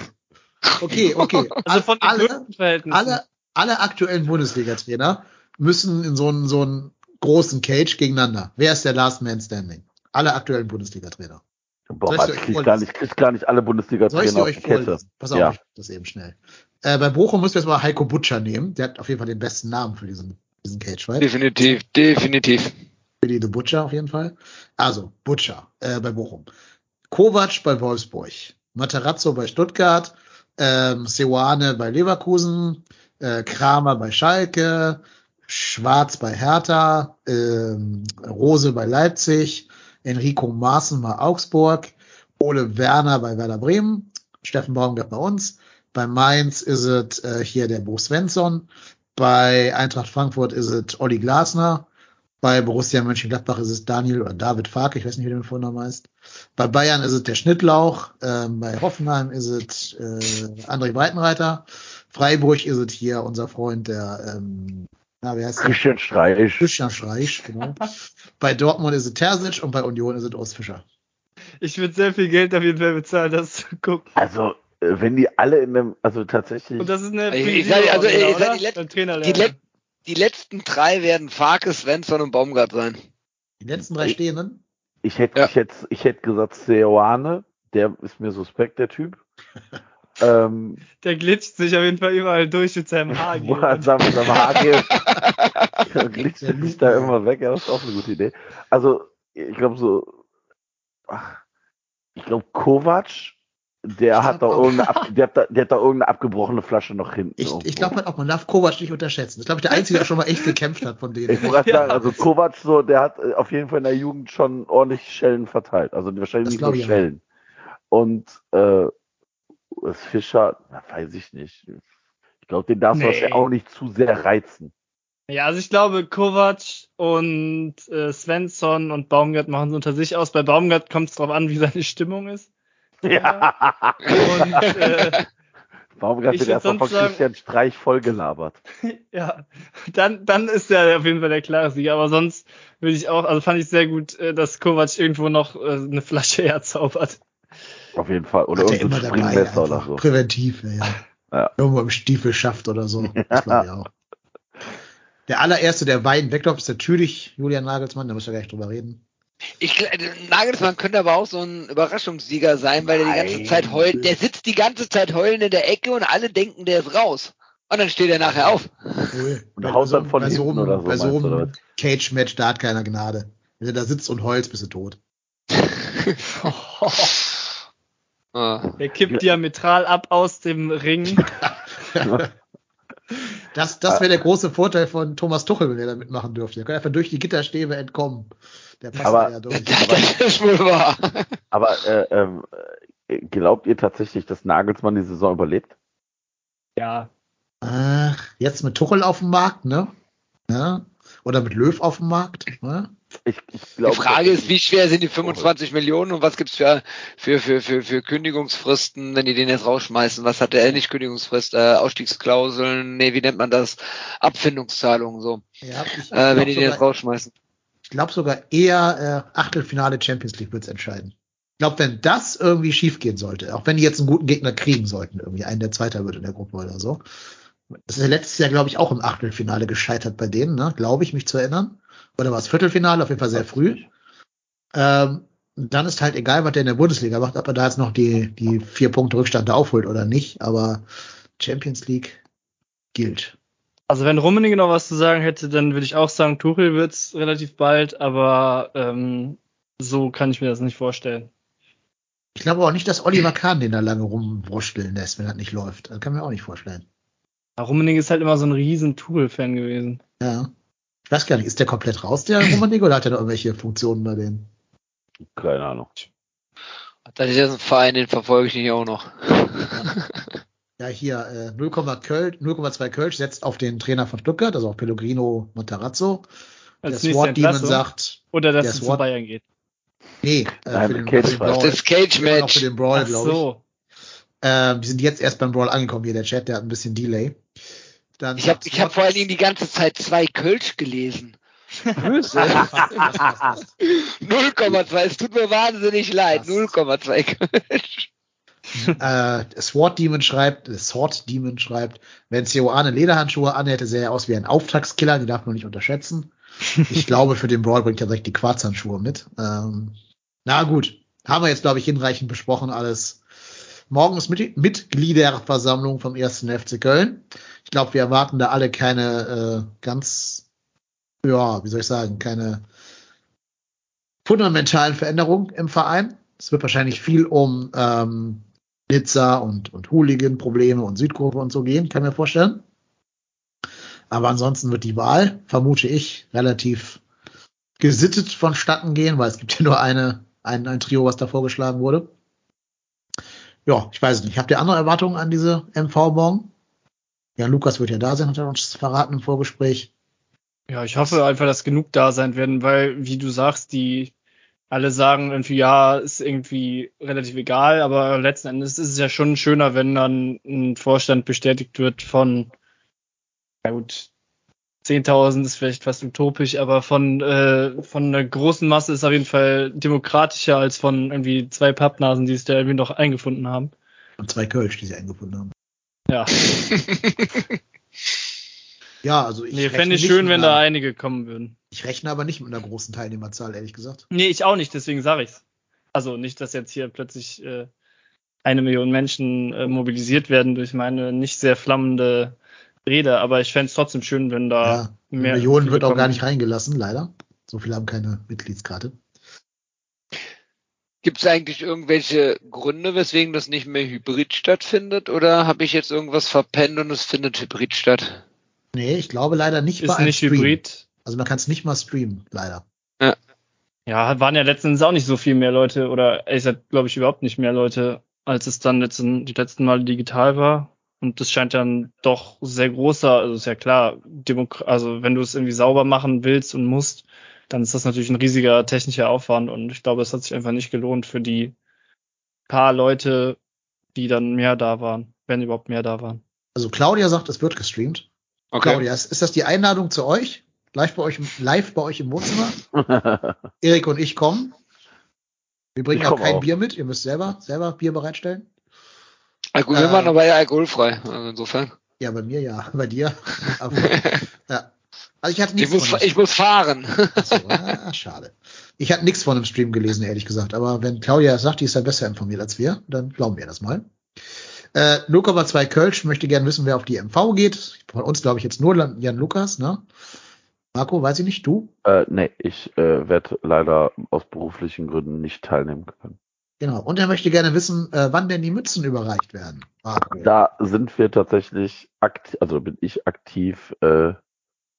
Okay, okay. also von den alle, alle, alle aktuellen Bundesliga-Trainer müssen in so einen, so einen großen Cage gegeneinander. Wer ist der Last Man Standing? Alle aktuellen Bundesliga-Trainer. Boah, Soll ich gar nicht, krieg gar nicht alle Bundesliga-Trainer auf euch die Kette. Pass auf, Ja. ich mach das eben schnell. Äh, bei Bochum müssen wir jetzt mal Heiko Butscher nehmen. Der hat auf jeden Fall den besten Namen für diesen, diesen Cage-Fight. Definitiv, definitiv. Billy the Butcher auf jeden Fall. Also, Butcher äh, bei Bochum. Kovac bei Wolfsburg. Materazzo bei Stuttgart. Ähm, Seoane bei Leverkusen. Äh, Kramer bei Schalke. Schwarz bei Hertha. Ähm, Rose bei Leipzig. Enrico Maaßen bei Augsburg. Ole Werner bei Werder Bremen. Steffen Baumgart bei uns. Bei Mainz ist es äh, hier der Bo Svensson. Bei Eintracht Frankfurt ist es Olli Glasner. Bei Borussia Mönchengladbach ist es Daniel oder David Farke, ich weiß nicht, wie der mit Vornamen heißt. Bei Bayern ist es der Schnittlauch. Ähm, bei Hoffenheim ist es äh, André Breitenreiter. Freiburg ist es hier unser Freund, der, ähm, na, wie heißt der? Christian Streich. Christian Streich, genau. bei Dortmund ist es Terzic und bei Union ist es Urs Fischer. Ich würde sehr viel Geld auf jeden Fall bezahlen, das zu gucken. Also, äh, wenn die alle in einem, also tatsächlich. Und das ist eine Ich- ich sag- also, ich sag, die Let- Beim Trainer Die, lernen. let die letzten drei werden Farke, Svensson und Baumgart sein. Die letzten drei Stehenden. Ich hätte, Ja. ich hätte, ich hätte gesagt, Seoane, der ist mir suspekt, der Typ. *laughs* ähm, Der glitscht sich auf jeden Fall überall durch mit seinem Haar. wo er seinem, seinem Haar *laughs* *laughs* glitscht sich da immer weg, ja, das ist auch eine gute Idee. Also, ich glaube so, ach, ich glaube Kovac, der hat auch. irgendeine, ab, *laughs* der, hat da, der hat da irgendeine abgebrochene Flasche noch hinten. Ich, irgendwo. ich glaube halt auch, man darf Kovac nicht unterschätzen. Das ist, glaube ich, der Einzige, der schon mal echt gekämpft hat von denen. Ich wollte gerade sagen, also Kovac so, der hat äh, auf jeden Fall in der Jugend schon ordentlich Schellen verteilt. Also wahrscheinlich Das nicht nur. Schellen. Und äh, Fischer, na, weiß ich nicht. Ich glaube, den darfst du Nee. wahrscheinlich auch nicht zu sehr reizen. Ja, also ich glaube, Kovac und äh, Svensson und Baumgart machen es unter sich aus. Bei Baumgart kommt es drauf an, wie seine Stimmung ist. Ja. Und äh, Ich wird erstmal von sagen- Christian Streich vollgelabert? *laughs* ja, dann, dann ist er auf jeden Fall der klare Sieger. Aber sonst würde ich auch, also fand ich sehr gut, äh, dass Kovac irgendwo noch äh, eine Flasche *laughs* herzaubert. Auf jeden Fall. Oder Hat irgendein immer dabei, Springmesser oder so. Präventiv, ja, ja. Ja. Irgendwo im Stiefel schafft oder so. *laughs* Das glaube ich auch. Der allererste, der Wein wegläuft, ist natürlich Julian Nagelsmann, da müssen wir gleich drüber reden. Ich, Nagelsmann könnte aber auch so ein Überraschungssieger sein, weil der die ganze Nein. Zeit heult. Der sitzt die ganze Zeit heulend in der Ecke und alle denken, der ist raus. Und dann steht er nachher auf. Cool. Und haut dann von bei so hinten einem, oder so, bei so einem Cage-Match, da hat keiner Gnade. Wenn du da sitzt und heulst, bist du tot. *laughs* *laughs* Ah. Der kippt diametral ab aus dem Ring. *laughs* Das, das wäre der große Vorteil von Thomas Tuchel, wenn er da mitmachen dürfte. Er kann einfach durch die Gitterstäbe entkommen. Der passt Aber- ja durch. Das ist wohl wahr. Aber äh, ähm, äh, glaubt ihr tatsächlich, dass Nagelsmann die Saison überlebt? Ja, Ach, jetzt mit Tuchel auf dem Markt, ne? Ja? Oder mit Löw auf dem Markt, ne? Ich, ich Die glaube, Frage ist, wie schwer sind die 25 Millionen und was gibt's für, für, für, für, für Kündigungsfristen, wenn die den jetzt rausschmeißen? Was hat der nicht Kündigungsfrist? Äh, Ausstiegsklauseln? Nee, wie nennt man das? Abfindungszahlungen, so. Ja, ich ich Äh, wenn glaube die den jetzt sogar, rausschmeißen. ich glaub sogar eher äh, Achtelfinale Champions League wird's entscheiden. Ich glaube, wenn das irgendwie schiefgehen sollte, auch wenn die jetzt einen guten Gegner kriegen sollten, irgendwie einen, der Zweiter wird in der Gruppe oder so. Das ist ja letztes Jahr, glaube ich, auch im Achtelfinale gescheitert bei denen, ne? Glaube ich, mich zu erinnern. Oder war es Viertelfinale, auf jeden Fall sehr früh. Ähm, dann ist halt egal, was der in der Bundesliga macht, ob er da jetzt noch die, die vier Punkte Rückstand aufholt oder nicht, aber Champions League gilt. Also wenn Rummenigge noch was zu sagen hätte, dann würde ich auch sagen, Tuchel wird's relativ bald, aber ähm, so kann ich mir das nicht vorstellen. Ich glaube auch nicht, dass Oliver Kahn den da lange rumwurschteln lässt, wenn das nicht läuft. Das kann mir auch nicht vorstellen. Aber Rummenigge ist halt immer so ein riesen Tuchel-Fan gewesen. Ja. Ich weiß gar nicht, ist der komplett raus, der *clears throat* Rummenigge, oder hat er noch irgendwelche Funktionen bei denen? keine Ahnung. Das ist jetzt ein Verein, den verfolge ich nicht auch noch. *laughs* Ja, hier äh, 0, Köln, 0,2 Kölsch setzt auf den Trainer von Stuttgart, also auf Pellegrino Montarazzo. Der Als nächste SWAT Demon sagt, Oder dass der es zu SWAT Bayern geht. nee, äh, Nein, für, den, Cage für den. Brawl. Das Cage Immer noch Match. für den Brawl, Ach glaube ich. so. Ähm, die sind jetzt erst beim Brawl angekommen, hier der Chat, der hat ein bisschen Delay. Dann Ich habe ich hab vor allen Dingen die ganze Zeit zwei Kölsch gelesen. Böse. Passt, passt, passt, passt. 0,2. Es tut mir wahnsinnig leid. Passt. 0,2 Kölsch. äh, Sword Demon schreibt, Sword Demon schreibt, wenn Seoane Lederhandschuhe anhätte, sähe er aus wie ein Auftragskiller, die darf man nicht unterschätzen. *laughs* Ich glaube, für den Brawl bringt er direkt die Quarzhandschuhe mit. Ähm, na gut, haben wir jetzt, glaube ich, hinreichend besprochen alles. Morgen ist Mit Mitgliederversammlung vom 1. FC Köln. Ich glaube, wir erwarten da alle keine äh, ganz, ja, wie soll ich sagen, keine fundamentalen Veränderungen im Verein. Es wird wahrscheinlich viel um ähm, Nizza und, und Hooligan-Probleme und Südkurve und so gehen, kann mir vorstellen. Aber ansonsten wird die Wahl, vermute ich, relativ gesittet vonstatten gehen, weil es gibt ja nur eine, ein, ein Trio, was da vorgeschlagen wurde. Ja, ich weiß nicht. Habt ihr andere Erwartungen an diese MV morgen? Ja, Lukas wird ja da sein, hat er uns verraten im Vorgespräch. Ja, ich hoffe einfach, dass genug da sein werden, weil, wie du sagst, die alle sagen irgendwie, ja, ist irgendwie relativ egal, aber letzten Endes ist es ja schon schöner, wenn dann ein Vorstand bestätigt wird von, ja gut, 10.000 ist vielleicht fast utopisch, aber von, äh, von einer großen Masse ist auf jeden Fall demokratischer als von irgendwie zwei Pappnasen, die es da irgendwie noch eingefunden haben. Und zwei Kölsch, die sie eingefunden haben. Ja. *laughs* Ja, also ich nee, fände ich schön, wenn da einige kommen würden. Ich rechne aber nicht mit einer großen Teilnehmerzahl, ehrlich gesagt. Nee, ich auch nicht, deswegen sage ich's. Also nicht, dass jetzt hier plötzlich äh, eine Million Menschen äh, mobilisiert werden durch meine nicht sehr flammende Rede, aber ich fände es trotzdem schön, wenn da ja, mehr. Millionen wird auch gar nicht reingelassen, leider. So viele haben keine Mitgliedskarte. Gibt es eigentlich irgendwelche Gründe, weswegen das nicht mehr hybrid stattfindet? Oder habe ich jetzt irgendwas verpennt und es findet hybrid statt? Nee, ich glaube leider nicht Ist bei einem nicht Stream. hybrid. Also man kann es nicht mal streamen, leider. Ja, waren ja letztens auch nicht so viel mehr Leute oder es hat, glaube ich, überhaupt nicht mehr Leute, als es dann letzten, die letzten Mal digital war. Und das scheint dann doch sehr großer, also ist ja klar, Demok also wenn du es irgendwie sauber machen willst und musst, dann ist das natürlich ein riesiger technischer Aufwand und ich glaube, es hat sich einfach nicht gelohnt für die paar Leute, die dann mehr da waren, wenn überhaupt mehr da waren. Also Claudia sagt, es wird gestreamt. Claudia, ist, ist das die Einladung zu euch? Live bei euch, im- live bei euch im Wohnzimmer? *laughs* Erik und ich kommen. Wir bringen auch kein auch. Bier mit. Ihr müsst selber, selber Bier bereitstellen. Alkohol, Äh, wir machen aber ja alkoholfrei. Also insofern. Ja, bei mir ja. *laughs* Bei dir. *laughs* Aber, ja. Also ich hatte Ich nichts muss, von ich muss fahren. Achso, ah, schade. Ich hatte nichts von dem Stream gelesen, ehrlich gesagt. Aber wenn Claudia sagt, die ist ja besser informiert als wir, dann glauben wir das mal. Äh, 0,2 Kölsch möchte gerne wissen, wer auf die MV geht. Von uns glaube ich jetzt nur Jan Lukas, ne? Marco, weiß ich nicht, du? äh, nee, ich äh, werde leider aus beruflichen Gründen nicht teilnehmen können. Genau. Und er möchte gerne wissen, äh, wann denn die Mützen überreicht werden. Marco. Da sind wir tatsächlich aktiv, also bin ich aktiv äh,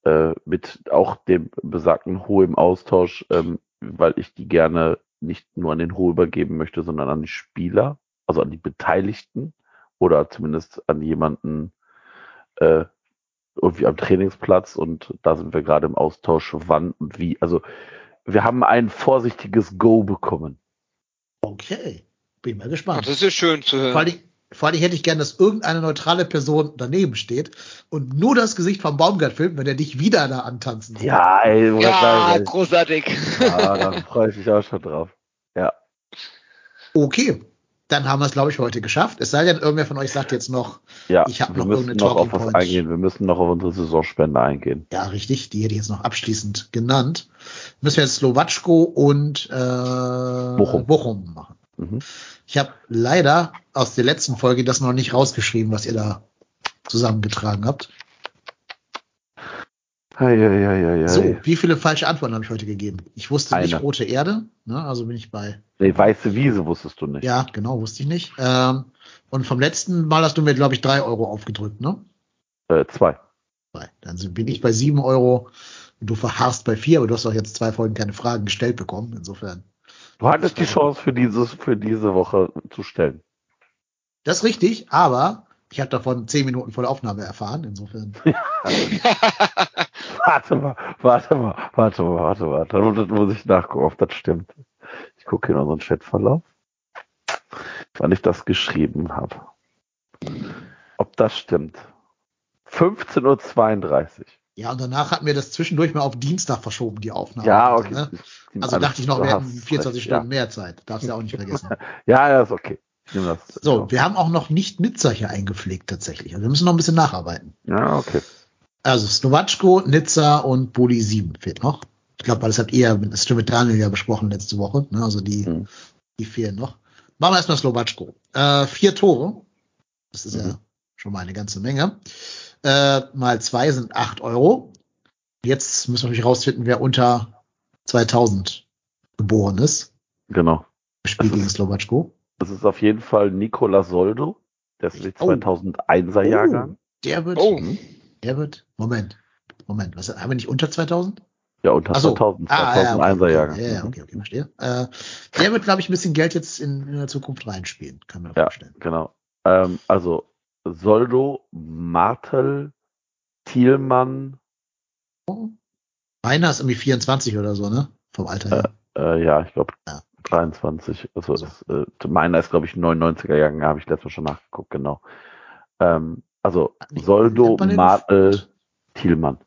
äh, mit auch dem besagten Ho im Austausch, ähm, weil ich die gerne nicht nur an den Ho übergeben möchte, sondern an die Spieler, also an die Beteiligten oder zumindest an jemanden äh, irgendwie am Trainingsplatz und da sind wir gerade im Austausch, wann und wie. Also wir haben ein vorsichtiges Go bekommen. Okay. Bin mal Das gespannt. ist ja schön zu Vor hören. allen, Dingen, vor allen Dingen hätte ich gern, dass irgendeine neutrale Person daneben steht und nur das Gesicht vom Baumgart filmt, wenn er dich wieder da antanzen sieht. Ja, ey, was Ja, soll ich- großartig. ja, da freue ich mich auch schon drauf. Ja. Okay. Dann haben wir es, glaube ich, heute geschafft. Es sei denn, irgendwer von euch sagt jetzt noch, Ja, Ich hab wir noch müssen irgendeine noch auf Talking was Points. eingehen. Wir müssen noch auf unsere Saisonspende eingehen. ja, richtig, die hätte ich jetzt noch abschließend genannt. Müssen wir jetzt Slowatschko und äh, Bochum. Bochum machen. Mhm. Ich habe leider aus der letzten Folge das noch nicht rausgeschrieben, was ihr da zusammengetragen habt. Hei. So, wie viele falsche Antworten habe ich heute gegeben? Ich wusste nicht Eine. rote Erde, ne, also bin ich bei Nee, weiße Wiese wusstest du nicht. Ja, genau, wusste ich nicht. Ähm, und vom letzten Mal hast du mir, glaube ich, drei Euro aufgedrückt, ne? Äh, zwei. Zwei. Dann bin ich bei sieben Euro und du verharrst bei vier, aber du hast auch jetzt zwei Folgen keine Fragen gestellt bekommen. Insofern. Du hattest die Chance für dieses, für diese Woche zu stellen. Das ist richtig, aber ich habe davon zehn Minuten vor der Aufnahme erfahren. Insofern. *laughs* Warte mal, warte mal, warte mal, warte mal. Dann muss ich nachgucken, ob das stimmt. Ich gucke in unseren Chatverlauf, wann ich das geschrieben habe. Ob das stimmt. 15.32 Uhr. Ja, und danach hatten wir das zwischendurch mal auf Dienstag verschoben, die Aufnahme. Ja, bitte, okay. ne? Also dachte ich noch, wir hätten hast 24 recht, Stunden mehr Zeit. Darfst du ja auch nicht vergessen. *laughs* Ja, ja, ist okay. Das. So, wir haben auch noch nicht Nizza hier eingepflegt tatsächlich. Also wir müssen noch ein bisschen nacharbeiten. Ja, okay. Also Slowatschko, Nizza und Bulli 7 fehlt noch. Ich glaube, das habt ihr mit, das stimmt mit Daniel ja besprochen letzte Woche. Ne? Also die, Mhm. die fehlen noch. Machen wir erstmal Slowatschko. Äh, vier Tore. Das ist ja Mhm. schon mal eine ganze Menge. Äh, mal zwei sind acht Euro. Jetzt müssen wir natürlich rausfinden, wer unter 2000 geboren ist. Genau. im Spiel Das gegen ist- Slowatschko. Das ist auf jeden Fall Nikola Soldo. Der ist die 2001er Jahrgang. der wird, Oh. der wird, Moment, Moment, was, haben wir nicht unter 2000? Ja, unter so. 2000, Ah, ja, 2001er okay, Jahrgang. Ja, ja, Mhm. okay, okay, verstehe. Äh, der wird, glaube ich, ein bisschen Geld jetzt in, in der Zukunft reinspielen, kann man Ja. vorstellen. Genau. Ähm, also Soldo, Martel, Thielmann, Meiner ist irgendwie 24 oder so, ne? Vom Alter her. äh, ja, ich glaube Ja. 23. Also das, äh, meiner ist, glaube ich, 99er Jahrgang, habe ich letztes Mal schon nachgeguckt, genau. Ähm, also nicht Soldo, Martel? Thielmann.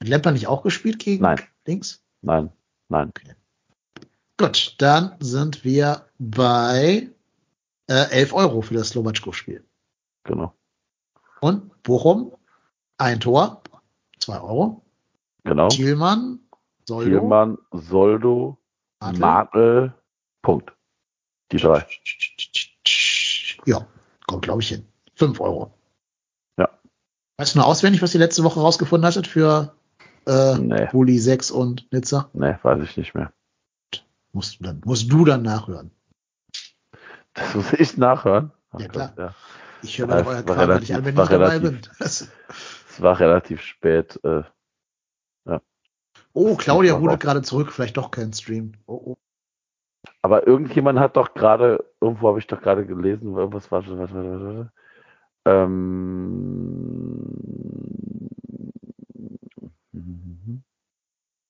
Hat Lemper nicht auch gespielt gegen Nein. Links? Nein, nein. Gut, dann sind wir bei äh, 11 Euro für das Slowatschko-Spiel. Genau. Und Bochum, ein Tor, 2 Euro. Genau. Thielmann, Soldo, Thielmann, Soldo, Martel. Martel, Punkt. Die drei. Ja, kommt, glaube ich, hin. 5 Euro. Ja. Weißt du noch auswendig, was ihr letzte Woche rausgefunden hattet für äh, Nee. Bulli 6 und Nizza? Nee, weiß ich nicht mehr. Musst du dann, musst du dann nachhören. Das muss ich nachhören. Ach Ja, Gott, klar. ja. Ich höre Ja, mir es euer Kram gar nicht relativ- an, wenn ich dabei bin. relativ- Es war relativ spät. Äh, oh, Claudia raus. gerade zurück, vielleicht doch kein Stream. Oh, oh. aber irgendjemand hat doch gerade, irgendwo habe ich doch gerade gelesen, was war, warte, warte, warte, warte. Ähm,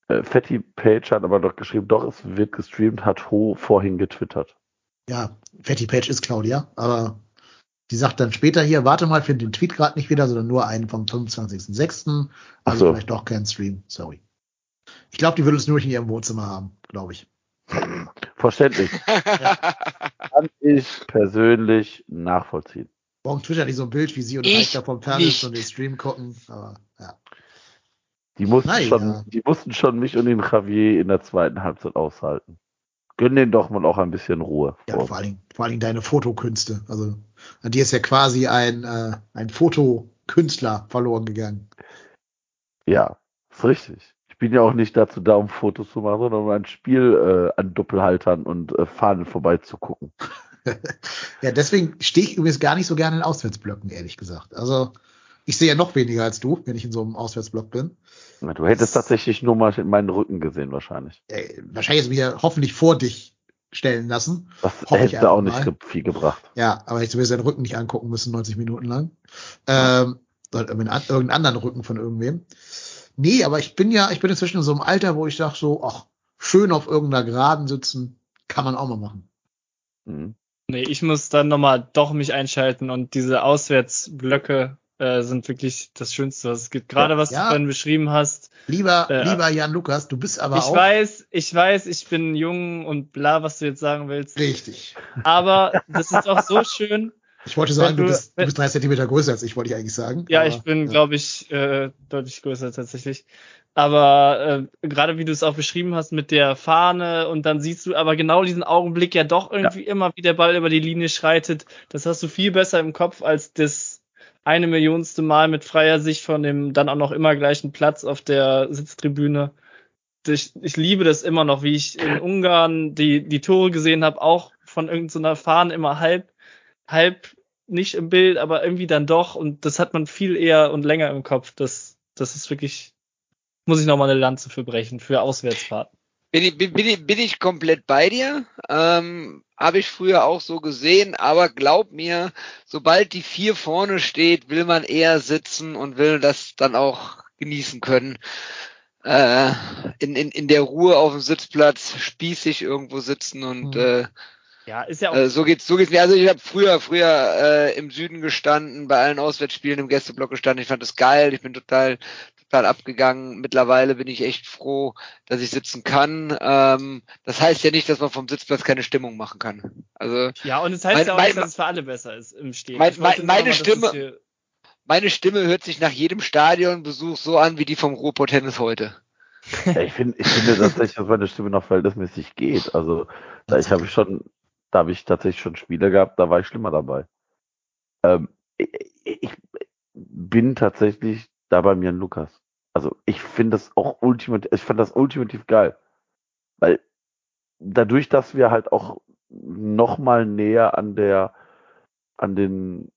äh, Fatty Page hat aber doch geschrieben, doch, es wird gestreamt, hat Ho vorhin getwittert. Ja, Fatty Page ist Claudia, aber die sagt dann später hier, warte mal, finde den Tweet gerade nicht wieder, sondern nur einen vom 25.06. Ach Also so. vielleicht doch kein Stream, sorry. Ich glaube, die will uns nur in ihrem Wohnzimmer haben, glaube ich. Verständlich. *laughs* Kann ich persönlich nachvollziehen. Morgen twittert die so ein Bild, wie sie und Ich Reich da vom Fernseher nicht. und den Stream gucken. Aber ja. Die mussten, Naja. schon, die mussten schon mich und den Javier in der zweiten Halbzeit aushalten. Gönn denen doch mal auch ein bisschen Ruhe. Ja, vor. vor allen Dingen, vor allen Dingen deine Fotokünste. Also an dir ist ja quasi ein, äh, ein Fotokünstler verloren gegangen. Ja, ist richtig. Ich bin ja auch nicht dazu da, um Fotos zu machen, sondern um ein Spiel äh, an Doppelhaltern und äh, Fahnen vorbeizugucken. *laughs* Ja, deswegen stehe ich übrigens gar nicht so gerne in Auswärtsblöcken, ehrlich gesagt. Also ich sehe ja noch weniger als du, wenn ich in so einem Auswärtsblock bin. Na, Du hättest tatsächlich nur mal meinen Rücken gesehen wahrscheinlich. Äh, wahrscheinlich mich ja hoffentlich vor dich stellen lassen. Das Hoffe ich hätte auch nicht mal. viel gebracht. Ja, aber ich zumindest seinen Rücken nicht angucken müssen, 90 Minuten lang. Ähm, irgendeinen anderen Rücken von irgendwem. Nee, aber ich bin ja, ich bin inzwischen in so einem Alter, wo ich sage so, ach, schön auf irgendeiner Geraden sitzen, kann man auch mal machen. Mhm. Nee, ich muss dann nochmal doch mich einschalten und diese Auswärtsblöcke äh, sind wirklich das Schönste, was es gibt. Gerade was Ja. du vorhin beschrieben hast. Lieber, Ja. lieber Jan Lukas, du bist aber ich auch weiß, ich weiß, ich bin jung und bla, was du jetzt sagen willst. richtig. Aber das ist auch so schön. Ich wollte sagen, du, du- bist, du bist drei Zentimeter größer als ich, wollte ich eigentlich sagen. Ja, Aber, ich bin, ja. glaube ich, äh, deutlich größer tatsächlich. Aber äh, gerade wie du es auch beschrieben hast mit der Fahne und dann siehst du aber genau diesen Augenblick ja doch irgendwie immer, wie der Ball über die Linie schreitet. Das hast du viel besser im Kopf als das eine Millionste Mal mit freier Sicht von dem dann auch noch immer gleichen Platz auf der Sitztribüne. Ich, ich liebe das immer noch, wie ich in Ungarn die, die Tore gesehen habe, auch von irgendeiner Fahne immer halb, halb nicht im Bild, aber irgendwie dann doch. Und das hat man viel eher und länger im Kopf. Das, das ist wirklich, muss ich nochmal eine Lanze für brechen, für Auswärtsfahrten. Bin ich, bin, ich, bin ich komplett bei dir. Ähm, Habe ich früher auch so gesehen, aber glaub mir, sobald die vier vorne steht, will man eher sitzen und will das dann auch genießen können. Äh, in, in, in der Ruhe auf dem Sitzplatz spießig irgendwo sitzen und Mhm. äh, Ja, ist ja auch. äh, so geht's, so geht's mir. Also ich habe früher, früher äh, im Süden gestanden, bei allen Auswärtsspielen im Gästeblock gestanden. Ich fand das geil. Ich bin total, total abgegangen. Mittlerweile bin ich echt froh, dass ich sitzen kann. Ähm, das heißt ja nicht, dass man vom Sitzplatz keine Stimmung machen kann. Also ja, und es heißt mein- ja auch mein- nicht, dass es für alle besser ist im Stehen. mein- meine mal, Stimme- meine Stimme hört sich nach jedem Stadionbesuch so an wie die vom Ruhrpott Tennis heute. Ja, ich, finde, ich finde tatsächlich, dass meine Stimme noch verhältnismäßig geht. Also da ich habe schon, da habe ich tatsächlich schon Spiele gehabt, da war ich schlimmer dabei. Ähm, ich, ich bin tatsächlich da bei mir ein Lukas. Also ich finde das auch ultimativ, ich fand das ultimativ geil. Weil dadurch, dass wir halt auch noch mal näher an der, an den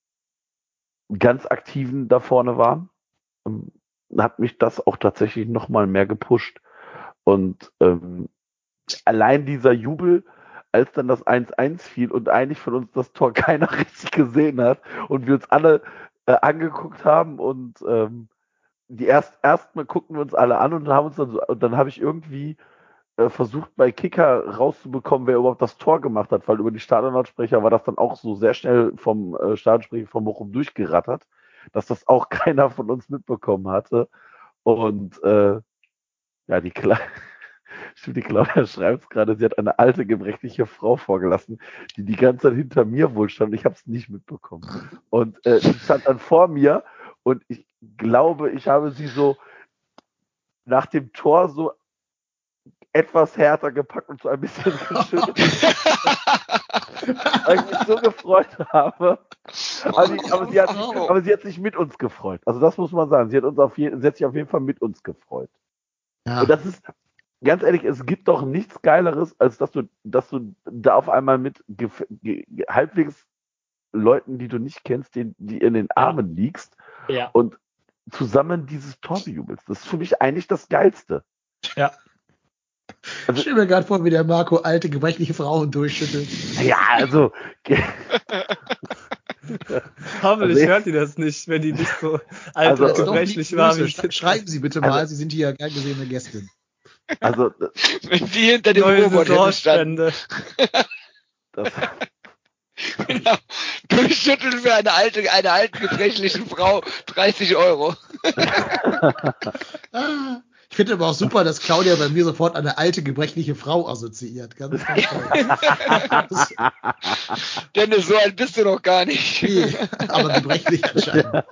ganz Aktiven da vorne waren, ähm, hat mich das auch tatsächlich noch mal mehr gepusht. Und ähm, allein dieser Jubel, als dann das 1-1 fiel und eigentlich von uns das Tor *laughs* keiner richtig gesehen hat und wir uns alle äh, angeguckt haben und ähm, die erst erstmal guckten wir uns alle an und haben uns dann so, und dann habe ich irgendwie äh, versucht bei Kicker rauszubekommen, wer überhaupt das Tor gemacht hat, weil über die Stadionlautsprecher war das dann auch so sehr schnell vom äh, Stadionsprecher von Bochum durchgerattert, dass das auch *laughs* keiner von uns mitbekommen hatte. Und äh, ja, die Kle *laughs* Stimmt, die Claudia schreibt es gerade, sie hat eine alte, gebrechliche Frau vorgelassen, die die ganze Zeit hinter mir wohl stand. Ich habe es nicht mitbekommen. Und äh, sie stand dann vor mir und ich glaube, ich habe sie so nach dem Tor so etwas härter gepackt und so ein bisschen *laughs* geschüttelt, weil ich mich so gefreut habe. Aber, die, aber, sie hat, aber, sie hat, sich mit uns gefreut. Also das muss man sagen. Sie hat, uns auf jeden, sie hat sich auf jeden Fall mit uns gefreut. Ja. Und das ist, ganz ehrlich, es gibt doch nichts Geileres, als dass du, dass du da auf einmal mit halbwegs Leuten, die du nicht kennst, die, die in den Armen liegst ja. und zusammen dieses Tor bejubelst. Das ist für mich eigentlich das Geilste. Ja. Also, ich stelle mir gerade vor, wie der Marco alte, gebrechliche Frauen durchschüttelt. Ja, also. Hoffentlich also, hört ihr das nicht, wenn die nicht so alt also, und gebrechlich war. Schreiben Sie bitte mal, also, Sie sind hier gern gesehene Gästin. Also, wenn die hinter dem Robot standen. Das, genau. Durchschütteln für eine alte, eine alten gebrechlichen Frau 30 Euro. *laughs* Ich finde aber auch super, dass Claudia bei mir sofort eine alte, gebrechliche Frau assoziiert. Ganz, ganz toll. *laughs* Dennis, so alt bist du noch gar nicht. Nee, aber gebrechlich anscheinend. *laughs*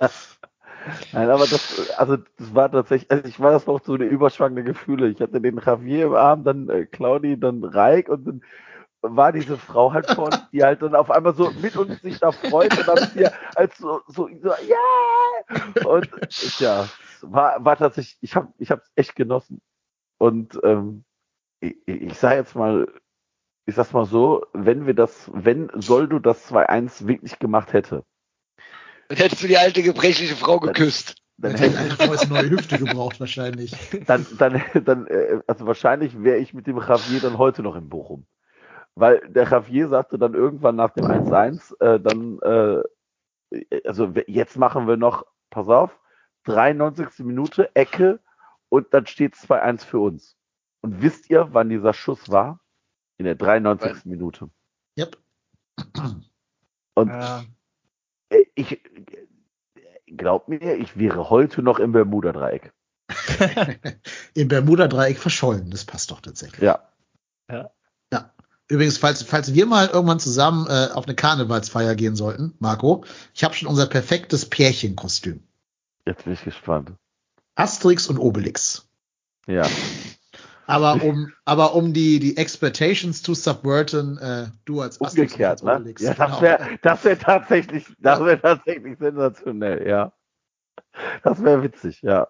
Nein, aber das, also das war tatsächlich, also ich war das noch so eine überschwangende Gefühle. Ich hatte den Javier im Arm, dann äh, Claudi, dann Reik und dann war diese Frau halt von, die halt dann auf einmal so mit uns sich da freut und dann hier als so, so, so yeah! Und ja, war, war tatsächlich, ich habe ich hab's echt genossen. Und ähm, ich, ich sage jetzt mal, ich sag's mal so, wenn wir das, wenn Soldo das 2-1 wirklich gemacht hätte, dann hättest du die alte gebrechliche Frau geküsst. Dann, dann hätte eine Frau eine neue Hüfte gebraucht wahrscheinlich. Dann, dann, dann, äh, also wahrscheinlich wäre ich mit dem Javier dann heute noch in Bochum. Weil der Javier sagte dann irgendwann nach dem 1-1, äh, dann, äh, also jetzt machen wir noch, pass auf, 93. Minute, Ecke und dann steht 2-1 für uns. Und wisst ihr, wann dieser Schuss war? In der 93. Was? Minute. Yep. Und ja. ich glaub mir, ich wäre heute noch im Bermuda-Dreieck. *laughs* Im Bermuda-Dreieck verschollen, das passt doch tatsächlich. Ja. Ja. Übrigens, falls, falls wir mal irgendwann zusammen äh, auf eine Karnevalsfeier gehen sollten, Marco, ich habe schon unser perfektes Pärchenkostüm. Jetzt bin ich gespannt. Asterix und Obelix. Ja. Aber um, aber um die, die Expectations zu subverten, äh, du als Asterix Umgekehrt, und als Obelix. Ne? Ja, das genau. wäre das wär tatsächlich, das wäre tatsächlich sensationell, ja. Das wäre witzig, ja.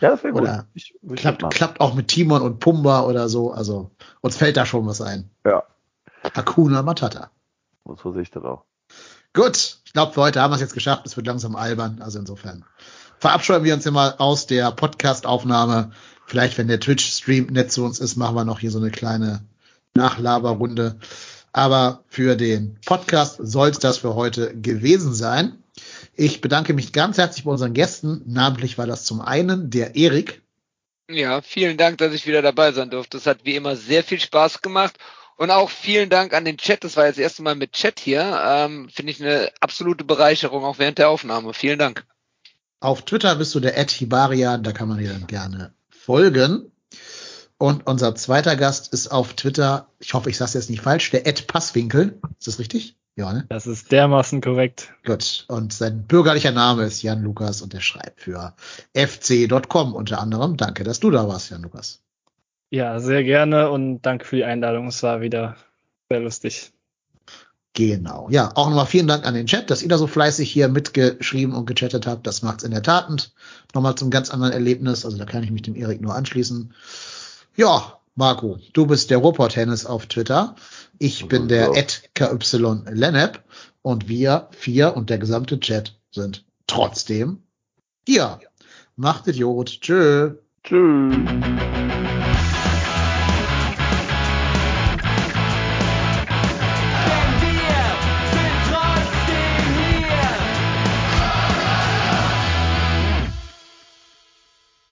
Ja, das wäre gut. Ich, ich klappt, klappt auch mit Timon und Pumba oder so. Also uns fällt da schon was ein. Ja. Hakuna Matata. So sehe ich das auch. Gut, ich glaube, für heute haben wir es jetzt geschafft. Es wird langsam albern. Also insofern verabscheuen wir uns hier mal aus der Podcast-Aufnahme. Vielleicht, wenn der Twitch-Stream nett zu uns ist, machen wir noch hier so eine kleine Nachlaberrunde. Aber für den Podcast soll es das für heute gewesen sein. Ich bedanke mich ganz herzlich bei unseren Gästen. Namentlich war das zum einen der Erik. Ja, vielen Dank, dass ich wieder dabei sein durfte. Es hat wie immer sehr viel Spaß gemacht. Und auch vielen Dank an den Chat. Das war jetzt das erste Mal mit Chat hier. Ähm, Finde ich eine absolute Bereicherung, auch während der Aufnahme. Vielen Dank. Auf Twitter bist du der Ed Hibaria, da kann man dir dann gerne folgen. Und unser zweiter Gast ist auf Twitter, ich hoffe, ich sage es jetzt nicht falsch, der Ed Passwinkel. Ist das richtig? Ja, ne? Das ist dermaßen korrekt. Gut. Und sein bürgerlicher Name ist Jan Lukas und er schreibt für fc.com unter anderem. Danke, dass du da warst, Jan Lukas. Ja, sehr gerne und danke für die Einladung. Es war wieder sehr lustig. Genau. Ja, auch nochmal vielen Dank an den Chat, dass ihr da so fleißig hier mitgeschrieben und gechattet habt. Das macht's in der Tat und nochmal zum ganz anderen Erlebnis. Also da kann ich mich dem Erik nur anschließen. Ja, Marco, du bist der Ruhrpott-Tennis auf Twitter. Ich bin sieht's der KY Lennep und wir vier und der gesamte Chat sind trotzdem hier. Macht Idiot. Tschö. Tschüss.